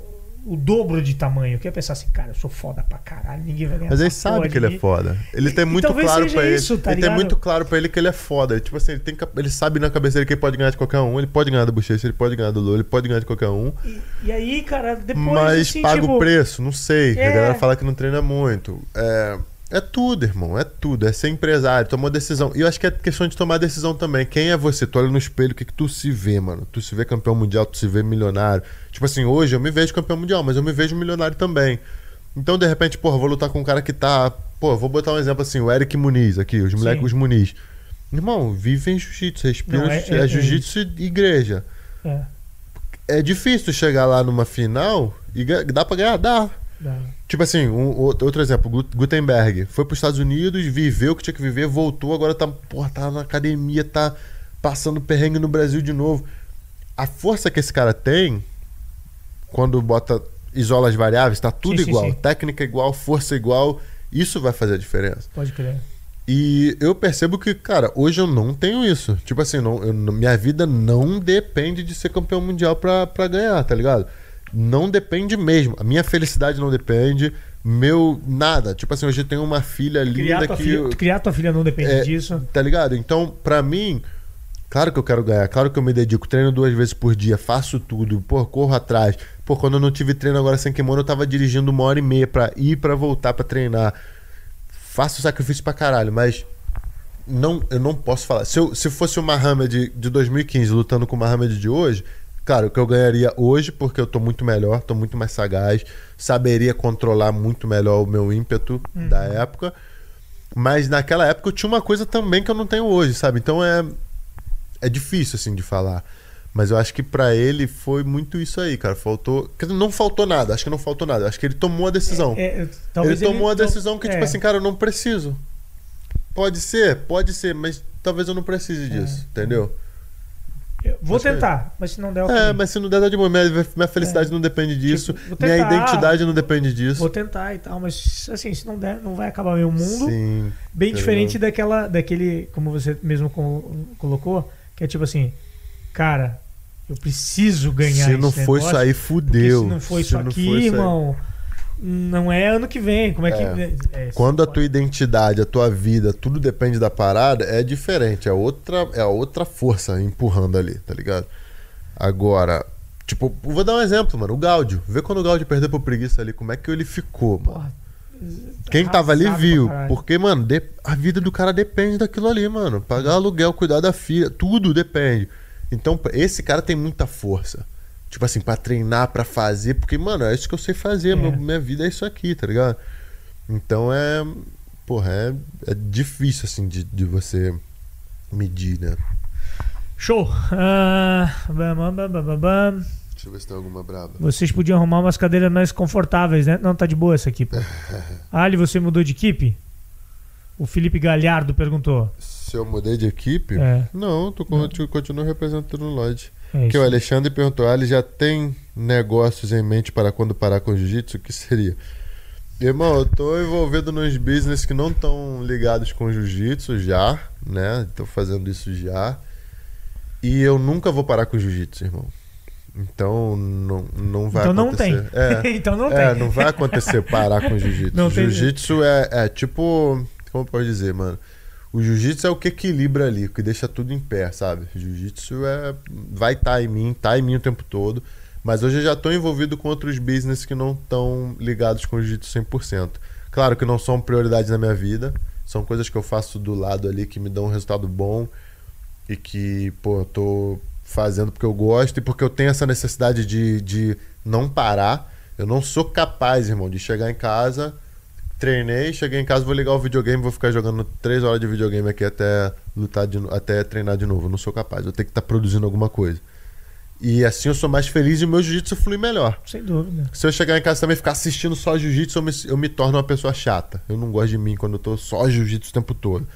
o dobro de tamanho. Eu ia pensar assim, cara, eu sou foda pra caralho, ninguém vai ganhar Mas ele porra sabe que ele é foda. Ele tem muito claro pra ele. tá ele tem muito claro pra ele que ele é foda. Tipo assim, ele, tem, ele sabe na cabeça dele que ele pode ganhar de qualquer um. Ele pode ganhar do Bochecha, ele pode ganhar do Lula, ele pode ganhar de qualquer um. E, e aí, cara, depois. mas assim, paga tipo, o preço, não sei. É. A galera fala que não treina muito. É, é tudo, irmão. É tudo. É ser empresário, tomou decisão. E eu acho que é questão de tomar decisão também. Quem é você? Tu olha no espelho, o que, que tu se vê, mano? Tu se vê campeão mundial, tu se vê milionário. Tipo assim, hoje eu me vejo campeão mundial, mas eu me vejo milionário também. Então, de repente, porra, vou lutar com um cara que tá. Pô, vou botar um exemplo assim, o Eric Muniz aqui, os moleques, os Muniz. Irmão, vivem jiu-jitsu, respiram é- jiu-jitsu. é- É, é jiu-jitsu e igreja. É, É difícil chegar lá numa final e dá pra ganhar? Dá. Tipo assim, um, outro exemplo, Gut- Gutenberg. Foi pros Estados Unidos, viveu o que tinha que viver, voltou, agora tá, porra, tá na academia, tá passando perrengue no Brasil de novo. A força que esse cara tem, quando bota, isola as variáveis, tá tudo Sim, sim, igual. sim. Técnica igual, força igual. Isso vai fazer a diferença. Pode crer. E eu percebo que, cara, hoje eu não tenho isso. Tipo assim, não, eu- minha vida não depende de ser campeão mundial pra, pra ganhar, tá ligado? Não depende mesmo. A minha felicidade não depende. Meu. Nada. Tipo assim, hoje eu tenho uma filha Criar linda tua, que. filha, eu- criar tua filha não depende é, disso. Tá ligado? Então, pra mim, claro que eu quero ganhar, claro que eu me dedico, treino duas vezes por dia, faço tudo, pô, corro atrás. Pô, quando eu não tive treino agora sem kimono, eu tava dirigindo uma hora e meia pra ir pra voltar pra treinar. Faço sacrifício pra caralho, mas não, eu não posso falar. Se, eu, se fosse o Mohamed de 2015 lutando com o Mohamed de hoje, claro que eu ganharia hoje porque eu tô muito melhor, tô muito mais sagaz, saberia controlar muito melhor o meu ímpeto da época. Mas naquela época eu tinha uma coisa também que eu não tenho hoje, sabe? Então é é difícil assim de falar. Mas eu acho que pra ele foi muito isso aí, cara. Faltou, não faltou nada. Acho que não faltou nada. Acho que ele tomou a decisão. É, é, talvez ele tomou a to- decisão que, é, tipo assim, cara, eu não preciso. Pode ser, pode ser, mas talvez eu não precise disso, entendeu? Eu Vou acho que- tentar, mas se não der. É, mas se não der, dá de boa. Minha, minha felicidade não depende disso. Tipo, minha tentar. identidade não depende disso. Vou tentar e tal, mas assim, se não der, não vai acabar meu mundo. Sim. Bem tá diferente daquela, daquele, como você mesmo col- colocou, que é tipo assim, cara, eu preciso ganhar Se não for isso negócio, porque fudeu. Se não for Se isso não aqui, isso aí. Não é ano que vem. Como é que. É. é, Quando a tua identidade, a tua vida, tudo depende da parada, é diferente. É outra, é outra força empurrando ali, tá ligado? Agora, tipo, vou dar um exemplo, mano. O Gáudio. Vê quando o Gáudio perdeu pro preguiça ali, como é que ele ficou, mano. Porra, Quem tava ali viu. Porque, mano, a vida do cara depende daquilo ali, mano. Pagar aluguel, cuidar da filha, tudo depende. Então, esse cara tem muita força. Tipo assim, pra treinar, pra fazer. Porque, mano, é isso que eu sei fazer. É. meu- minha vida é isso aqui, tá ligado? Então é. Porra, é, é difícil, assim, de, de você medir, né? Show! Ah, bam, bam, bam, bam, bam, bam. Deixa eu ver se tem alguma braba. Vocês podiam arrumar umas cadeiras mais confortáveis, né? Não, tá de boa essa aqui, pô. Ali, você mudou de equipe? O Felipe Galhardo perguntou. Se eu mudei de equipe? É, Não, tu con- tu continuo representando o Lodge. É Que o Alexandre perguntou: ah, ele já tem negócios em mente para quando parar com o jiu-jitsu? O que seria? Irmão, eu tô envolvido nos business que não estão ligados com jiu-jitsu já, né? Tô fazendo isso já. E eu nunca vou parar com o jiu-jitsu, irmão. Então não, não vai Então não tem. acontecer. É, então não é, tem. não vai acontecer parar com o jiu-jitsu. Jiu-jitsu é, é tipo. Como pode dizer, mano? O jiu-jitsu é o que equilibra ali, o que deixa tudo em pé, sabe? Jiu-jitsu é. Vai estar em mim, tá em mim o tempo todo. Mas hoje eu já tô envolvido com outros business que não estão ligados com o jiu-jitsu 100%. Claro que não são prioridades na minha vida. São coisas que eu faço do lado ali que me dão um resultado bom e que, pô, eu tô fazendo porque eu gosto e porque eu tenho essa necessidade de, de não parar. Eu não sou capaz, irmão, de chegar em casa, treinei, cheguei em casa, vou ligar o videogame, vou ficar jogando três horas de videogame aqui até lutar de, até treinar de novo. Eu não sou capaz. Eu tenho que estar produzindo alguma coisa. E assim eu sou mais feliz e o meu jiu-jitsu flui melhor. Sem dúvida. Se eu chegar em casa também e ficar assistindo só jiu-jitsu, eu me, eu me torno uma pessoa chata. Eu não gosto de mim quando eu tô só jiu-jitsu o tempo todo.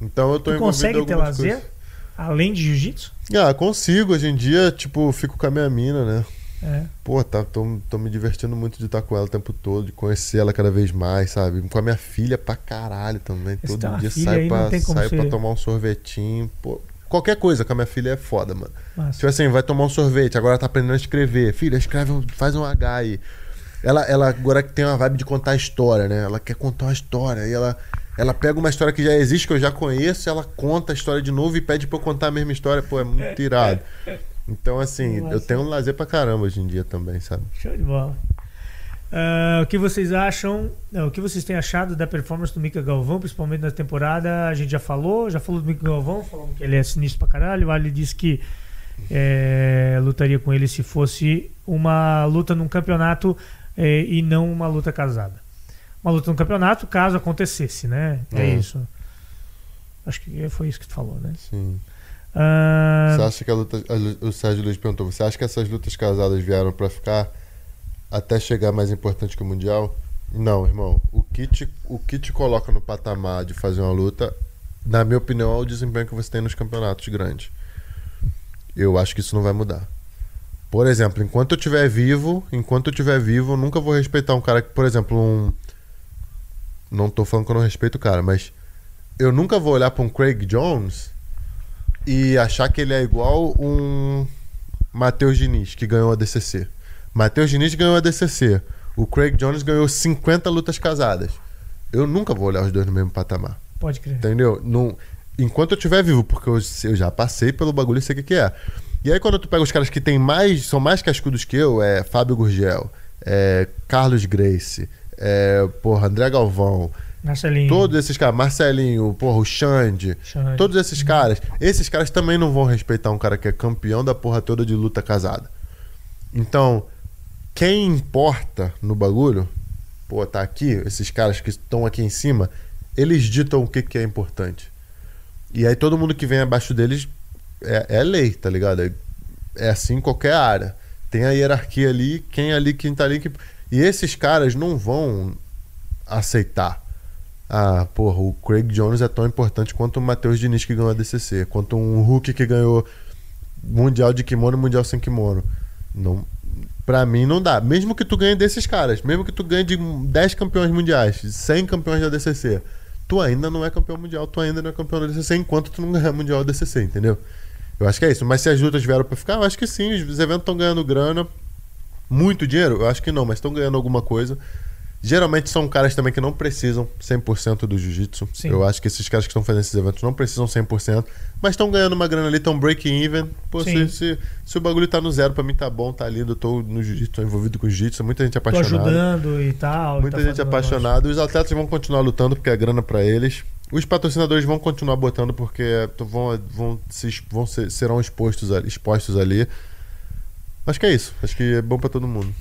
Então eu tô Tu consegue ter lazer? coisas. Além de jiu-jitsu? Ah, consigo. Hoje em dia, tipo, fico com a minha mina, né? É. Pô, tá, tô, tô me divertindo muito de estar com ela o tempo todo, de conhecer ela cada vez mais, sabe? Com a minha filha pra caralho também. Todo uma dia aí, pra, saio pra tomar um sorvetinho. Pô, qualquer coisa com a minha filha é foda, mano. Massa. Tipo assim, vai tomar um sorvete, agora tá aprendendo a escrever. Filha, escreve, faz um H aí. Ela, ela agora que tem uma vibe de contar história, né? Ela quer contar uma história. E ela, ela pega uma história que já existe, que eu já conheço, ela conta a história de novo e pede pra eu contar a mesma história. Pô, é muito irado. Então, assim, Nossa. eu tenho um lazer pra caramba hoje em dia também, sabe? Show de bola. Ah, o que vocês acham? não, o que vocês têm achado da performance do Mika Galvão, principalmente na temporada? A gente já falou, já falou do Mika Galvão, falamos que ele é sinistro pra caralho. O Ali disse que é, lutaria com ele se fosse uma luta num campeonato é, e não uma luta casada. Uma luta num campeonato, caso acontecesse, né? É, É. isso. Acho que foi isso que tu falou, né? Sim. Ah, Você acha que a luta. O Sérgio Luiz perguntou: você acha que essas lutas casadas vieram pra ficar até chegar mais importante que o Mundial? Não, irmão. O que, te, o que te coloca no patamar de fazer uma luta, na minha opinião, é o desempenho que você tem nos campeonatos grandes. Eu acho que isso não vai mudar. Por exemplo, enquanto eu estiver vivo, enquanto eu estiver vivo, eu nunca vou respeitar um cara que, por exemplo, um. Não tô falando que eu não respeito o cara, mas eu nunca vou olhar pra um Craig Jones e achar que ele é igual um Matheus Diniz, que ganhou a DCC. Matheus Diniz ganhou a DCC. O Craig Jones ganhou 50 lutas casadas. Eu nunca vou olhar os dois no mesmo patamar. pode crer. Entendeu? Não, enquanto eu estiver vivo, porque eu, eu já passei pelo bagulho e sei o que, que é. E aí, quando tu pega os caras que tem mais, são mais cascudos que eu, é Fábio Gurgel, é Carlos Grace, é, porra, André Galvão, Marcelinho. todos esses caras, Marcelinho, porra, o Xande, Xande. todos esses caras, esses caras também não vão respeitar um cara que é campeão da porra toda de luta casada. Então, quem importa no bagulho, pô, tá aqui, esses caras que estão aqui em cima, eles ditam o que, que é importante. E aí todo mundo que vem abaixo deles é, é lei, tá ligado? É, é assim em qualquer área. Tem a hierarquia ali, quem ali, quem tá ali. Que... E esses caras não vão aceitar. Ah, porra, o Craig Jones é tão importante quanto o Matheus Diniz que ganhou a DCC, quanto um Hulk que ganhou Mundial de Kimono e Mundial sem Kimono. Não, pra mim não dá. Mesmo que tu ganhe desses caras, mesmo que tu ganhe de 10 campeões mundiais, 100 campeões da DCC, tu ainda não é campeão mundial, tu ainda não é campeão da DCC enquanto tu não ganhar Mundial da DCC, entendeu? Eu acho que é isso. Mas se as lutas vieram pra ficar, eu acho que sim. Os eventos estão ganhando grana. Muito dinheiro? Eu acho que não, mas estão ganhando alguma coisa. Geralmente são caras também que não precisam 100% do jiu-jitsu. Eu acho que esses caras que estão fazendo esses eventos não precisam 100%, mas estão ganhando uma grana ali, estão breaking even. Pô, se, se, se o bagulho tá no zero, pra mim tá bom, tá lindo. Eu tô no jiu-jitsu, tô envolvido com jiu-jitsu, muita gente Tô apaixonada. ajudando e tal. e Muita tá gente apaixonada. Os atletas vão continuar lutando porque é grana pra eles. Os patrocinadores vão continuar botando porque vão, vão, se, vão ser, serão expostos ali, expostos ali. Acho que é isso. Acho que é bom pra todo mundo.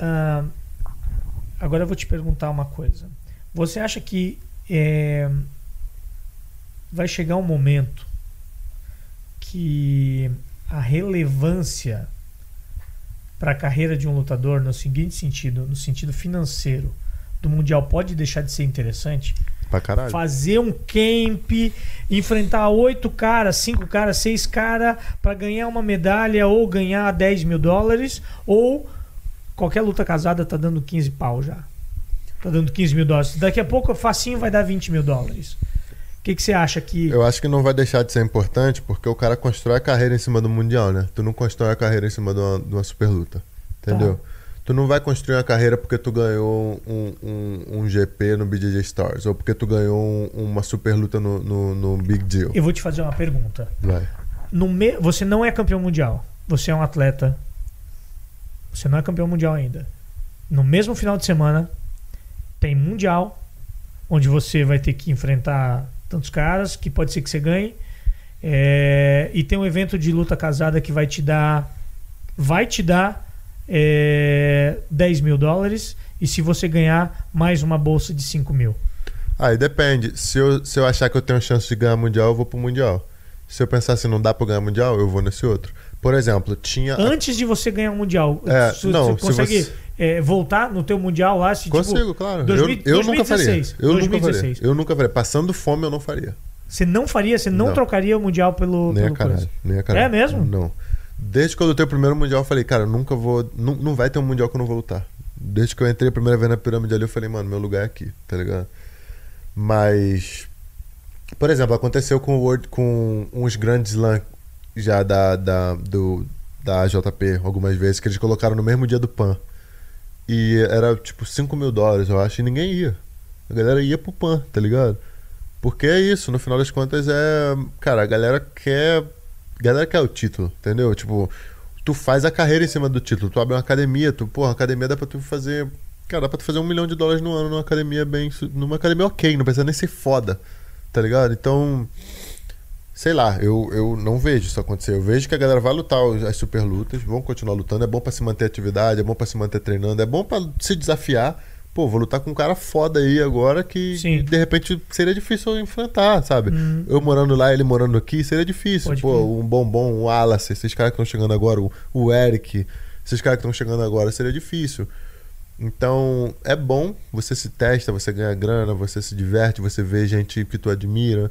Ah, agora eu vou te perguntar uma coisa. Você acha que é, vai chegar um momento que a relevância para a carreira de um lutador, no seguinte sentido, no sentido financeiro, do mundial pode deixar de ser interessante? Pra caralho. fazer um camp, enfrentar oito caras, cinco caras, seis caras para ganhar uma medalha ou ganhar 10 mil dólares, ou qualquer luta casada tá dando 15 pau já. Tá dando 15 mil dólares. Daqui a pouco, facinho, vai dar 20 mil dólares. O que, que você acha que. Eu acho que não vai deixar de ser importante porque o cara constrói a carreira em cima do Mundial, né? Tu não constrói a carreira em cima de uma, de uma super luta. Entendeu? Tu não vai construir uma carreira porque tu ganhou um, um, um GP no BJJ Stars ou porque tu ganhou um- uma super luta no, no, no Big Deal. Eu vou te fazer uma pergunta. Vai. No me... Você não é campeão mundial. Você é um atleta. Você não é campeão mundial ainda. No mesmo final de semana, tem mundial, onde você vai ter que enfrentar tantos caras, que pode ser que você ganhe. É, E tem um evento de luta casada que vai te dar. Vai te dar é, 10 mil dólares. E se você ganhar, mais uma bolsa de 5 mil. Aí depende. Se eu, se eu achar que eu tenho chance de ganhar mundial, eu vou pro mundial. Se eu pensar assim, não dá pra ganhar mundial, eu vou nesse outro. Por exemplo, tinha. Antes de você ganhar o mundial, É, você, não, você se consegue você- é, voltar no teu mundial lá? Se, Consigo, tipo, claro. 2000 eu eu nunca faria. 2016, Eu nunca faria. 2016. Eu nunca faria. Passando fome, eu não faria. Você não faria, você não, Não. trocaria o mundial pelo. Nem a pelo caralho. coisa. Nem a caralho. É mesmo? Não. Desde que eu lutei o primeiro mundial, eu falei, cara, eu nunca vou. Não, não vai ter um mundial que eu não vou lutar. Desde que eu entrei a primeira vez na pirâmide ali, eu falei, mano, meu lugar é aqui, tá ligado? Mas. Por exemplo, aconteceu com, o World, com uns grandes slam já da, da, do, da JP algumas vezes, que eles colocaram no mesmo dia do PAN. E era tipo 5 mil dólares, eu acho, e ninguém ia. A galera ia pro PAN, tá ligado? Porque é isso, no final das contas é. Cara, a galera quer. A galera quer o título, entendeu? Tipo, tu faz a carreira em cima do título. Tu abre uma academia, tu, porra, academia dá pra tu fazer. Cara, dá pra tu fazer um milhão de dólares no ano numa academia bem. numa academia ok, não precisa nem ser foda. Tá ligado? Então. Sei lá, eu, eu não vejo isso acontecer. Eu vejo que a galera vai lutar as super lutas, vão continuar lutando. É bom pra se manter atividade, é bom pra se manter treinando, é bom pra se desafiar. Pô, vou lutar com um cara foda aí agora que Sim. de repente seria difícil eu enfrentar, sabe? Hum. Eu morando lá, ele morando aqui, seria difícil. Pode Pô, um bombom, um Wallace, esses caras que estão chegando agora, o, o Eric, esses caras que estão chegando agora, seria difícil. Então, é bom, você se testa, você ganha grana, você se diverte, você vê gente que tu admira.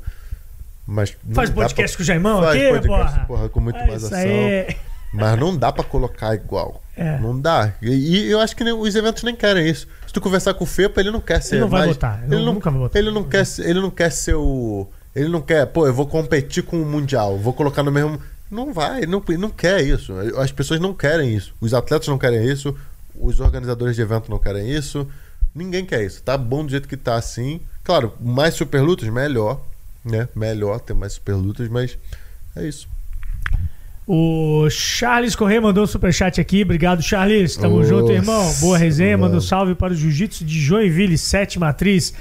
Mas Faz podcast com o Jaimão Faz aqui, podcast, porra. porra, com muito Ah, mais ação. aí. Mas não dá pra colocar igual. É. Não dá. E, e eu acho que nem- os eventos nem querem isso. Se tu conversar com o Fepa, ele não quer ser. Ele não vai mais- botar, Ele não, nunca vou botar. Ele não quer, ele não quer ser o. Ele não quer, pô, eu vou competir com o Mundial, vou colocar no mesmo. Não vai, ele não, não quer isso. As pessoas não querem isso. Os atletas não querem isso. Os organizadores de evento não querem isso. Ninguém quer isso. Tá bom do jeito que tá assim. Claro, mais super lutas, melhor. Né? Melhor ter mais super lutas, mas é isso. O Charles Corrêa mandou um superchat aqui. Obrigado, Charles. Tamo Ô, junto, irmão. Boa resenha. Manda um mano. salve para o Jiu-Jitsu de Joinville, sétima atriz.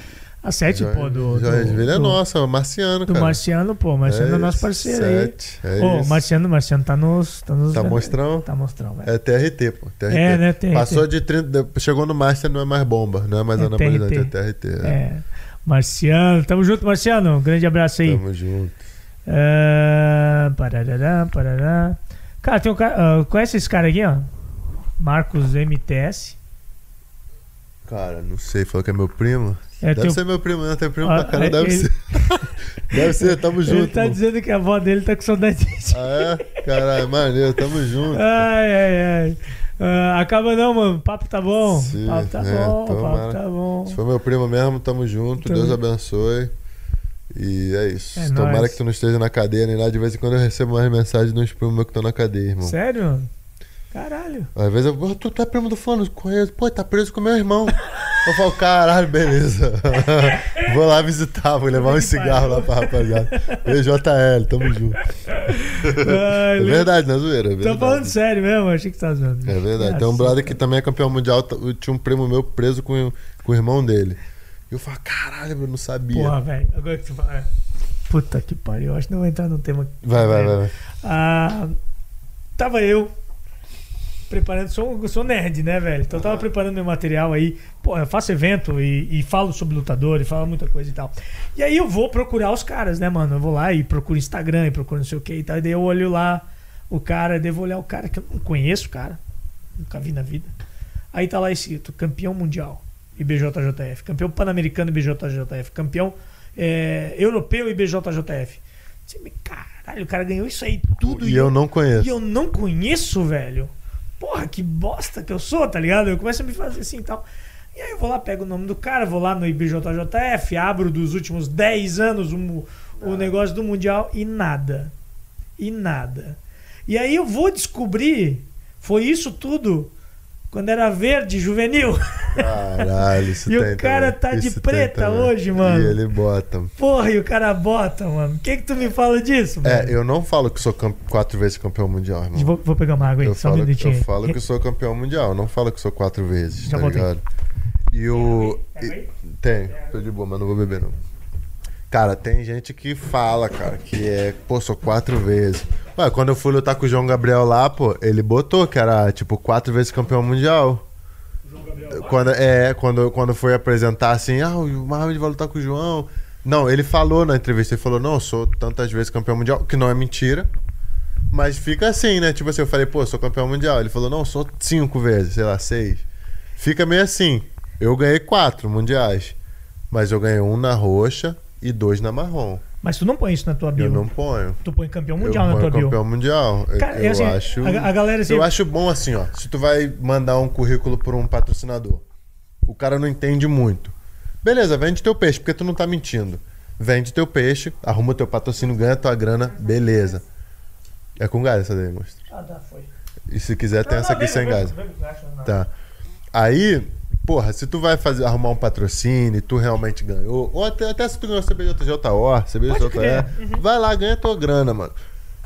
A sete, pô, do. Já, do, é do- nossa, é marciano, Do cara. Marciano, pô. Marciano é, nosso parceiro sete, aí. É isso. Marciano, Marciano tá nos. Tá, nos Tá mostrão? Tá mostrão, velho. É TRT, pô. TRT. É, né, TRT. Passou de 30. Chegou no Master, não é mais bomba, não é mais É anabolizante, é TRT. TRT. É. É. Marciano, tamo junto, Marciano. Um grande abraço aí. Tamo junto. Ah, parará, parará. Cara, tem um cara. ah, conhece esse cara aqui, ó? Marcos MTS. Cara, não sei, falou que é meu primo. É, deve tem o- ser meu primo, não tem primo Ah, pra cara, deve ele- ser. deve ser, tamo Ele junto. tá mano. dizendo que a avó dele tá com saudade. Ah, é? Caralho, maneiro, tamo junto. Ai, ai, ai. Ah, acaba não, mano. Papo tá bom. Sim, papo tá é, bom, o tomara. papo tá bom. Se for meu primo mesmo, tamo junto. Tamo- Deus abençoe. E é isso. É Tomara nóis. que tu não esteja na cadeia nem nada. De vez em quando eu recebo mais mensagens uns primos meus que estão na cadeia, irmão. Sério? Caralho. Às vezes eu, "Pô, tu, é primo do fulano, conheço. Pô, tá preso com meu irmão. Eu falo, caralho, beleza. vou lá visitar, vou levar um cigarro lá pra rapaziada. EJL, tamo junto. Ai, É verdade, não é zoeira. É Tô falando sério mesmo, achei que tá zoando. É verdade. Tem um Nossa, brother que também é campeão mundial. t- Tinha um primo meu preso com, com o irmão dele. E eu falo, caralho, eu não sabia. Porra, velho. Agora que tu fala. é. Puta que pariu. Eu acho que não vou entrar no tema. Vai, vai, vai. vai. Ah, tava eu preparando, sou, sou nerd, né, velho? Então eu tava preparando meu material aí. Pô, eu faço evento e, e falo sobre lutador e falo muita coisa e tal. E aí eu vou procurar os caras, né, mano? Eu vou lá e procuro Instagram e procuro não sei o que e tal. E daí eu olho lá o cara, devo olhar o cara que eu não conheço, cara. Nunca vi na vida. Aí tá lá escrito, campeão mundial, IBJJF, campeão pan-americano IBJJF, campeão é, europeu. Você me- Caralho, o cara ganhou isso aí tudo E eu não conheço. e eu não conheço, velho. Porra, que bosta que eu sou, tá ligado? Eu começo a me fazer assim e tal. E aí eu vou lá, pego o nome do cara, vou lá no IBJJF, abro dos últimos 10 anos o, o negócio do Mundial e nada. E nada. E aí eu vou descobrir, foi isso tudo quando era verde, juvenil. Caralho, isso E o tem cara tá de tem preta também. hoje, mano. E ele bota. Porra, e o cara bota, mano. O que que tu me fala disso, É, velho? eu não falo que sou quatro vezes campeão mundial, irmão. Vou, vou pegar uma água aí, Eu só um falo, que, minutinho. eu falo que sou campeão mundial, não falo que sou quatro vezes, Já tá voltei. ligado? E o. Tem, tô de boa, mas não vou beber não. Cara, tem gente que fala, cara, que é, pô, sou quatro vezes. Ué, quando eu fui lutar com o João Gabriel lá, pô, ele botou que era, tipo, quatro vezes campeão mundial. Quando, é, quando, quando foi apresentar assim, ah, o Mohamed vai lutar com o João. Não, ele falou na entrevista, ele falou, não, sou tantas vezes campeão mundial, que não é mentira. Mas fica assim, né? Tipo assim, eu falei, pô, sou campeão mundial. Ele falou, não, sou cinco vezes, sei lá, seis. Fica meio assim. Eu ganhei quatro mundiais. Mas eu ganhei um na roxa e dois na marrom. Mas tu não põe isso na tua bio. Eu não ponho. Tu põe campeão mundial eu na tua bio. campeão mundial. Cara, eu assim, acho. a, a galera assim, Eu acho bom assim, ó. Se tu vai mandar um currículo por um patrocinador, o cara não entende muito. Beleza, vende teu peixe, porque tu não tá mentindo. Vende teu peixe, arruma teu patrocínio, ganha tua grana, beleza. É com gás essa daí, monstro. Ah, tá, foi. E se quiser, tem Não, essa não, aqui vem, sem vem, gás. vem, Tá. Aí, porra, se tu vai fazer, arrumar um patrocínio, tu realmente ganhou, ou até, até se tu ganhou CBJJO, CBJJE. Uhum. vai lá, ganha tua grana, mano.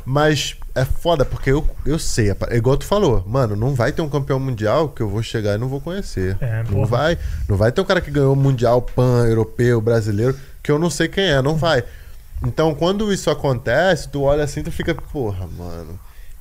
Mas é foda, porque eu, eu sei, é igual tu falou, mano, não vai ter um campeão mundial que eu vou chegar e não vou conhecer. É, não porra. vai. Não vai ter um cara que ganhou mundial pan, europeu, brasileiro, que eu não sei quem é, não vai. Então, quando isso acontece, tu olha assim, tu fica, porra, mano.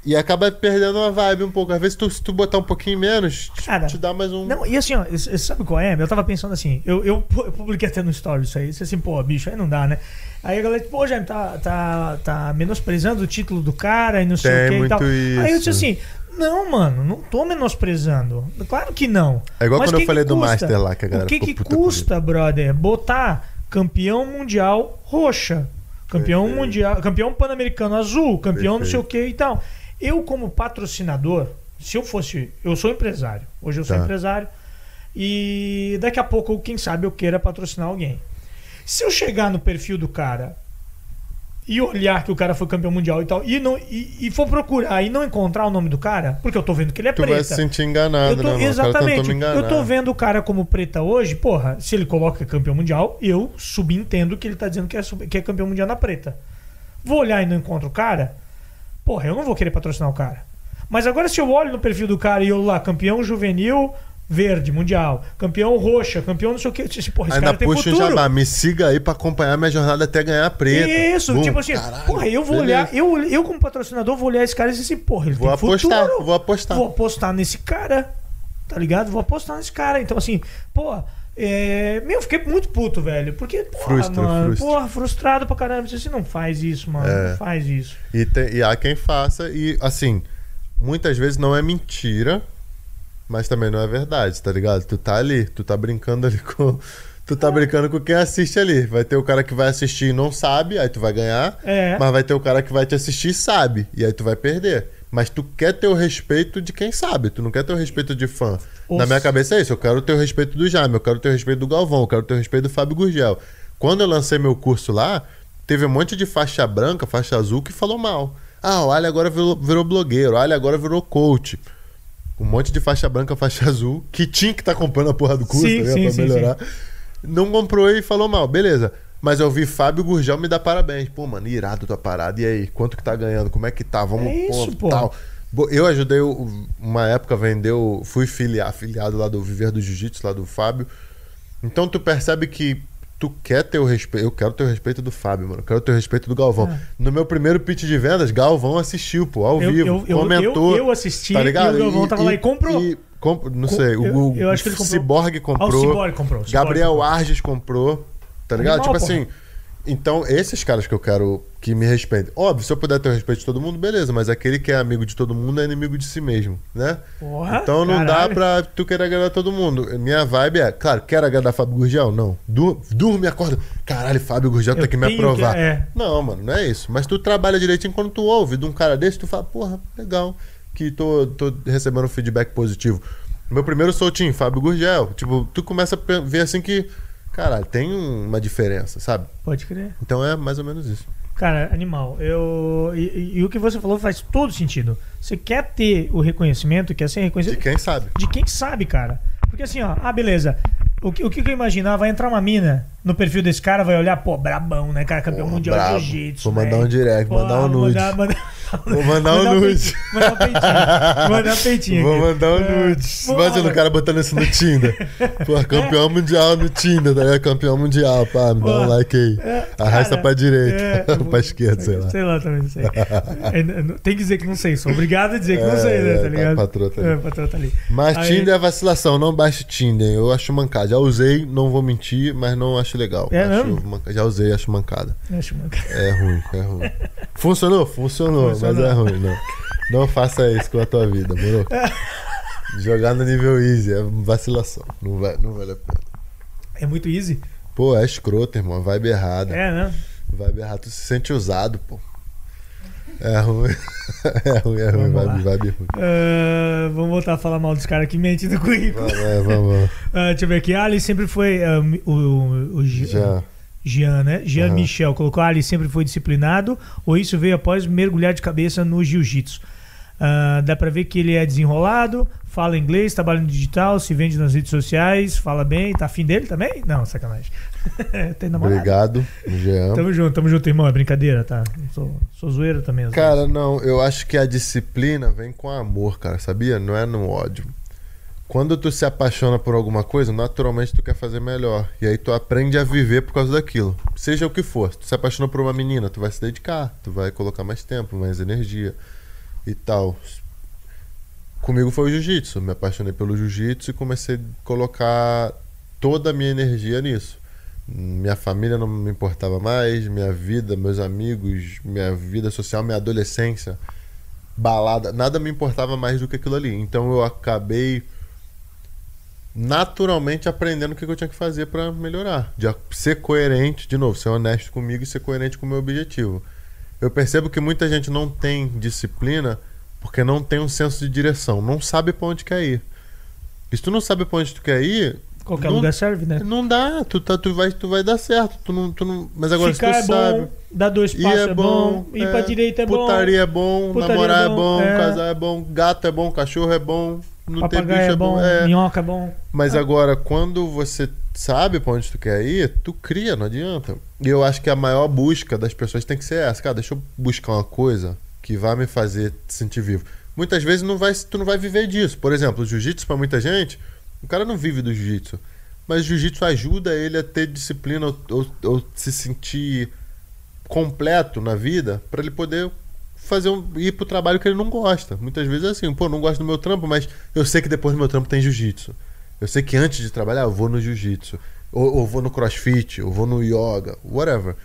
E acaba perdendo a vibe um pouco. Às vezes, tu, se tu botar um pouquinho menos, te- Cara, te dá mais um. Não, e assim, ó, você sabe qual é? Eu tava pensando assim, eu, eu, eu publiquei até no story isso aí, disse assim, pô, bicho, aí não dá, né? Aí a galera, pô, Jaime, tá, tá, tá menosprezando o título do cara e não sei Tem o que e tal. Aí eu isso. disse assim, não, mano, não tô menosprezando. Claro que não. É igual Mas quando eu que falei que do custa? Master lá, que a galera O que que custa, brother, botar campeão mundial roxa, campeão Perfeito. mundial, campeão pan-americano azul, campeão não sei o Perfeito. que e tal. Eu, como patrocinador, se eu fosse. Eu sou empresário. Hoje eu sou Tá. empresário. E daqui a pouco, quem sabe, eu queira patrocinar alguém. Se eu chegar no perfil do cara e olhar que o cara foi campeão mundial e tal, e, não, e, e for procurar e não encontrar o nome do cara, porque eu tô vendo que ele é Tu vai preta. se sentir enganado, tô- né, exatamente. Eu tô vendo o cara como preta hoje, porra, se ele coloca campeão mundial, eu subentendo que ele tá dizendo que é, que é campeão mundial na preta. Vou olhar e não encontro o cara, porra, eu não vou querer patrocinar o cara. Mas agora se eu olho no perfil do cara e eu lá, campeão juvenil verde, mundial, campeão roxa, campeão não sei o que, disse, porra, esse Ainda cara tem puxa futuro. jabá. Me siga aí pra acompanhar minha jornada até ganhar preta. Isso, Bum, tipo assim, caralho, porra, eu vou beleza. olhar, eu, eu como patrocinador vou olhar esse cara e dizer assim, porra, ele Vou tem apostar, futuro. vou apostar. Vou apostar nesse cara, tá ligado? Vou apostar nesse cara. Então, assim, pô, é... meu, eu fiquei muito puto, velho. Porque, porra, Frustra, mano, frustra. porra, frustrado pra caramba. Você não faz isso, mano. É. Não faz isso. E, tem- e há quem faça, e assim, muitas vezes não é mentira, mas também não é verdade, tá ligado? Tu tá ali, tu tá brincando ali com. Tu tá brincando com quem assiste ali. Vai ter o cara que vai assistir e não sabe, aí tu vai ganhar. É. Mas vai ter o cara que vai te assistir e sabe, e aí tu vai perder. Mas tu quer ter o respeito de quem sabe, tu não quer ter o respeito de fã. Na minha cabeça é isso, eu quero ter o respeito do Jaime, eu quero ter o respeito do Galvão, eu quero ter o respeito do Fábio Gurgel. Quando eu lancei meu curso lá, teve um monte de faixa branca, faixa azul que falou mal. Ah, o Ali agora virou, virou blogueiro, o Ali agora virou coach. Um monte de faixa branca, faixa azul, que tinha que estar comprando a porra do curso Sim, tá sim, pra sim, melhorar. Não comprou e falou mal, beleza. Mas eu vi Fábio Gurgel me dar parabéns. Pô, mano, irado tua parada. E aí, quanto que tá ganhando? Como é que tá? Vamos, É isso, pô. tal. Eu ajudei uma época o- fui filiar, afiliado lá do Viver do Jiu-Jitsu, lá do Fábio. Então tu percebe que tu quer ter o respeito. Eu quero ter o respeito do Fábio, mano. Eu quero ter o respeito do Galvão. É. No meu primeiro pitch de vendas, Galvão assistiu, pô, ao Eu, vivo. eu, comentou. eu, eu assisti tá ligado? e o Galvão tava lá e comprou. e comp- não Com- sei, o, eu- o eu acho que ele comprou. Cyborg Ah, comprou. o Cyborg comprou. Cyborg Gabriel comprou. Arges comprou. Tá ligado? Animal, tipo porra. assim. Então, esses caras que eu quero que me respeitem. Óbvio, se eu puder ter o respeito de todo mundo, beleza. Mas aquele que é amigo de todo mundo é inimigo de si mesmo, né? Porra, então não dá caralho. pra tu querer agradar todo mundo. Minha vibe é, claro, quero agradar Fábio Gurgel? Não. Du durmo e acordo. Caralho, Fábio Gurgel Eu tem que me aprovar. que- é. Não, mano, não é isso. Mas tu trabalha direitinho quando tu ouve de um cara desse, tu fala, porra, legal. Que tô, tô recebendo um feedback positivo. Meu primeiro soltinho, Fábio Gurgel. Tipo, tu começa a ver assim que, caralho, tem um- uma diferença, sabe? Pode crer. Então é mais ou menos isso. Cara, animal. Eu, e, e- e o que você falou faz todo sentido. Você quer ter o reconhecimento, quer ser De reconhecido quem sabe. de quem sabe, cara. Porque assim, ó, ah, beleza. O que, o que eu imaginava? Vai entrar uma mina no perfil desse cara, vai olhar, pô, brabão, né, cara? Campeão Pô, mundial de jiu-jitsu. Vou mandar né? um direct, Pô, mandar um nude. mandar- mandar- Vou mandar um mandar nude. peitinho, Mandar um peitinho. Mandar um peitinho. Vou mandar um É, nude. pô, Imagina o cara botando isso no Tinder. Pô, campeão mundial no Tinder, tá ligado? Campeão mundial, pá, me dá um like aí. É, Arrasta cara, pra direita, é, pra esquerda, sei lá. Sei lá também, não sei. É, Tem que dizer que não sei, sou obrigado a dizer que não sei, né? É, Tá tá, ligado? patroa tá ali. É, patroa tá ali. Mas Aí- Tinder é vacilação, não baixe Tinder. Eu acho mancada. Já usei, não vou mentir, mas não acho legal. É Acho mesmo? manca- Já usei, acho mancada. Acho uma- É ruim, é ruim. Funcionou? Funcionou, Funcionou. mas é ruim, não. Não faça isso com a tua vida, moro? Jogar no nível easy é vacilação. Não, vai, não vale a pena. É muito easy. Pô, é escroto, irmão. Vibe errada. É, né? Vibe errada. Tu se sente usado, pô. É ruim. É ruim, é ruim. Vibe, vibe ruim. Ah, vamos voltar a falar mal dos caras que mentem no currículo. Vamos, é, vamos. Ah, deixa eu ver aqui. Ali sempre foi. ah, o, o, Já. Jean, né? Jean Aham. Michel colocou: Ali sempre foi disciplinado, ou isso veio após mergulhar de cabeça no jiu-jitsu. Ah, dá pra ver que ele é desenrolado, fala inglês, trabalha no digital, se vende nas redes sociais, fala bem. Tá afim dele também? Não, sacanagem. Tem namorado. Obrigado, Jean. Tamo junto, tamo junto, irmão. É brincadeira, tá? Sou, sou zoeiro também. Cara, não, eu acho que a disciplina vem com amor, cara, sabia? Não é no ódio. Quando tu se apaixona por alguma coisa, naturalmente tu quer fazer melhor. E aí tu aprende a viver por causa daquilo. Seja o que for. Se tu se apaixonou por uma menina, tu vai se dedicar, tu vai colocar mais tempo, mais energia e tal. Comigo foi o jiu-jitsu. Me apaixonei pelo jiu-jitsu e comecei a colocar toda a minha energia nisso. Minha família não me importava mais, minha vida, meus amigos, minha vida social, minha adolescência, balada, nada me importava mais do que aquilo ali. Então eu acabei naturalmente aprendendo o que eu tinha que fazer para melhorar, de ser coerente, de novo, ser honesto comigo e ser coerente com o meu objetivo. Eu percebo que muita gente não tem disciplina porque não tem um senso de direção, não sabe para onde quer ir. E se tu não sabe para onde tu quer ir. Qualquer não- lugar serve, né? não dá, tu, tá, tu, vai, tu vai dar certo. Tu não, tu não, mas agora Ficar se é tu sabe. bom, dar dois passos é é bom, ir pra é, direita é bom. Putaria é bom, Putaria namorar é é bom, é. casar é bom, gato é bom, cachorro é bom, não ter bicho Papagaio é bom, é. minhoca é bom. Mas agora, quando você sabe pra onde tu quer ir, tu cria, não adianta. E eu acho que a maior busca das pessoas tem que ser essa. Cara, deixa eu buscar uma coisa que vai me fazer sentir vivo. Muitas vezes não vai, tu não vai viver disso. Por exemplo, o jiu-jitsu pra muita gente, o cara não vive do jiu-jitsu. Mas jiu-jitsu ajuda ele a ter disciplina ou, ou- ou se sentir completo na vida pra ele poder fazer um, ir pro trabalho que ele não gosta. Muitas vezes é assim, pô, não gosto do meu trampo, mas eu sei que depois do meu trampo tem jiu-jitsu. Eu sei que antes de trabalhar eu vou no jiu-jitsu, ou, ou vou no crossfit, ou vou no yoga, whatever.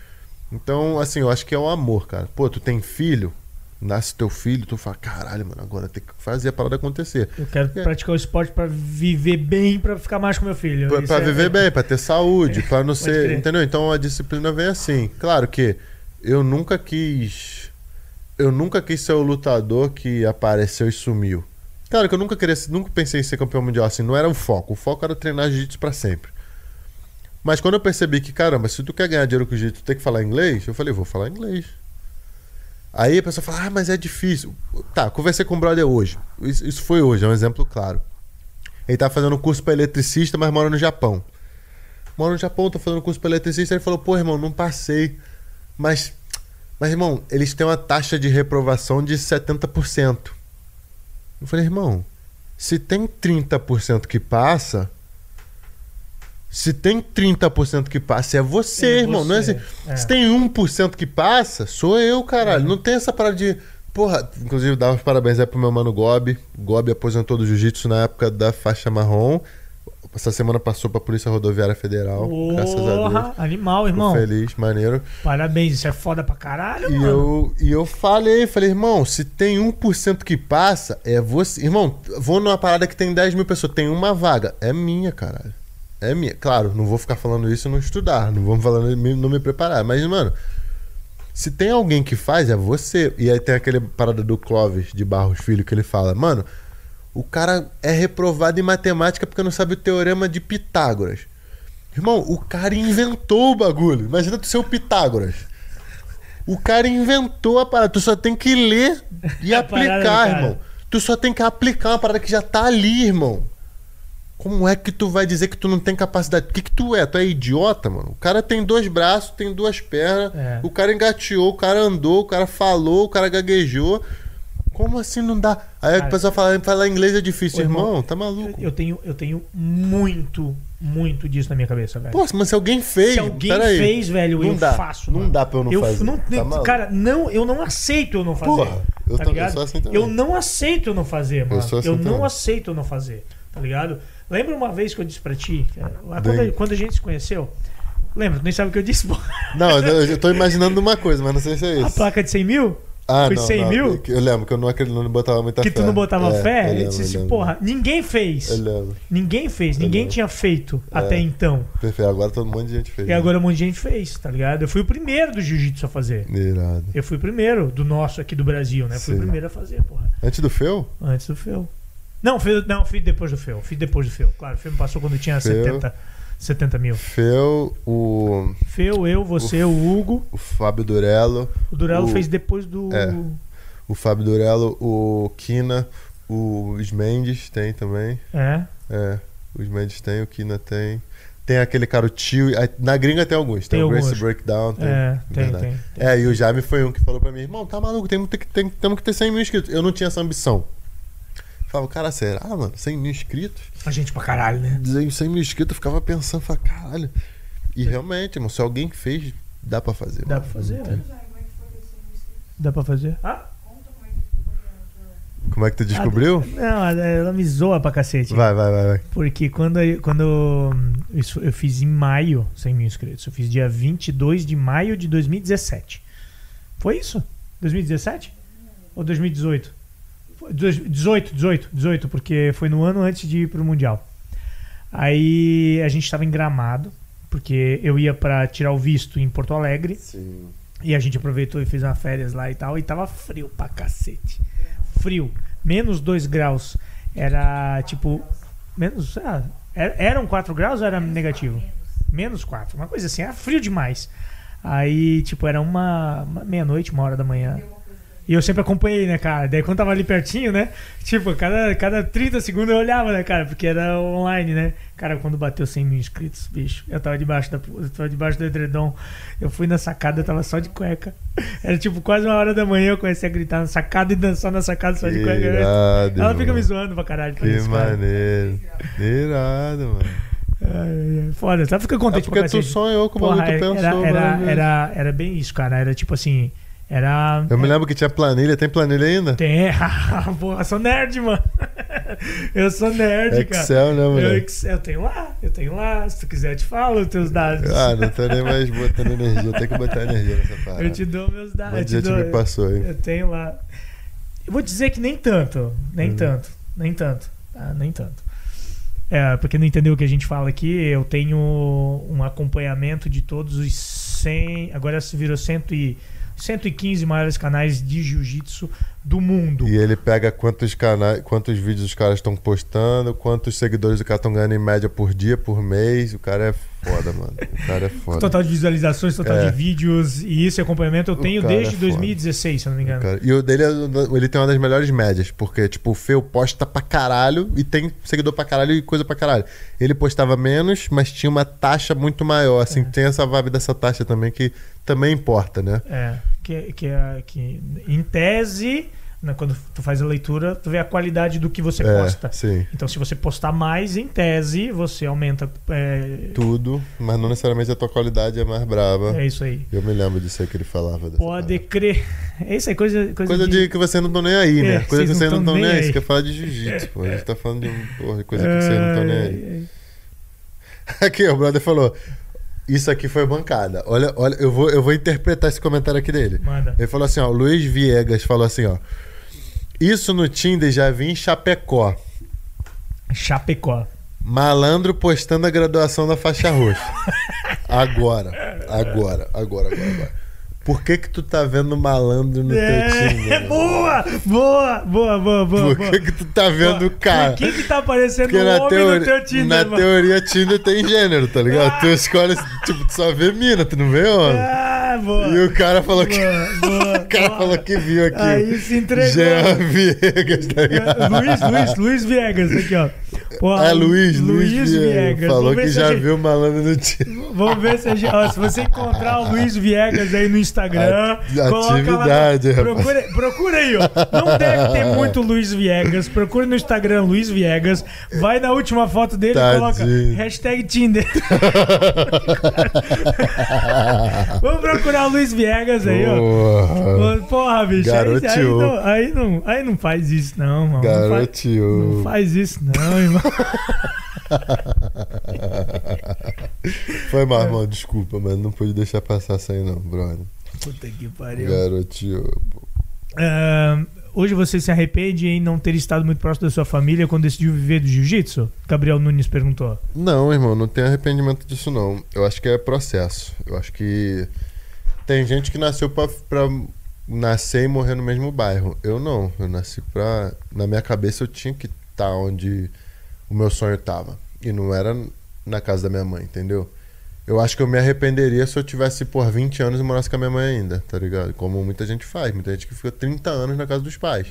Então, assim, eu acho que é o amor, cara. Pô, tu tem filho, nasce teu filho, tu fala, caralho, mano, agora tem que fazer a parada acontecer. Eu quero É. praticar o esporte pra viver bem, pra ficar mais com meu filho. Pra é- viver bem, pra ter saúde, pra não ser. Entendeu? Então a disciplina vem assim. Claro que eu nunca quis. Eu nunca quis ser o lutador que apareceu e sumiu. Claro que eu nunca queria, nunca pensei em ser campeão mundial assim, não era o foco. O foco era treinar jiu-jitsu pra sempre. Mas quando eu percebi que, caramba, se tu quer ganhar dinheiro com jiu-jitsu, tu tem que falar inglês, eu falei, vou falar inglês. Aí a pessoa fala, ah, mas é difícil. Tá, conversei com o brother hoje. Isso, isso foi hoje, é um exemplo claro. Ele tá fazendo curso pra eletricista, mas mora no Japão. Mora no Japão, tá fazendo curso pra eletricista. Ele falou, pô, irmão, não passei. Mas, mas irmão, eles têm uma taxa de reprovação de 70%. Eu falei, irmão, se tem 30% que passa, se tem 30% que passa, é você, É irmão. Não é você, assim. é. Se tem 1% que passa, sou eu, caralho. É. Não tem essa parada de. Porra, inclusive dava os parabéns aí pro meu mano Gobi. Gobi aposentou do jiu-jitsu na época da faixa marrom. Essa semana passou pra Polícia Rodoviária Federal. graças a Deus. Porra, animal, irmão. feliz, maneiro. Parabéns, isso é foda pra caralho, E mano. eu, e eu falei, falei, irmão, se tem 1% que passa, é você. Irmão, vou numa parada que tem 10 mil pessoas, tem uma vaga. É minha, caralho. É minha. Claro, não vou ficar falando isso e não estudar. Não vamos falando me- não me preparar. Mas, mano, se tem alguém que faz, é você. E aí tem aquele parada do Clóvis de Barros Filho que ele fala, mano, o cara é reprovado em matemática porque não sabe o teorema de Pitágoras. Irmão, o cara inventou o bagulho. Imagina tu ser o Pitágoras. O cara inventou a parada. Tu só tem que ler e aplicar, irmão. Tu só tem que aplicar uma parada que já tá ali, irmão. Como é que tu vai dizer que tu não tem capacidade? O que, que tu é? Tu é idiota, mano? O cara tem dois braços, tem duas pernas, É. o cara engateou, o cara andou, o cara falou, o cara gaguejou. Como assim não dá? Aí Cara, a pessoa fala, falar inglês é difícil. Irmão, irmão, tá maluco? Eu tenho, eu tenho muito, muito disso na minha cabeça, velho. Pô, mas se alguém fez. Se alguém fez, velho, Não eu dá. faço. Não mano. dá pra eu não fazer. Não, Tá cara, não, eu não aceito eu não fazer. Porra, eu tá também sou assim também. Eu não aceito eu não fazer, mano. Eu, sou assim não também. aceito eu não fazer, tá ligado? Lembra uma vez que eu disse pra ti, cara, lá Bem- quando, a, quando a gente se conheceu? Lembra? Tu nem sabe o que eu disse, pô. Não, eu, eu tô imaginando uma coisa, mas não sei se é A isso. placa de 100 mil? Ah, foi não, 100 não. mil? Eu lembro que eu não, acredito, não botava muita que fé. tu não botava É, fé? eu Ele lembro, disse eu assim, lembro. porra, ninguém fez. Eu lembro. Ninguém fez, ninguém tinha feito É. até então. Perfeito, agora todo mundo de gente fez. E agora um monte de gente fez, tá ligado? Eu fui o primeiro do jiu-jitsu a fazer. Irado. Eu fui o primeiro do nosso aqui do Brasil, né? Fui o primeiro a fazer, porra. Antes do Feu? Antes do Feu. Não, fiz, não, fiz depois do Feu. Fiz depois do Feu. Claro, o Feu me passou quando tinha Feu. 70, 70 mil. Feu, o, Feu, eu, você, o Hugo. o Fábio Durello, O Durello O- fez depois do. É. o Fábio Durello, o Kina, o os Mendes tem também. É. É, os Mendes tem, o Kina tem. Tem aquele cara, o tio. Na gringa tem alguns. Tem, Tem o Grace alguns. Breakdown. Tem, É, tem, tem, tem. É, e o Jaime foi um que falou pra mim, irmão, tá maluco, temos que, ter- tem- temos que ter 100 mil inscritos. Eu não tinha essa ambição. Falava, cara, será, mano? 100 mil inscritos? A gente pra caralho, né? Dizer 100 mil inscritos, eu ficava pensando, falava, caralho. E realmente, irmão, se alguém fez, dá pra fazer. Dá mano. pra fazer, velho. tem. Dá pra fazer? Ah? Como é que tu descobriu? Não, ela me zoa pra cacete. Vai, vai, vai, vai. Porque quando, eu- quando isso eu fiz em maio 100 mil inscritos. Eu fiz dia 22 de maio de 2017. Foi isso? 2017? Ou 2018? Foi dois- 18, 18, 18, porque foi no ano antes de ir pro Mundial. Aí a gente tava em Gramado, porque eu ia pra tirar o visto em Porto Alegre. Sim. E a gente aproveitou e fez uma férias lá e tal. E tava frio pra cacete. Frio. Menos 2 graus. Era tipo. Menos. Ah, era- eram 4 graus ou era negativo? Menos 4. Uma coisa assim. Era frio demais. Aí, tipo, era uma, uma meia-noite, uma hora da manhã. E eu sempre acompanhei, né, cara? Daí quando tava ali pertinho, né? Tipo, cada, cada 30 segundos eu olhava, né, cara? Porque era online, né? Cara, quando bateu 100 mil inscritos, bicho, eu tava debaixo, da, eu tava debaixo do edredom. Eu fui na sacada, eu tava só de cueca. Era tipo quase uma hora da manhã, eu comecei a gritar na sacada e dançar na sacada só de cueca. Irado, Ela fica me zoando pra caralho. Que isso, cara. maneiro. Irado, mano. Foda, só fica É contente porque pra tu sonhou com o bagulho, tu era, pensou. era, vezes. era, era bem isso, cara. Era tipo assim. Era. Eu me lembro que tinha planilha. Tem planilha ainda? Tem. Porra, eu sou nerd, mano. Eu sou nerd, cara. Excel, né, Eu, moleque? Excel, eu tenho lá, eu tenho lá. Se tu quiser, eu te falo os teus dados. Ah, não tô nem mais botando energia. Tem que botar energia nessa parada. eu te dou meus dados. Eu monte te dou- me passou, hein? Eu tenho lá. Eu vou dizer que nem tanto. Nem Uhum. tanto. Nem tanto. Tá? Nem tanto. É, porque não entendeu o que a gente fala aqui, eu tenho um acompanhamento de todos os 100. Agora se virou 100 e, 115 maiores canais de jiu-jitsu do mundo. E ele pega quantos canais, quantos vídeos os caras estão postando, quantos seguidores o cara estão ganhando em média por dia, por mês. O cara é foda, mano. O cara é foda. Total de visualizações, total É. de vídeos e isso é acompanhamento eu tenho cara desde é foda. 2016, se eu não me engano. Cara, E o dele, é- ele tem uma das melhores médias, porque, tipo, o Feu posta pra caralho e tem seguidor pra caralho e coisa pra caralho. Ele postava menos, mas tinha uma taxa muito maior, assim, É. tem essa vibe dessa taxa também que também importa, né? É, que, que, é- que em tese, né, quando tu faz a leitura, tu vê a qualidade do que você é, posta. sim. Então, se você postar mais, em tese, você aumenta. É, Tudo, mas não necessariamente a tua qualidade é mais braba. é isso aí. Eu me lembro disso aí que ele falava. Pode crer. É isso aí, coisa, coisa, Coisa de que vocês não estão nem aí, né? É, coisa que vocês não estão nem aí. aí. Você quer falar de jiu-jitsu, pô. A gente tá falando de porra, de coisa que vocês não estão nem aí. É, Aqui, o brother falou. Isso aqui foi bancada. Olha, olha, eu vou, eu vou interpretar esse comentário aqui dele. Manda. Ele falou assim, ó, o Luiz Viegas falou assim, ó. Isso no Tinder já vi em Chapecó. Chapecó. Malandro postando a graduação da faixa roxa. Agora, agora, agora, agora, agora. Por que que tu tá vendo malandro no teu Tinder? É, boa, boa, boa, boa, boa. Por que que tu tá vendo o cara? Por que que tá aparecendo Porque um homem teoria, no teu Tinder, na mano? teoria Tinder tem gênero, tá ligado? Tu escolhe, tipo, tu só vê mina, tu não vê homem. Ah, boa. E o cara falou que. Boa, boa, O cara boa. falou que viu aqui. Aí se entregou. Jean Viegas, tá ligado? Luiz, Luiz, Luiz Viegas, aqui, ó. Porra, é Luiz, Luiz, Luiz Viegas. Viegas. Falou que já gente- viu malandro no time. Vamos ver se, a gente, ó, se você encontrar o Luiz Viegas aí no Instagram. A- lá. atividade, rapaz. procura, procura aí, ó. Não deve ter muito Luiz Viegas. Procura no Instagram Luiz Viegas. Vai na última foto dele e coloca Tadinho. hashtag Tinder. Vamos procurar o Luiz Viegas aí, ó. Porra. Bicho. Aí, aí, não, aí, não, aí não faz isso, não, mano. Não faz, não faz isso, não, irmão. Foi mal, irmão. Desculpa, mas não pude deixar passar isso aí, não, brother. Puta que pariu. Garoteou. pô. Ah, hoje você se arrepende em não ter estado muito próximo da sua família quando decidiu viver do jiu-jitsu? Gabriel Nunes perguntou. Não, irmão, não tenho arrependimento disso, não. Eu acho que é processo. Eu acho que tem gente que nasceu pra, pra nascer e morrer no mesmo bairro. Eu não. Eu nasci pra. Na minha cabeça eu tinha que estar onde o meu sonho tava. E não era na casa da minha mãe, entendeu? Eu acho que eu me arrependeria se eu tivesse por 20 anos e morasse com a minha mãe ainda, tá ligado? Como muita gente faz. Muita gente que fica 30 anos na casa dos pais.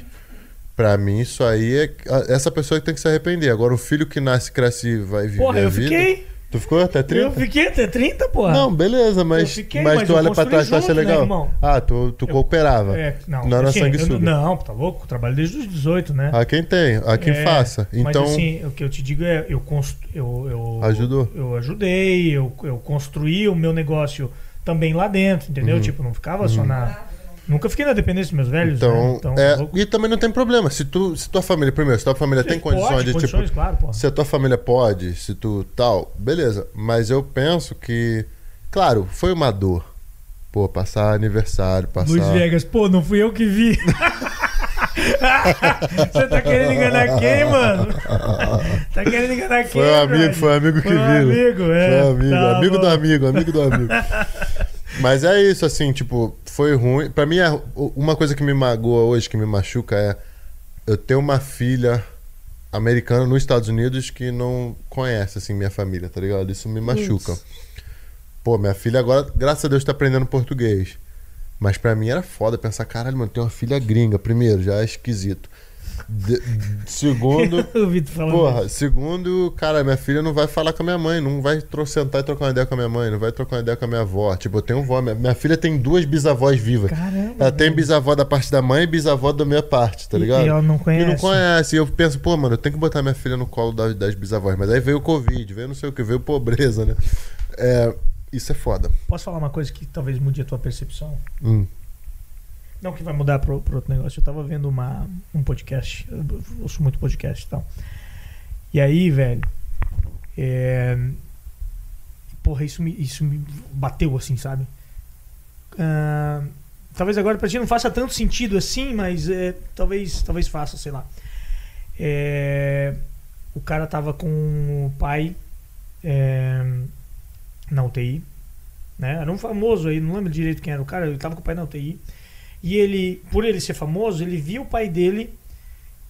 Pra mim, isso aí é. Essa pessoa que tem que se arrepender. Agora, o filho que nasce, cresce e vai viver Porra, a eu vida. fiquei. Tu ficou até 30? Eu fiquei até 30, porra. Não, beleza, mas, fiquei, mas, mas tu olha pra trás e acha né, legal. irmão? ah, tu, tu Eu- cooperava. É, não, Não era assim, sanguessuga. eu- Não, tá louco? Eu trabalho desde os 18, né? Há quem tem, há quem É, faça. Então, Mas assim, o que eu te digo é, eu, const... eu, eu Ajudou. Eu ajudei, eu, eu construí o meu negócio também lá dentro, entendeu? Uhum. Tipo, não ficava só na. Nunca fiquei na dependência dos meus velhos, né? então, Então, é, louco. e também não tem problema. Se, tu, se tua família, primeiro, se tua família tem Pode, condições de condições, tipo. claro, porra. Se a tua família pode, se tu tal, beleza. Mas eu penso que, claro, foi uma dor. Pô, passar aniversário, passar. Luiz Viegas, pô, não fui eu que vi. Você tá querendo enganar quem, mano? Tá querendo enganar quem? Foi um amigo, brother? foi um amigo que Foi um viu. amigo, é. Foi um amigo, Tá amigo do amigo, amigo do amigo. Mas é isso, assim, tipo, foi ruim. Pra mim, é- uma coisa que me magoa hoje, que me machuca, é eu ter uma filha americana nos Estados Unidos que não conhece, assim, minha família, tá ligado? Isso me machuca. Pô, minha filha agora, graças a Deus, tá aprendendo português. Mas pra mim era foda pensar, caralho, mano, tem uma filha gringa. Primeiro, já é esquisito. De- segundo, falando. Porra, segundo, cara, minha filha não vai falar com a minha mãe, não vai sentar e trocar uma ideia com a minha mãe, não vai trocar uma ideia com a minha avó. Tipo, eu tenho vó, minha, minha filha tem duas bisavós vivas. Caramba. Ela tem bisavó da parte da mãe e bisavó da minha parte, tá E- ligado? E ela não E conhece. não conhece. E eu penso, pô, mano, eu tenho que botar minha filha no colo das, das bisavós. Mas aí veio o Covid, veio não sei o que, veio pobreza, né? É, isso é foda. Posso falar uma coisa que talvez mude a tua percepção? Hum. Não que vai mudar pro outro negócio. Eu tava vendo uma, um podcast. Eu ouço muito podcast e tal. E aí, velho. É... Porra, isso me, isso me bateu assim, sabe? Ah, talvez agora pra ti não faça tanto sentido assim, mas é, talvez, talvez faça, sei lá. É, O cara tava com o pai é, na UTI. Né? Era um famoso aí, não lembro direito quem era o cara, ele tava com o pai na UTI. E ele, por ele ser famoso, ele via o pai dele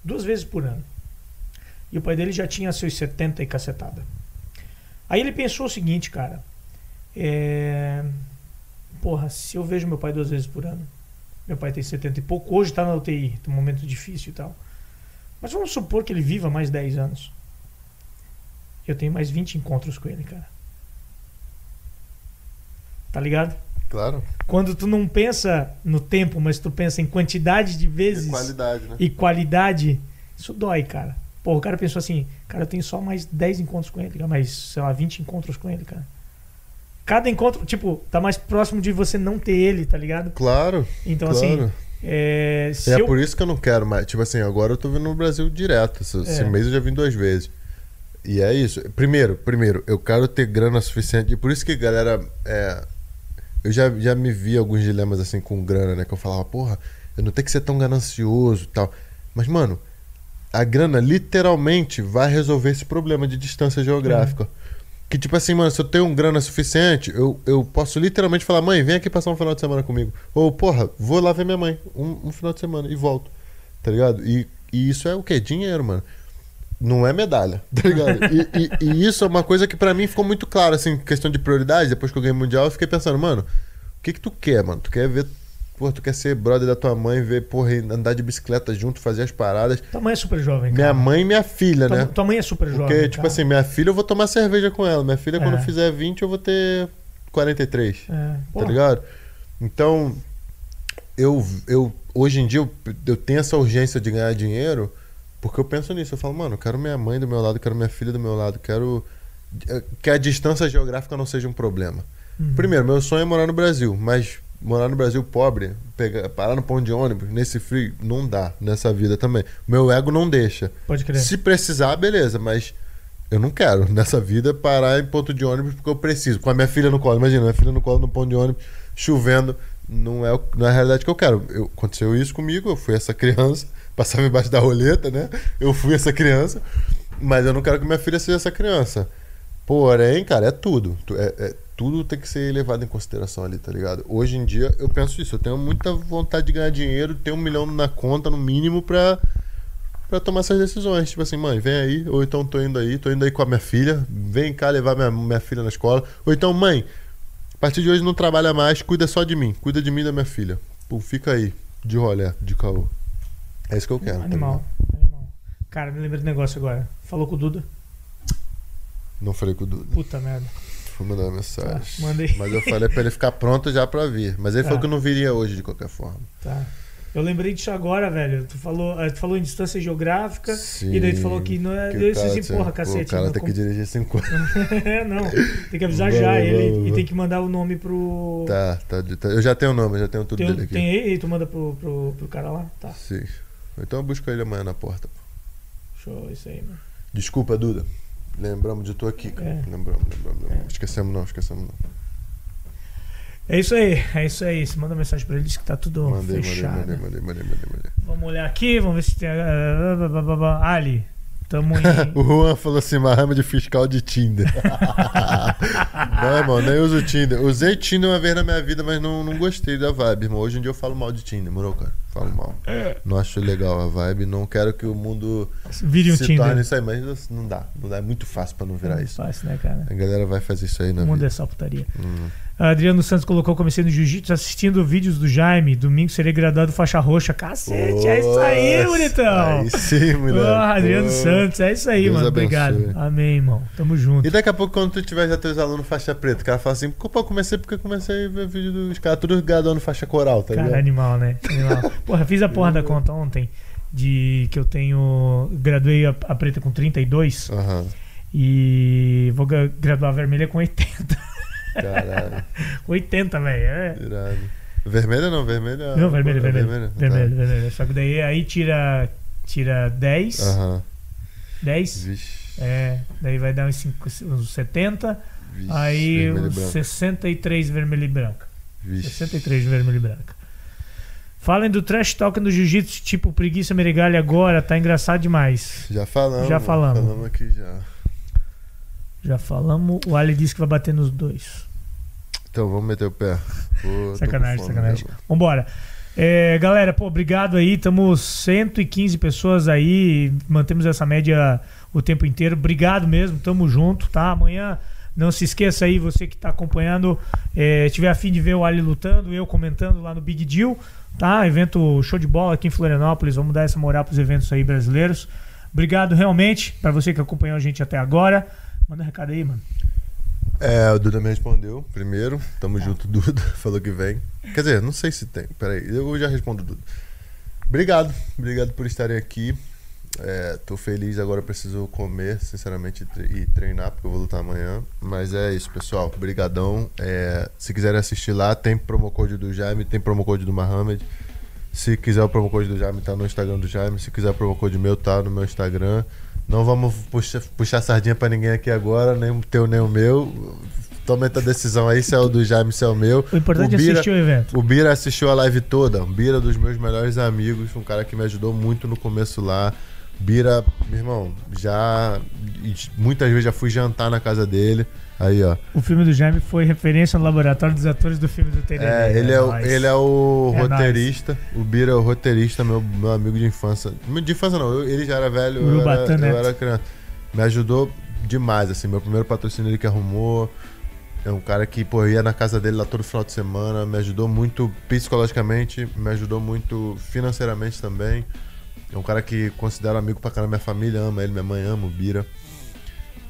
duas vezes por ano. E o pai dele já tinha seus 70 e cacetada. Aí ele pensou o seguinte, cara. É... Porra, se eu vejo meu pai duas vezes por ano, meu pai tem 70 e pouco, hoje tá na UTI, tem um momento difícil e tal. Mas vamos supor que ele viva mais 10 anos. Eu tenho mais 20 encontros com ele, cara. Tá ligado? Claro. Quando tu não pensa no tempo, mas tu pensa em quantidade de vezes E qualidade, né? e qualidade, isso dói, cara. Pô, o cara pensou assim, cara, eu tenho só mais 10 encontros com ele, cara, mais, sei lá, 20 encontros com ele, cara. Cada encontro, tipo, tá mais próximo de você não ter ele, tá ligado? Claro, Então, claro. assim, é, É eu... por isso que eu não quero mais. Tipo assim, agora eu tô vindo no Brasil direto. Esse, esse É. mês eu já vim duas vezes. E é isso. Primeiro, primeiro, eu quero ter grana suficiente. E por isso que, galera, é, eu já, já me vi alguns dilemas assim com grana, né? Que eu falava, porra, eu não tenho que ser tão ganancioso e tal. Mas, mano, a grana literalmente vai resolver esse problema de distância geográfica. Que tipo assim, mano, se eu tenho um grana suficiente, eu, eu posso literalmente falar, mãe, vem aqui passar um final de semana comigo. Ou, porra, vou lá ver minha mãe um, um final de semana e volto. Tá ligado? E, e isso é o quê? Dinheiro, mano. Não é medalha, tá ligado? e, e- e isso é uma coisa que pra mim ficou muito claro, assim, questão de prioridade. Depois que eu ganhei o Mundial, eu fiquei pensando, mano, o que que tu quer, mano? Tu quer ver Pô, tu quer ser brother da tua mãe, ver, porra, andar de bicicleta junto, fazer as paradas. Tua mãe é super jovem, Minha cara. mãe e minha filha, tua, né? tua mãe é super jovem. Porque, tipo cara. assim, minha filha eu vou tomar cerveja com ela. Minha filha, quando É. fizer 20, eu vou ter 43. É, Tá ligado? Então, eu, eu hoje em dia eu, eu tenho essa urgência de ganhar dinheiro porque eu penso nisso. Eu falo, mano, eu quero minha mãe do meu lado, quero minha filha do meu lado, quero eh, que a distância geográfica não seja um problema. Uhum. Primeiro, meu sonho é morar no Brasil, mas morar no Brasil pobre, pegar, parar no ponto de ônibus, nesse frio, não dá nessa vida também. Meu ego não deixa. Pode crer. Se precisar, beleza, mas eu não quero nessa vida parar em ponto de ônibus porque eu preciso. Com a minha filha no colo, imagina, minha filha no colo no ponto de ônibus, chovendo, não é, não é a realidade que eu quero. Eu- aconteceu isso comigo, eu fui essa criança, passava embaixo da roleta, né? Eu fui essa criança, mas eu não quero que minha filha seja essa criança. Porém, cara, é tudo. Tu- é- é- tudo tem que ser levado em consideração ali, tá ligado? Hoje em dia eu penso isso, eu tenho muita vontade de ganhar dinheiro, ter um milhão na conta, no mínimo, pra Pra tomar essas decisões. Tipo assim, mãe, vem aí. Ou então tô indo aí, tô indo aí com a minha filha. Vem cá levar minha, minha filha na escola. Ou então, mãe, a partir de hoje não trabalha mais, cuida só de mim. Cuida de mim e da minha filha. Pô, fica aí, de rolé, de caô. É isso que eu quero. tá Animal, animal. Cara, me lembrei do negócio agora. Falou com o Duda? não falei com o Duda. Puta merda. Fui mandar uma mensagem. Tá, mandei. Mas eu falei pra ele ficar pronto já pra vir. Mas ele Tá. falou que não viria hoje de qualquer forma. Tá. Eu lembrei disso agora, velho. Tu falou, eh, tu falou em distância geográfica. Sim, E daí tu falou que não é. que se tinha- porra, cacete. O cara não tem que dirigir 50. É, não. Tem que avisar Vamos, já ele vamos, e tem que mandar o nome pro. Tá, tá, tá. Eu já tenho o nome, eu já tenho tudo Tem, dele aqui. tem ele e tu manda pro, pro, pro cara lá? Tá. Sim. Então eu busco ele amanhã na porta. Show, isso aí, mano. Desculpa, Duda. Lembramos de tu aqui, cara. É. Lembramos, lembramos, lembramos. Esquecemos não, esquecemos não. É isso aí, é isso aí. Você manda mensagem pra ele, diz que tá tudo Mandei, mandei, fechado. mandei, mandei, mandei, mandei, mandei. Vamos olhar aqui, vamos ver se tem. ah. Ali, tamo em. O Juan falou assim, Mahama de fiscal de Tinder. não, irmão, nem uso Tinder. Usei Tinder uma vez na minha vida, mas não, não gostei da vibe, irmão. Hoje em dia eu falo mal de Tinder, morou, cara? Falo mal. Não acho legal a vibe, não quero que o mundo Vire um se Tinder. torne isso aí, mas não dá. Não dá, é muito fácil pra não virar Não isso. Fácil, né, cara? A galera vai fazer isso aí na O mundo vida. é só putaria. Hum. Adriano Santos colocou: comecei no jiu-jitsu assistindo vídeos do Jaime. Domingo serei graduado faixa roxa. Cacete, é isso aí, Nossa, bonitão. Aí sim, mulher. Ah, Adriano Pô. Santos, é isso aí, Deus mano. abençoe. Obrigado. Amém, irmão. Tamo junto. E daqui a pouco, quando tu tiver já teus alunos faixa preta, o cara fala assim, pô, comecei porque eu comecei a ver vídeo dos caras tudo graduando faixa coral, tá Cara, ligado? animal, né? Animal. Porra, fiz a porra da conta ontem de que eu tenho. Graduei a, a preta com 32 Aham, e vou gra- graduar a vermelha com 80. Caralho, 80, velho. É. irado. Vermelha não, vermelha... Não, vermelho, é vermelho. vermelha? Vermelho, vermelho. Só que daí aí tira, tira 10. Tá. Aham, 10. vixe, É, daí vai dar uns, cinco, uns 70. vixe, aí vermelho uns branco. 63 vermelho e branca. Vixe. 63 vermelho e branca. Falem do trash talk no jiu-jitsu, tipo preguiça meregalha agora, tá engraçado demais. Já falamos. Já falamos. Falamos aqui já. Já falamos, o Ali disse que vai bater nos dois. Então, vamos meter o pé. Pô, Sacanagem, fome, sacanagem. né? Vambora. É, galera, pô, obrigado aí. Estamos 115 pessoas aí. Mantemos essa média o tempo inteiro. Obrigado mesmo, tamo junto, tá? Amanhã, não se esqueça aí, você que tá acompanhando, é, tiver afim de ver o Ali lutando, eu comentando lá no Big Deal, tá? Evento show de bola aqui em Florianópolis. Vamos dar essa moral pros eventos aí brasileiros. Obrigado realmente para você que acompanhou a gente até agora. Manda um recado aí, mano. É, o Duda me respondeu primeiro. Tamo Tá. junto, Duda. Falou que vem. Quer dizer, não sei se tem. Peraí, eu já respondo, Duda. Obrigado. Obrigado por estarem aqui. É, tô feliz, agora preciso comer, sinceramente, e tre- e treinar, porque eu vou lutar amanhã. Mas é isso, pessoal. Brigadão. É, se quiserem assistir lá, tem promo code do Jaime, tem promo code do Mohamed. Se quiser o promo code do Jaime, tá no Instagram do Jaime. Se quiser o promo code meu, tá no meu Instagram. Não vamos puxar, puxar sardinha pra ninguém aqui agora, nem o teu, nem o meu. Toma a decisão aí, se é o do Jaime, se é o meu. O importante O é Bira- assistir o evento. O Bira assistiu a live toda. O Bira é dos meus melhores amigos, um cara que me ajudou muito no começo lá. Bira, meu irmão, já. Muitas vezes já fui jantar na casa dele. Aí, ó. O filme do Jaime foi referência no laboratório dos atores do filme do Tererê. É, ele é, o, nóis. ele é o É roteirista. O Bira é o roteirista, meu, meu amigo de infância. De infância não, eu- ele já era velho, eu era, eu era criança. Me ajudou demais, assim. Meu primeiro patrocínio ele que arrumou. É um cara que, pô, ia na casa dele lá todo final de semana, me ajudou muito psicologicamente, me ajudou muito financeiramente também. É um cara que considero amigo pra caramba, minha família ama ele, minha mãe ama o Bira.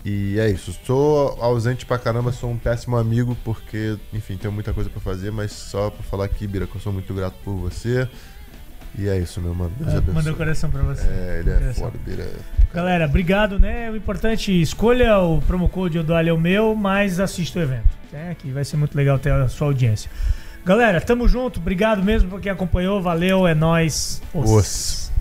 E é isso. Sou ausente pra caramba, sou um péssimo amigo, porque, enfim, tenho muita coisa pra fazer, mas só pra falar aqui, Bira, que eu sou muito grato por você. E é isso, meu mano. Deus Ah, abençoe. Mandou coração pra você. É, ele é foda, Bira. Galera, obrigado, né? O importante, escolha o promo code Odoalho é o meu, mas assista o evento. É, que vai ser muito legal ter a sua audiência. Galera, tamo junto, obrigado mesmo por quem acompanhou, valeu, é nóis. Os. Os.